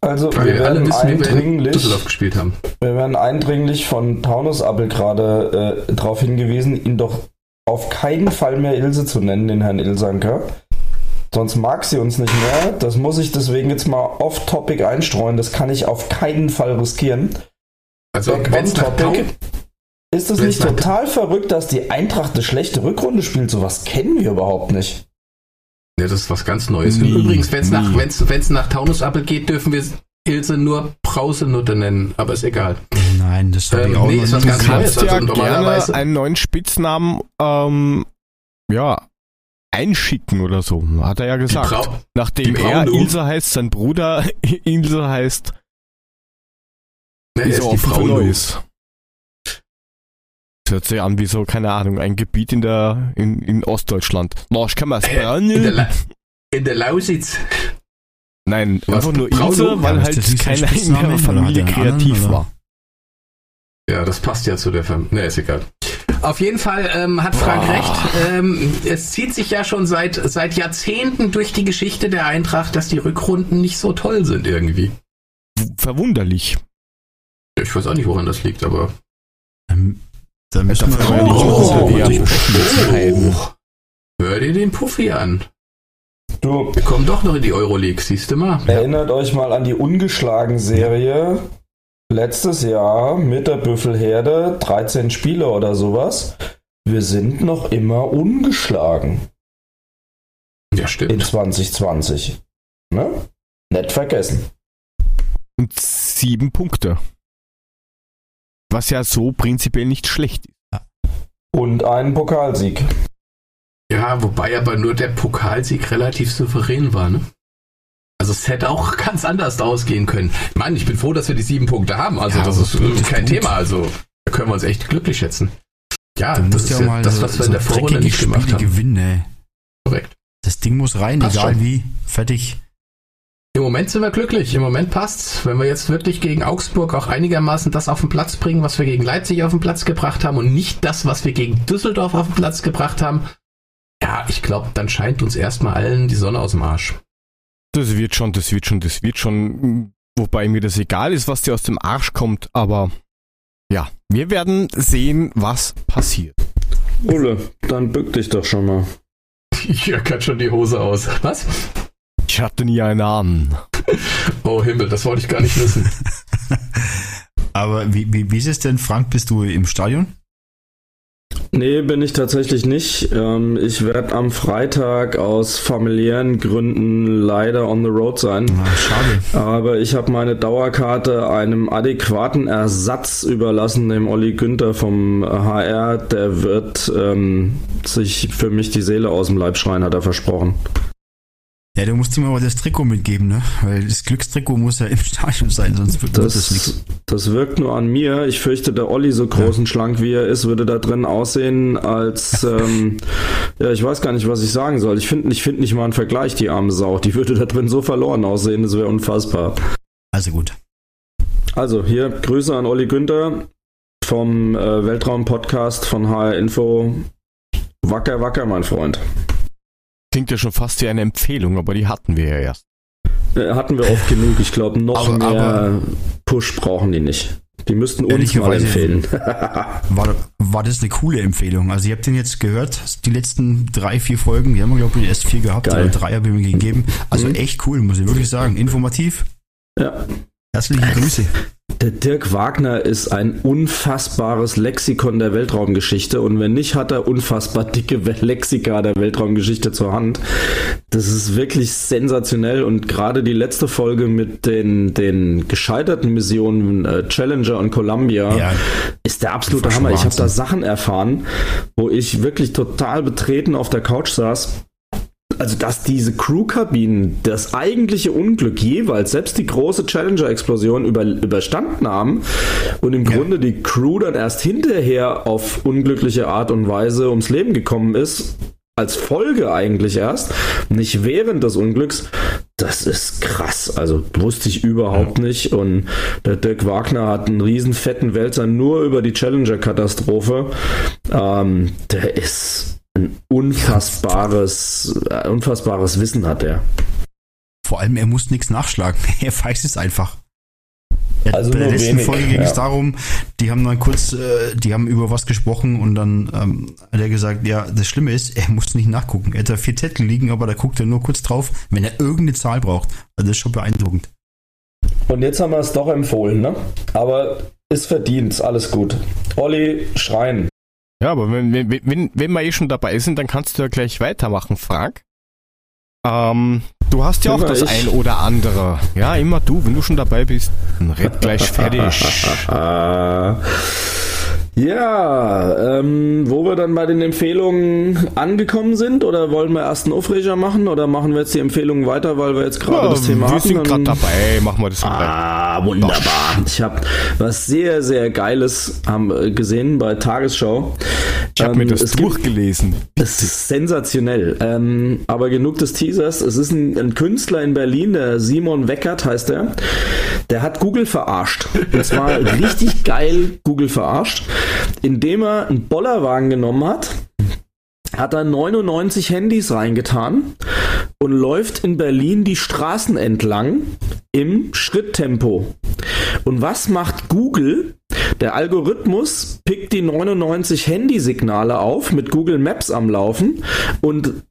Also, wir wir alle werden wissen, wir eindringlich, Düsseldorf gespielt haben. wir werden eindringlich von Taunus Appel gerade äh, darauf hingewiesen, ihn doch auf keinen Fall mehr Ilse zu nennen, den Herrn Ilsanker. Sonst mag sie uns nicht mehr. Das muss ich deswegen jetzt mal off-topic einstreuen. Das kann ich auf keinen Fall riskieren. Also, wenn es Ist es nicht total verrückt, dass die Eintracht eine schlechte Rückrunde spielt? Sowas kennen wir überhaupt nicht. Ja, das ist was ganz Neues. Nie, Übrigens, wenn es nach, wenn's, wenn's nach Taunusappel geht, dürfen wir Ilse nur Brausenutte nennen, aber ist egal. Nein, das habe Ähm, ich auch nee, ist was Du ganz. Neues. kannst ja also gerne normalerweise- einen neuen Spitznamen ähm, ja, einschicken oder so. Hat er ja gesagt. Nachdem er. Ilse heißt, sein Bruder Ilse heißt, ne, ist für Frau Neues. Das hört sich an wie so, keine Ahnung, ein Gebiet in der in, in Ostdeutschland. Norsch kann man es Äh, in, der La in der Lausitz. Nein, Was, einfach nur? Ilse, weil Ja, halt keiner in der Familie kreativ anderen, war. Ja, das passt ja zu der Familie. Ne, ist egal. Auf jeden Fall ähm, hat Frank recht. Ähm, es zieht sich ja schon seit, seit Jahrzehnten durch die Geschichte der Eintracht, dass die Rückrunden nicht so toll sind irgendwie. Verwunderlich. Ich weiß auch nicht, woran das liegt, aber. Ähm, Da müssen wir drüber Werbung. sprechen. Oh, hör dir den Puffy an. Du, Wir kommen doch noch in die Euroleague, siehst du mal. Erinnert euch mal an die Ungeschlagen-Serie letztes Jahr mit der Büffelherde, 13 Spiele oder sowas. Wir sind noch immer ungeschlagen Ja, in stimmt. 2020. Ne? Nicht vergessen. Und sieben Punkte. Was ja so prinzipiell nicht schlecht ist. Und einen Pokalsieg. Ja, wobei aber nur der Pokalsieg relativ souverän war, ne? Also es hätte auch ganz anders ausgehen können. Mann, ich bin froh, dass wir die sieben Punkte haben. Also Ja, das ist wirklich kein gut. Thema. Also da können wir uns echt glücklich schätzen. Ja, Du das musst ist ja ja mal das, so, was wir so in der Vorrunde nicht gemacht Spiele haben. gewinnen. ey. Korrekt. Das Ding muss rein, Passt egal schon. wie. Fertig. Im Moment sind wir glücklich. Im Moment passt's. Wenn wir jetzt wirklich gegen Augsburg auch einigermaßen das auf den Platz bringen, was wir gegen Leipzig auf den Platz gebracht haben und nicht das, was wir gegen Düsseldorf auf den Platz gebracht haben, ja, ich glaube, dann scheint uns erstmal allen die Sonne aus dem Arsch. Das wird schon, das wird schon, das wird schon. Wobei mir das egal ist, was dir aus dem Arsch kommt, aber ja, wir werden sehen, was passiert. Ulle, dann bück dich doch schon mal. Ja, kann schon die Hose aus. Was? Ich hatte nie eine an. Oh Himmel, das wollte ich gar nicht wissen. Aber wie, wie, wie ist es denn, Frank? Bist du im Stadion? Nee, bin ich tatsächlich nicht. Ähm, ich werde am Freitag aus familiären Gründen leider on the road sein. Ah, schade. Aber ich habe meine Dauerkarte einem adäquaten Ersatz überlassen, dem Olli Günther vom HR. Der wird ähm, sich für mich die Seele aus dem Leib schreien, hat er versprochen. Ja, du musst ihm aber das Trikot mitgeben, ne? Weil das Glückstrikot muss ja im Stadion sein, sonst wird das, nichts. Das, das wirkt nur an mir. Ich fürchte, der Olli, so groß und schlank wie er ist, würde da drin aussehen als, ähm, ja, ich weiß gar nicht, was ich sagen soll. Ich finde ich find nicht mal einen Vergleich, die arme Sau. Die würde da drin so verloren aussehen, das wäre unfassbar. Also gut. Also hier Grüße an Olli Günther vom äh, Weltraum-Podcast von HR Info. Wacker, wacker, mein Freund. Klingt ja schon fast wie eine Empfehlung, aber die hatten wir ja erst. Äh, hatten wir oft genug. Ich glaube, noch Aber- mehr aber- Push brauchen die nicht. Die müssten uns mal empfehlen. War, war das eine coole Empfehlung. Also ihr habt den jetzt gehört, die letzten drei, vier Folgen, die haben wir glaube ich erst vier gehabt, Geil. oder drei habe ich mir gegeben. Also Mhm. echt cool, muss ich wirklich sagen. Informativ. ja. Herzliche Grüße. Der Dirk Wagner ist ein unfassbares Lexikon der Weltraumgeschichte und wenn nicht, hat er unfassbar dicke Lexika der Weltraumgeschichte zur Hand. Das ist wirklich sensationell und gerade die letzte Folge mit den, den gescheiterten Missionen äh, Challenger und Columbia Ja. ist der absolute Hammer. Ich habe da Sachen erfahren, wo ich wirklich total betreten auf der Couch saß. Also, dass diese Crewkabinen das eigentliche Unglück jeweils, selbst die große Challenger-Explosion über, überstanden haben und im Ja. Grunde die Crew dann erst hinterher auf unglückliche Art und Weise ums Leben gekommen ist, als Folge eigentlich erst, nicht während des Unglücks, das ist krass. Also wusste ich überhaupt nicht. Und der Dirk Wagner hat einen riesen fetten Wälzer nur über die Challenger-Katastrophe. Ähm, der ist ein unfassbares, äh, unfassbares Wissen hat er. Vor allem, er muss nichts nachschlagen. Er weiß es einfach. Er- Also Bei der letzten wenig, Folge ging es ja. darum, die haben dann kurz, äh, die haben über was gesprochen und dann ähm, hat er gesagt, ja, das Schlimme ist, er muss nicht nachgucken. Er hat da vier Zettel liegen, aber da guckt er nur kurz drauf, wenn er irgendeine Zahl braucht. Also das ist schon beeindruckend. Und jetzt haben wir es doch empfohlen, ne? Aber ist verdient, alles gut. Olli, schreien. Ja, aber wenn, wenn, wenn, wenn wir eh schon dabei sind, dann kannst du ja gleich weitermachen, Frank. Ähm, du hast ja auch Immer das ich. ein oder andere. Ja, immer du, wenn du schon dabei bist, dann red gleich fertig. Ja, ähm, wo wir dann bei den Empfehlungen angekommen sind, oder wollen wir erst einen Aufreger machen, oder machen wir jetzt die Empfehlungen weiter, weil wir jetzt gerade Ja, das Thema wir hatten? sind gerade dabei, machen wir das gleich. Ah, wunderbar. Ich habe was sehr, sehr Geiles haben, äh, gesehen bei Tagesschau. Ich habe mir Ähm, das es gibt- durchgelesen. Es ist sensationell. Ähm, aber genug des Teasers. Es ist ein, ein Künstler in Berlin, der Simon Weckert heißt er. Der hat Google verarscht. Und zwar richtig geil Google verarscht, indem er einen Bollerwagen genommen hat, hat er 99 Handys reingetan und läuft in Berlin die Straßen entlang im Schritttempo. Und was macht Google? Der Algorithmus pickt die 99 Handysignale auf mit Google Maps am Laufen und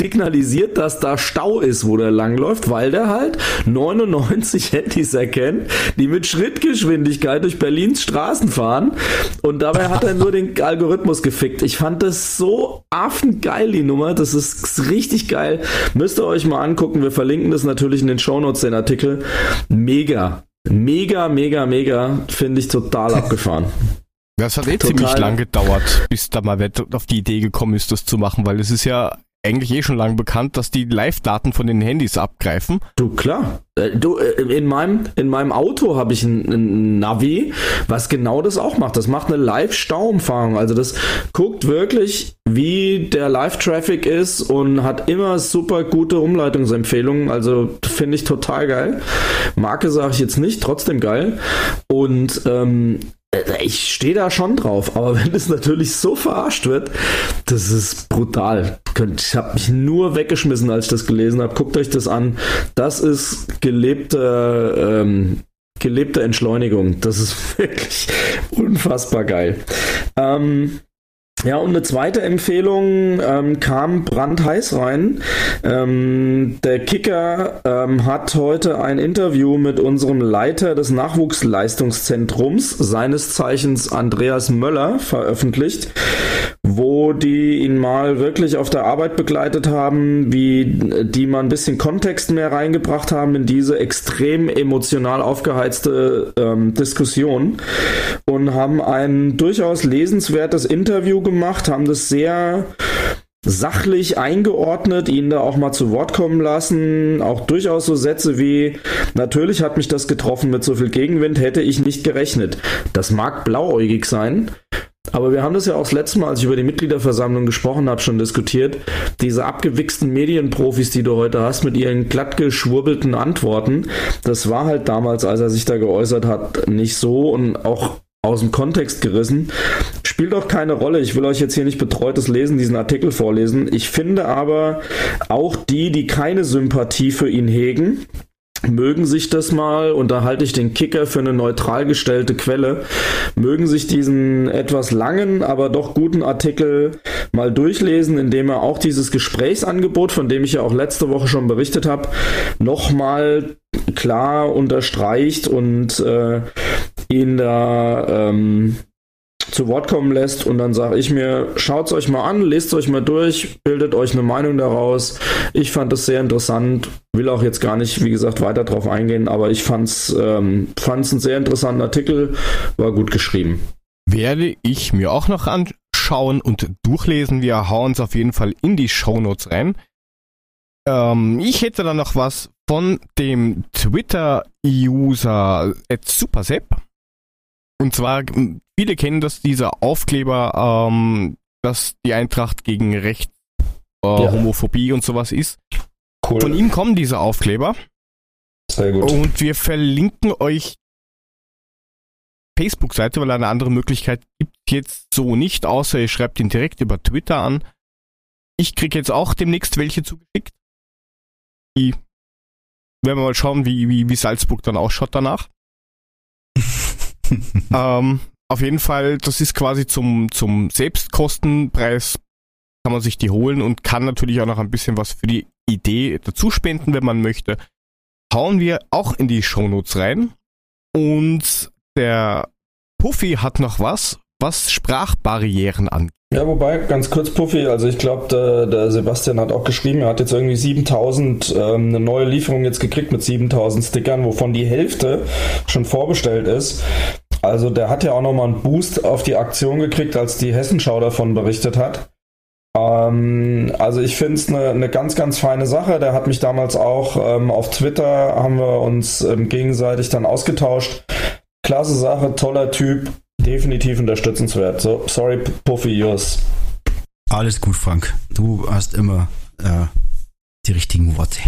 signalisiert, dass da Stau ist, wo der langläuft, weil der halt 99 Handys erkennt, die mit Schrittgeschwindigkeit durch Berlins Straßen fahren und dabei hat er nur den Algorithmus gefickt. Ich fand das so affengeil, die Nummer. Das ist richtig geil. Müsst ihr euch mal angucken. Wir verlinken das natürlich in den Shownotes, den Artikel. Mega. Mega, mega, mega. Finde ich total abgefahren. Das hat eh Total. ziemlich lang gedauert, bis da mal auf die Idee gekommen ist, das zu machen, weil es ist ja eigentlich eh schon lang bekannt, dass die Live-Daten von den Handys abgreifen. Du, klar. Äh, Du, äh, in meinem, in meinem Auto habe ich ein, ein Navi, was genau das auch macht. Das macht eine Live-Stauumfahrung. Also das guckt wirklich, wie der Live-Traffic ist und hat immer super gute Umleitungsempfehlungen. Also finde ich total geil. Marke sage ich jetzt nicht, trotzdem geil. Und ähm, äh, ich stehe da schon drauf, aber wenn es natürlich so verarscht wird, das ist brutal. Ich habe mich nur weggeschmissen, als ich das gelesen habe. Guckt euch das an. Das ist gelebte, ähm, gelebte Entschleunigung. Das ist wirklich unfassbar geil. Ähm, ja, und eine zweite Empfehlung ähm, kam brandheiß rein. Ähm, der Kicker ähm, hat heute ein Interview mit unserem Leiter des Nachwuchsleistungszentrums, seines Zeichens Andreas Möller, veröffentlicht, wo die ihn mal wirklich auf der Arbeit begleitet haben, wie die mal ein bisschen Kontext mehr reingebracht haben in diese extrem emotional aufgeheizte ähm, Diskussion und haben ein durchaus lesenswertes Interview gemacht, haben das sehr sachlich eingeordnet, ihn da auch mal zu Wort kommen lassen, auch durchaus so Sätze wie, natürlich hat mich das getroffen mit so viel Gegenwind, hätte ich nicht gerechnet. Das mag blauäugig sein, Aber wir haben das ja auch das letzte Mal, als ich über die Mitgliederversammlung gesprochen habe, schon diskutiert. Diese abgewichsten Medienprofis, die du heute hast, mit ihren glatt geschwurbelten Antworten, das war halt damals, als er sich da geäußert hat, nicht so und auch aus dem Kontext gerissen. Spielt auch keine Rolle. Ich will euch jetzt hier nicht betreutes Lesen, diesen Artikel vorlesen. Ich finde aber auch die, die keine Sympathie für ihn hegen, mögen sich das mal, und da halte ich den Kicker für eine neutral gestellte Quelle, mögen sich diesen etwas langen, aber doch guten Artikel mal durchlesen, indem er auch dieses Gesprächsangebot, von dem ich ja auch letzte Woche schon berichtet habe, nochmal klar unterstreicht und äh, ihn da ähm, zu Wort kommen lässt und dann sage ich mir, schaut's euch mal an, lest euch mal durch, bildet euch eine Meinung daraus. Ich fand es sehr interessant, will auch jetzt gar nicht, wie gesagt, weiter drauf eingehen, aber ich fand's, ähm, fand's einen sehr interessanten Artikel, war gut geschrieben. Werde ich mir auch noch anschauen und durchlesen. Wir hauen es auf jeden Fall in die Shownotes rein. Ähm, ich hätte dann noch was von dem Twitter-User Supersepp. Und zwar, viele kennen das, dieser Aufkleber, ähm, dass die Eintracht gegen Recht, äh, Ja. Homophobie und sowas ist. Cool. Von ihm kommen diese Aufkleber. Sehr gut. Und wir verlinken euch Facebook-Seite, weil eine andere Möglichkeit gibt jetzt so nicht, außer ihr schreibt ihn direkt über Twitter an. Ich krieg jetzt auch demnächst welche zugeschickt. Die werden wir mal schauen, wie, wie, wie Salzburg dann ausschaut danach. ähm, auf jeden Fall, das ist quasi zum, zum Selbstkostenpreis, kann man sich die holen und kann natürlich auch noch ein bisschen was für die Idee dazu spenden, wenn man möchte. Hauen wir auch in die Shownotes rein. Und der Puffy hat noch was, was Sprachbarrieren angeht. Ja, wobei, ganz kurz, Puffy, also ich glaube, der, der Sebastian hat auch geschrieben, er hat jetzt irgendwie 7000, ähm, eine neue Lieferung jetzt gekriegt mit 7000 Stickern, wovon die Hälfte schon vorbestellt ist. Also der hat ja auch nochmal einen Boost auf die Aktion gekriegt, als die Hessenschau davon berichtet hat. Ähm, also ich finde es eine ne ganz, ganz feine Sache. Der hat mich damals auch ähm, auf Twitter, haben wir uns ähm, gegenseitig dann ausgetauscht. Klasse Sache, toller Typ, definitiv unterstützenswert. So, sorry, Puffy, yours. Alles gut, Frank. Du hast immer äh, die richtigen Worte.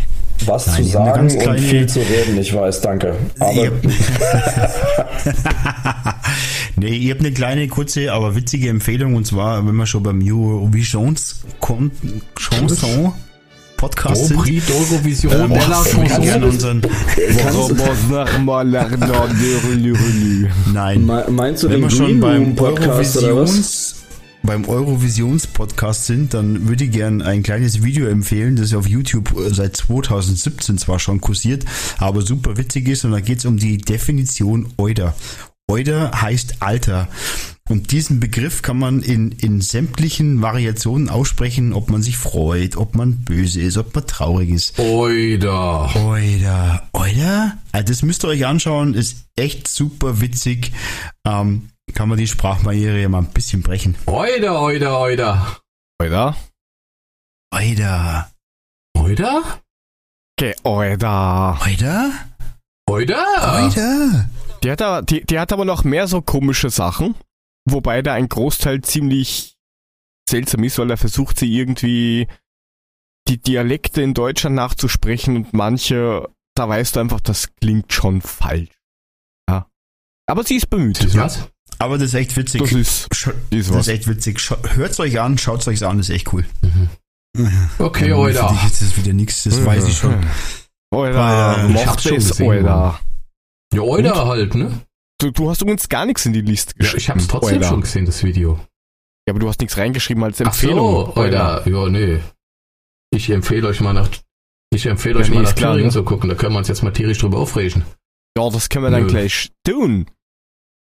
Was Nein, zu sagen und kleine- viel zu reden, ich weiß, danke. Aber Ich nee, ich habe eine kleine, kurze, aber witzige Empfehlung und zwar, wenn wir schon beim Eurovisions Chanson Podcast sind, Prix d'Eurovision de la ich gerne Chanson. unseren, nein, me- meinst du wenn den Green Podcast oder was? Beim Eurovisions-Podcast sind, dann würde ich gerne ein kleines Video empfehlen, das auf YouTube äh, seit 2017 zwar schon kursiert, aber super witzig ist und da geht es um die Definition Euder. Euder heißt Alter. Und diesen Begriff kann man in, in sämtlichen Variationen aussprechen, ob man sich freut, ob man böse ist, ob man traurig ist. Oida. Euder. Euder? Also das müsst ihr euch anschauen, ist echt super witzig. Ähm, kann man die Sprachbarriere ja mal ein bisschen brechen. Oida, oida, oida. Oder? Euder. Oida? Okay, oder. Euder? Oida? Euder? Die hat, aber, die, die hat aber noch mehr so komische Sachen, wobei da ein Großteil ziemlich seltsam ist, weil er versucht sie irgendwie die Dialekte in Deutschland nachzusprechen und manche, da weißt du einfach, das klingt schon falsch. Ja. Aber sie ist bemüht. Das was? Aber das ist echt witzig. Das ist, ist das ist echt witzig. Hört es euch an, schaut es euch an, das ist echt cool. Okay, Ähm, Für oida. dich ist das wieder nichts, das weiß ich schon. Oder, Ich hab's macht schon es, gesehen, oder. Ja, oida halt, ne? Du, du hast übrigens gar nichts in die Liste Ja, geschrieben. ich hab's trotzdem Euler. schon gesehen, das Video. Ja, aber du hast nichts reingeschrieben als Ach Empfehlung. so, oida. Ja, nee. Ich empfehle euch mal nach, ich empfehle euch Ja, nee, mal nach Thüringen ne? zu gucken, da können wir uns jetzt mal tierisch drüber aufregen. Ja, das können wir dann Nö. gleich tun.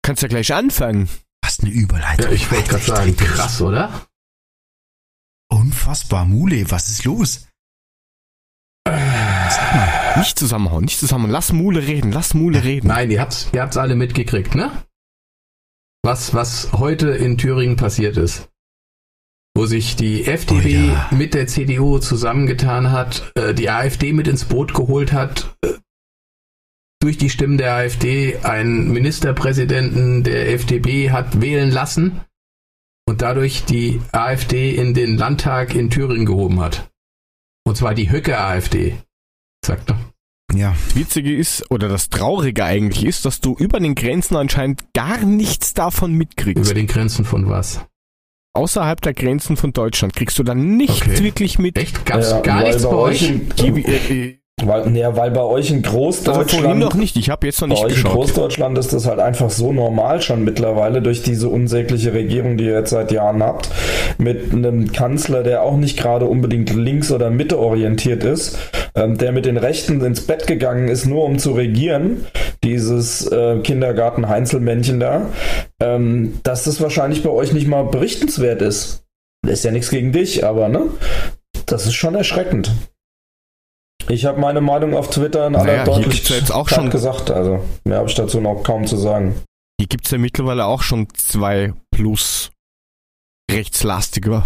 Kannst ja gleich anfangen. Was eine Überleitung. Ja, ich wollte gerade sagen, krass, oder? Unfassbar, Mule, was ist los? Sag mal. Nicht zusammenhauen, nicht zusammenhauen. Lass Mule reden, lass Mule reden. Nein, ihr habt's, ihr habt's alle mitgekriegt, ne? Was, was heute in Thüringen passiert ist. Wo sich die FDP Oida. mit der CDU zusammengetan hat, äh, die AfD mit ins Boot geholt hat, äh, durch die Stimmen der AfD einen Ministerpräsidenten der FDP hat wählen lassen und dadurch die AfD in den Landtag in Thüringen gehoben hat. Und zwar die Höcke-AfD. Sagt er. Ja, Das Witzige ist, oder das Traurige eigentlich ist, dass du über den Grenzen anscheinend gar nichts davon mitkriegst. Über den Grenzen von was? Außerhalb der Grenzen von Deutschland kriegst du dann nichts Okay. wirklich mit. Echt? Gab's Ja, gar nichts bei euch? in, Die, äh, äh, weil, ja, weil bei euch in also vorhin Großdeutschland noch nicht, ich habe jetzt noch Bei nicht euch in geschaut. Großdeutschland ist das halt einfach so normal schon mittlerweile durch diese unsägliche Regierung, die ihr jetzt seit Jahren habt, mit einem Kanzler, der auch nicht gerade unbedingt links- oder mitteorientiert ist, ähm, der mit den Rechten ins Bett gegangen ist, nur um zu regieren, dieses äh, Kindergarten-Heinzelmännchen da, ähm, dass das wahrscheinlich bei euch nicht mal berichtenswert ist. Ist ja nichts gegen dich, aber ne? Das ist schon erschreckend. Ich habe meine Meinung auf Twitter in aller Naja, hier Deutlichkeit gibt's ja jetzt auch schon- gesagt. Also mehr habe ich dazu noch kaum zu sagen. Hier gibt's ja mittlerweile auch schon zwei plus rechtslastige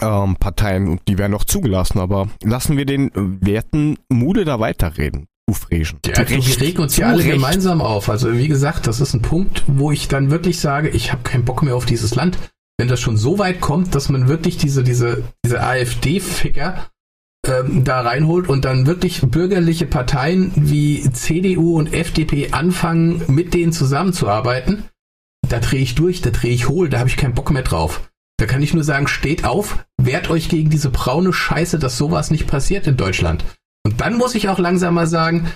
ähm, Parteien und die werden noch zugelassen, aber lassen wir den werten Mude da weiterreden. Ufreschen. Ja, also wir regen uns ja alle Recht. gemeinsam auf. Also wie gesagt, das ist ein Punkt, wo ich dann wirklich sage, ich habe keinen Bock mehr auf dieses Land. Wenn das schon so weit kommt, dass man wirklich diese, diese, diese AfD-Ficker ähm, da reinholt und dann wirklich bürgerliche Parteien wie CDU und FDP anfangen, mit denen zusammenzuarbeiten, da drehe ich durch, da drehe ich hohl, da habe ich keinen Bock mehr drauf. Da kann ich nur sagen, steht auf, wehrt euch gegen diese braune Scheiße, dass sowas nicht passiert in Deutschland. Und dann muss ich auch langsam mal sagen,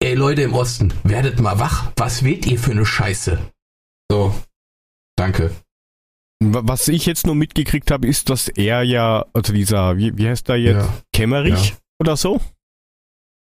ey Leute im Osten, werdet mal wach. Was wählt ihr für eine Scheiße? So, danke. Wa- Was ich jetzt nur mitgekriegt habe, ist, dass er ja, also dieser, wie, wie heißt der jetzt? Ja. Kemmerich Ja. oder so?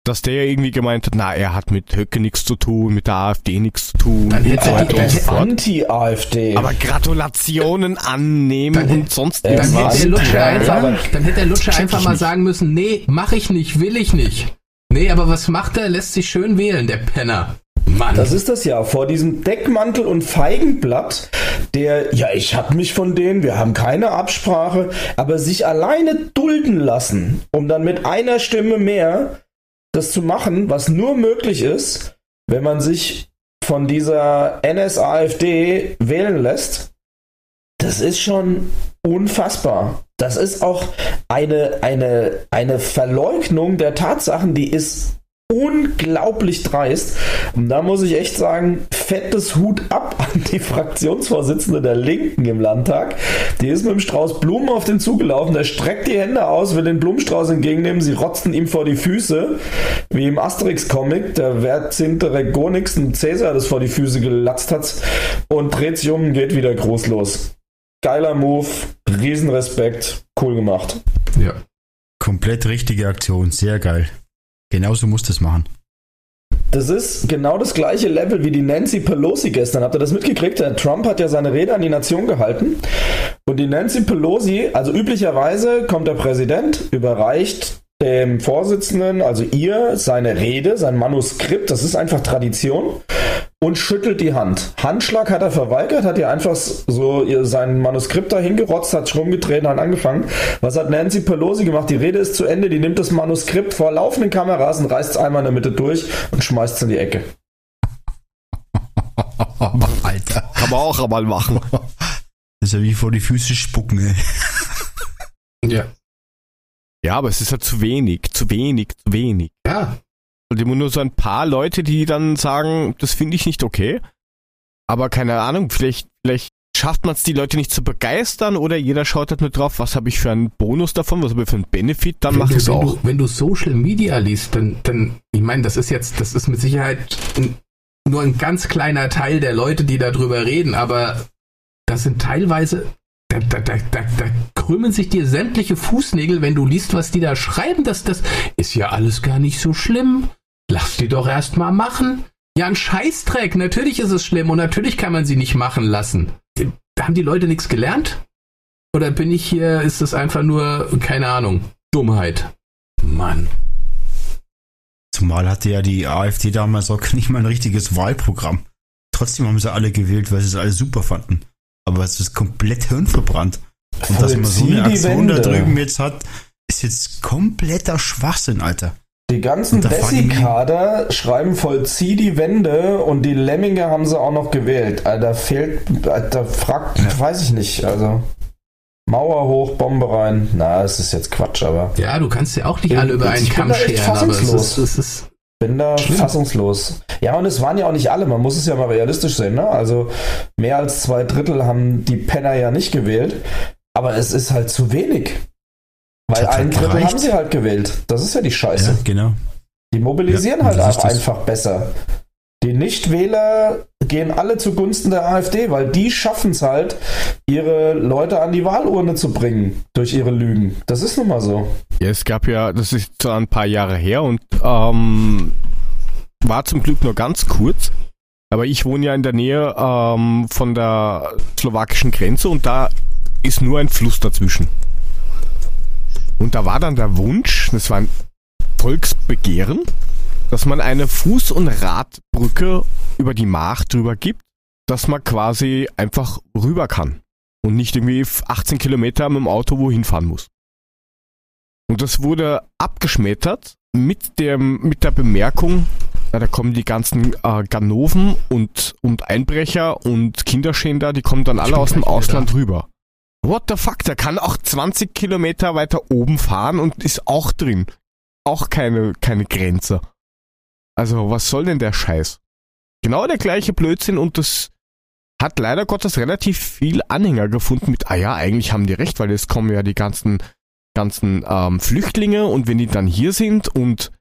Dass der ja irgendwie gemeint hat, na, er hat mit Höcke nichts zu tun, mit der AfD nichts zu tun Dann hätte so er die-. Anti-AfD. Aber Gratulationen annehmen Dann- und sonst Dann Dann irgendwas. hätte der Lutscher Ja, einfach, dann hätte der Lutscher einfach mal nicht. sagen müssen, nee, mach ich nicht, will ich nicht. Nee, aber was macht er? Lässt sich schön wählen, der Penner. Mann. Das ist das ja, vor diesem Deckmantel und Feigenblatt, der, ja, ich hab mich von denen, wir haben keine Absprache, aber sich alleine dulden lassen, um dann mit einer Stimme mehr das zu machen, was nur möglich ist, wenn man sich von dieser NSAFD wählen lässt, das ist schon unfassbar. Das ist auch eine, eine, eine Verleugnung der Tatsachen, die ist unglaublich dreist. Und da muss ich echt sagen, fettes Hut ab an die Fraktionsvorsitzende der Linken im Landtag. Die ist mit dem Strauß Blumen auf den Zug gelaufen, der streckt die Hände aus, will den Blumenstrauß entgegennehmen, sie rotzten ihm vor die Füße, wie im Asterix-Comic, der Vercingetorix ein Cäsar das vor die Füße gelatzt hat und dreht sich um und geht wieder groß los. Geiler Move, Riesenrespekt, cool gemacht. ja. komplett richtige Aktion, sehr geil. Genauso musst du es machen. Das ist genau das gleiche Level wie die Nancy Pelosi gestern. Habt ihr das mitgekriegt? Der Trump hat ja seine Rede an die Nation gehalten. Und die Nancy Pelosi, also üblicherweise kommt der Präsident, überreicht dem Vorsitzenden, also ihr, seine Rede, sein Manuskript, das ist einfach Tradition, und schüttelt die Hand. Handschlag hat er verweigert, hat ihr einfach so ihr sein Manuskript dahin gerotzt, hat sich rumgedreht und hat angefangen. Was hat Nancy Pelosi gemacht? Die Rede ist zu Ende, die nimmt das Manuskript vor laufenden Kameras und reißt es einmal in der Mitte durch und schmeißt es in die Ecke. Alter. Kann man auch einmal machen. Das ist ja wie vor die Füße spucken, ey. Ja. Ja, aber es ist halt zu wenig, zu wenig, zu wenig. Ja. Und immer nur so ein paar Leute, die dann sagen, das finde ich nicht okay. Aber keine Ahnung, vielleicht, vielleicht schafft man es, die Leute nicht zu begeistern oder jeder schaut halt nur drauf, was habe ich für einen Bonus davon, was habe ich für einen Benefit, dann mache ich es auch. du, wenn du Social Media liest, dann, dann, ich meine, das ist jetzt, das ist mit Sicherheit ein, nur ein ganz kleiner Teil der Leute, die darüber reden, aber das sind teilweise, da, da, da, da, da krümmen sich dir sämtliche Fußnägel, wenn du liest, was die da schreiben, dass das ist ja alles gar nicht so schlimm. Lass die doch erst mal machen. Ja, ein Scheißdreck. Natürlich ist es schlimm und natürlich kann man sie nicht machen lassen. Haben die Leute nichts gelernt? Oder bin ich hier, ist das einfach nur, keine Ahnung, Dummheit? Mann. Zumal hatte ja die AfD damals auch nicht mal ein richtiges Wahlprogramm. Trotzdem haben sie alle gewählt, weil sie es alle super fanden. Aber es ist komplett hirnverbrannt. Und dass man so eine Aktion da drüben jetzt hat, ist jetzt kompletter Schwachsinn, Alter. Die ganzen da Bessie-Kader schreiben vollzieh die Wände und die Lemminge haben sie auch noch gewählt. Alter, fehlt, da fragt, Ja. weiß ich nicht, also. Mauer hoch, Bombe rein. Na, es ist jetzt Quatsch, aber Ja, du kannst ja auch nicht Ich- alle über einen ich bin Kamm da scheren, aber es fassungslos. ist, es ist bin da Schlimm. fassungslos. Ja, und es waren ja auch nicht alle, man muss es ja mal realistisch sehen, ne? Also mehr als zwei Drittel haben die Penner ja nicht gewählt, aber es ist halt zu wenig. Weil ein Drittel gereicht. haben sie halt gewählt. Das ist ja die Scheiße. Ja, genau. Die mobilisieren Ja, halt auch einfach besser. Die Nichtwähler gehen alle zugunsten der AfD, weil die schaffen es halt, ihre Leute an die Wahlurne zu bringen durch ihre Lügen. Das ist nun mal so. Ja, es gab ja, das ist zwar ein paar Jahre her und ähm, war zum Glück nur ganz kurz. Aber ich wohne ja in der Nähe ähm, von der slowakischen Grenze und da ist nur ein Fluss dazwischen. Und da war dann der Wunsch, das war ein Volksbegehren, dass man eine Fuß- und Radbrücke über die Mach drüber gibt, dass man quasi einfach rüber kann und nicht irgendwie 18 Kilometer mit dem Auto wohin fahren muss. Und das wurde abgeschmettert mit, dem, mit der Bemerkung, ja, da kommen die ganzen äh, Ganoven und, und Einbrecher und Kinderschänder, die kommen dann alle aus dem gleich wieder Ausland rüber. What the fuck, der kann auch 20 Kilometer weiter oben fahren und ist auch drin. Auch keine, keine Grenze. Also, was soll denn der Scheiß? Genau der gleiche Blödsinn und das hat leider Gottes relativ viel Anhänger gefunden mit, ah ja, eigentlich haben die recht, weil jetzt kommen ja die ganzen ganzen ähm, Flüchtlinge und wenn die dann hier sind und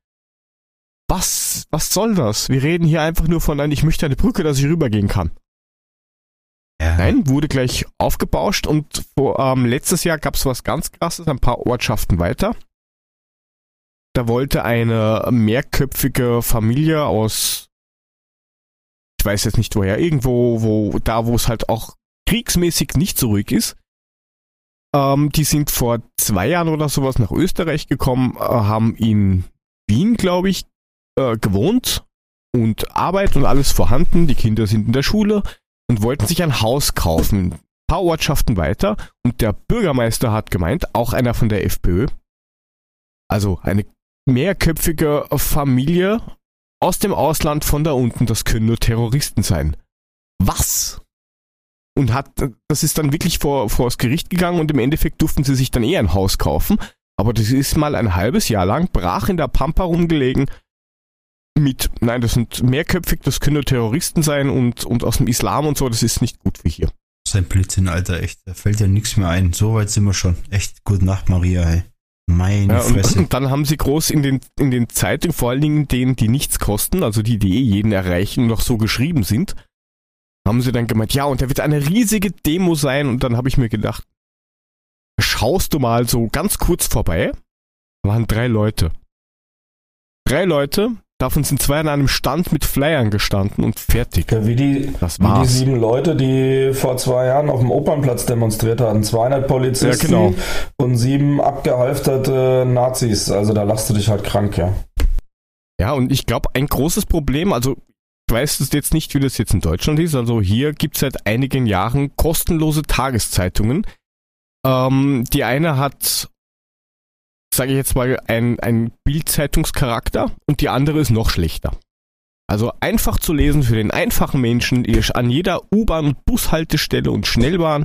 was, was soll das? Wir reden hier einfach nur von ein, ich möchte eine Brücke, dass ich rübergehen kann. Ja. Nein, wurde gleich aufgebauscht und vor, ähm, letztes Jahr gab es was ganz krasses, ein paar Ortschaften weiter. Da wollte eine mehrköpfige Familie aus, ich weiß jetzt nicht woher, irgendwo, wo, da wo es halt auch kriegsmäßig nicht so ruhig ist, ähm, die sind vor zwei Jahren oder sowas nach Österreich gekommen, äh, haben in Wien, glaube ich, äh, gewohnt und Arbeit und alles vorhanden. Die Kinder sind in der Schule und wollten sich ein Haus kaufen. Ein paar Ortschaften weiter. Und der Bürgermeister hat gemeint, auch einer von der FPÖ, also eine mehrköpfige Familie aus dem Ausland von da unten, das können nur Terroristen sein. Was? Und hat, das ist dann wirklich vor, vor das Gericht gegangen und im Endeffekt durften sie sich dann eh ein Haus kaufen. Aber das ist mal ein halbes Jahr lang brach in der Pampa rumgelegen mit, nein, das sind mehrköpfig, das können nur Terroristen sein und, und aus dem Islam und so, das ist nicht gut für hier. Sein Blödsinn, Alter, echt. Da fällt ja nichts mehr ein. So weit sind wir schon. Echt, gute Nacht, Maria, ey. Meine Ja, und, Fresse. und dann haben sie groß in den, in den Zeitungen, vor allen Dingen denen, die nichts kosten, also die, die eh jeden erreichen, noch so geschrieben sind, haben sie dann gemeint, ja, und da wird eine riesige Demo sein. Und dann habe ich mir gedacht, schaust du mal so ganz kurz vorbei. Da waren drei Leute. Drei Leute, davon sind zwei an einem Stand mit Flyern gestanden und fertig. Ja, wie die, Das wie die sieben Leute, die vor zwei Jahren auf dem Opernplatz demonstriert hatten. 200 Polizisten Ja, genau. und sieben abgehalfterte Nazis. Also da lachst du dich halt krank, ja. Ja, und ich glaube, ein großes Problem, also ich weiß es jetzt nicht, wie das jetzt in Deutschland ist, also hier gibt es seit einigen Jahren kostenlose Tageszeitungen. Ähm, die eine hat, sage ich jetzt mal, ein, ein Bildzeitungscharakter und die andere ist noch schlechter. Also einfach zu lesen für den einfachen Menschen, an jeder U-Bahn- und Bushaltestelle und Schnellbahn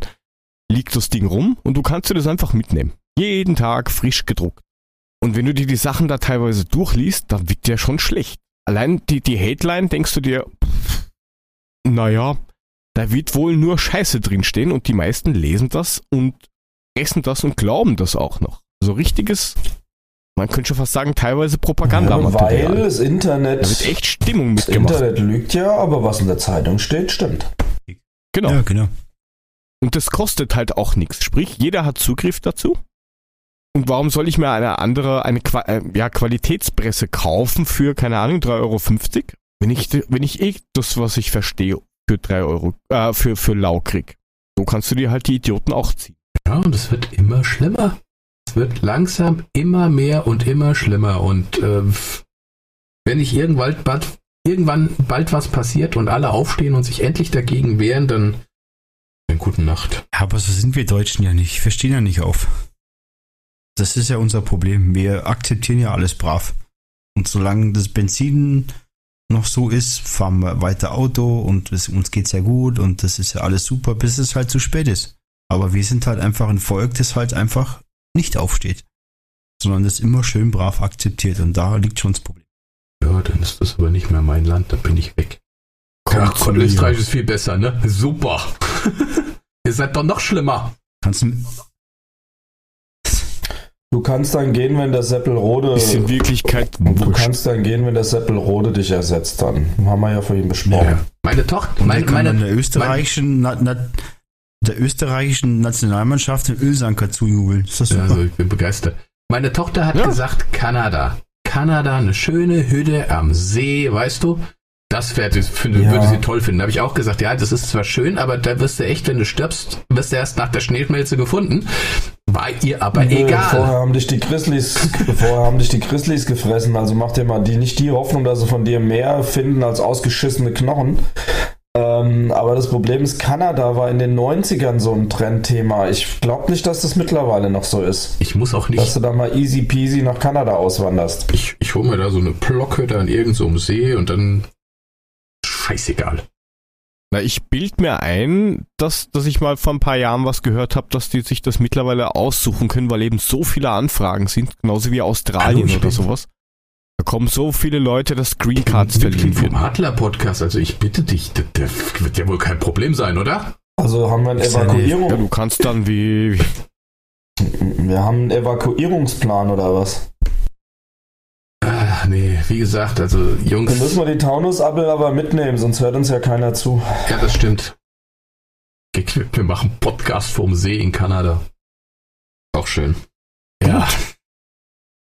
liegt das Ding rum und du kannst dir das einfach mitnehmen. Jeden Tag frisch gedruckt. Und wenn du dir die Sachen da teilweise durchliest, dann wird der schon schlecht. Allein die, die Headline denkst du dir, naja, da wird wohl nur Scheiße drinstehen und die meisten lesen das und essen das und glauben das auch noch. So richtiges, man könnte schon fast sagen, teilweise ja weil das Internet, Da wird echt Stimmung das mitgemacht. Internet lügt ja, aber was in der Zeitung steht, stimmt. Genau. Ja, genau. Und das kostet halt auch nichts. Sprich, jeder hat Zugriff dazu. Und warum soll ich mir eine andere, eine Qua äh, ja, Qualitätspresse kaufen für, keine Ahnung, 3,50 Euro? Wenn ich, wenn ich eh das, was ich verstehe, für 3 Euro, äh, für, für lau krieg. So kannst du dir halt die Idioten auch ziehen. Ja, und es wird immer schlimmer. Es wird langsam immer mehr und immer schlimmer. Und äh, wenn nicht irgendwann bald, irgendwann bald was passiert und alle aufstehen und sich endlich dagegen wehren, dann eine gute Nacht. Aber so sind wir Deutschen ja nicht. Wir stehen ja nicht auf. Das ist ja unser Problem. Wir akzeptieren ja alles brav. Und solange das Benzin noch so ist, fahren wir weiter Auto und es, uns geht's ja gut und das ist ja alles super, bis es halt zu spät ist. Aber wir sind halt einfach ein Volk, das halt einfach nicht aufsteht, sondern das immer schön brav akzeptiert und da liegt schon das Problem. Ja, dann ist das aber nicht mehr mein Land, da bin ich weg. Kommt Gott, mir. Österreich ist viel besser, ne? Super. Ihr seid doch noch schlimmer. Kannst du, Du kannst dann gehen, wenn der Seppelrode. Ist in Wirklichkeit du wurscht. kannst dann gehen, wenn der Seppelrode dich ersetzt dann. Haben wir ja vorhin besprochen. Ja. Meine Tochter, und meine, dann kann dann meine, der österreichischen, na, na, der österreichischen Nationalmannschaft den Ölsanker zujubeln. Ist das Ja, super? also ich bin begeistert. Meine Tochter hat Ja. gesagt, Kanada. Kanada, eine schöne Hütte am See, weißt du? Das wär, finde, Ja. würde sie toll finden. Da habe ich auch gesagt, ja, das ist zwar schön, aber da wirst du echt, wenn du stirbst, wirst du erst nach der Schneeschmelze gefunden. War ihr aber Nö, egal. Vorher haben dich die Grizzlies, vorher haben dich die Grizzlies gefressen. Also mach dir mal die, nicht die Hoffnung, dass sie von dir mehr finden als ausgeschissene Knochen. Ähm, aber das Problem ist, Kanada war in den 90ern so ein Trendthema. Ich glaube nicht, dass das mittlerweile noch so ist. Ich muss auch Dass nicht, du da mal easy peasy nach Kanada auswanderst. ich, ich hole mir da so eine Blockhütte an irgendeinem so See und dann scheißegal. Na, ich bild mir ein, dass, dass ich mal vor ein paar Jahren was gehört habe, dass die sich das mittlerweile aussuchen können, weil eben so viele Anfragen sind, genauso wie Australien Hallo, oder bin- sowas. Da kommen so viele Leute, dass Green Cards verliehen vom. Adler-Podcast, also ich bitte dich, das, das wird ja wohl kein Problem sein, oder? Also haben wir eine- Evakuierung. Ja, du kannst dann wie, Wir haben einen Evakuierungsplan oder was? Ah, nee, wie gesagt, also Jungs, Dann müssen wir die Taunus-Appel aber mitnehmen, sonst hört uns ja keiner zu. ja, das stimmt. Wir machen Podcast vom See in Kanada. Auch schön. Ja,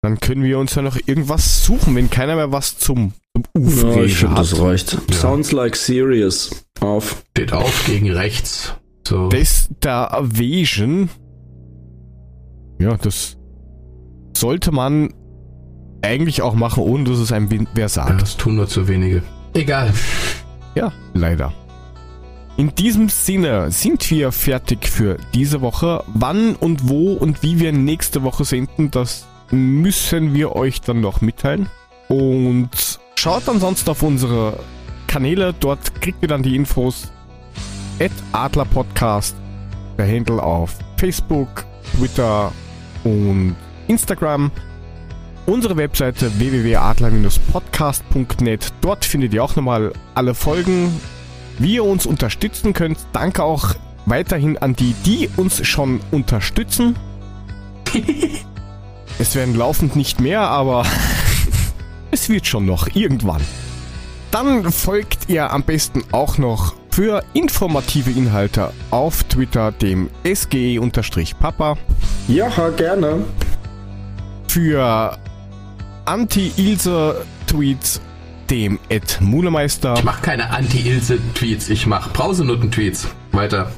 dann können wir uns ja noch irgendwas suchen, wenn keiner mehr was zum, zum Ufrege hat. reicht. Ja. Sounds like serious. Auf. steht auf gegen rechts. So. Das der Vision, ja, das sollte man eigentlich auch machen, ohne dass es einem wer Ja, sagt. das tun nur zu wenige. Egal. Ja, leider. In diesem Sinne sind wir fertig für diese Woche. Wann und wo und wie wir nächste Woche senden, das müssen wir euch dann noch mitteilen. Und schaut ansonsten auf unsere Kanäle, dort kriegt ihr dann die Infos. At Adler Podcast, der Handle auf Facebook, Twitter und Instagram. Unsere Webseite www.adler-podcast.net. Dort findet ihr auch nochmal alle Folgen, wie ihr uns unterstützen könnt. Danke auch weiterhin an die, die uns schon unterstützen. es werden laufend nicht mehr, aber es wird schon noch irgendwann. Dann folgt ihr am besten auch noch für informative Inhalte auf Twitter dem SGE-Papa. Ja, gerne. Für Anti-Ilse-Tweets dem Ed Mulemeister. Ich mach keine Anti-Ilse-Tweets, ich mach Brausenutten-Tweets. Weiter.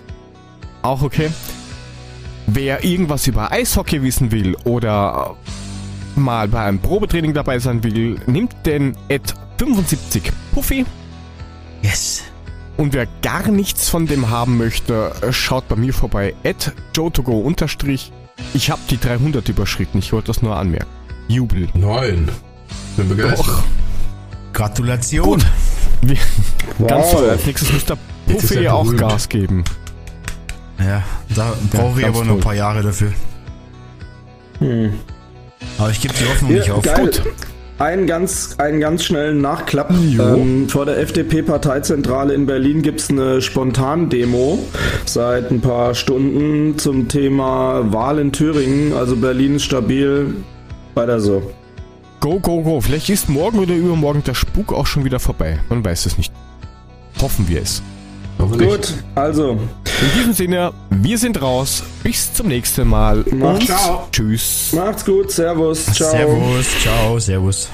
Auch okay. Wer irgendwas über Eishockey wissen will oder mal bei einem Probetraining dabei sein will, nimmt den Ed 75 Puffy. Yes. Und wer gar nichts von dem haben möchte, schaut bei mir vorbei. At jotogo unterstrich. Ich habe die 300 überschritten. Ich wollte das nur anmerken. Jubel. Neun. Bin begeistert. Doch. Gratulation. Gut. Wir, Ganz Wow. toll. Als nächstes muss der Jetzt ist Puffy auch berühmt. Gas geben. Ja, da brauche ich ganz aber noch ein paar Jahre dafür. Hm. Aber ich gebe die Hoffnung nicht Ja, auf. geil. Gut. Einen ganz, einen ganz schnellen Nachklapp. Ähm, vor der FDP-Parteizentrale in Berlin gibt es eine Spontandemo seit ein paar Stunden zum Thema Wahl in Thüringen. Also Berlin ist stabil. Weiter so. Go, go, go. Vielleicht ist morgen oder übermorgen der Spuk auch schon wieder vorbei. Man weiß es nicht. Hoffen wir es. Hoffentlich. Gut, also, In diesem Sinne, wir sind raus. Bis zum nächsten Mal. Macht's. Und Ciao. tschüss. macht's gut. Servus. Ciao. Servus, ciao, servus.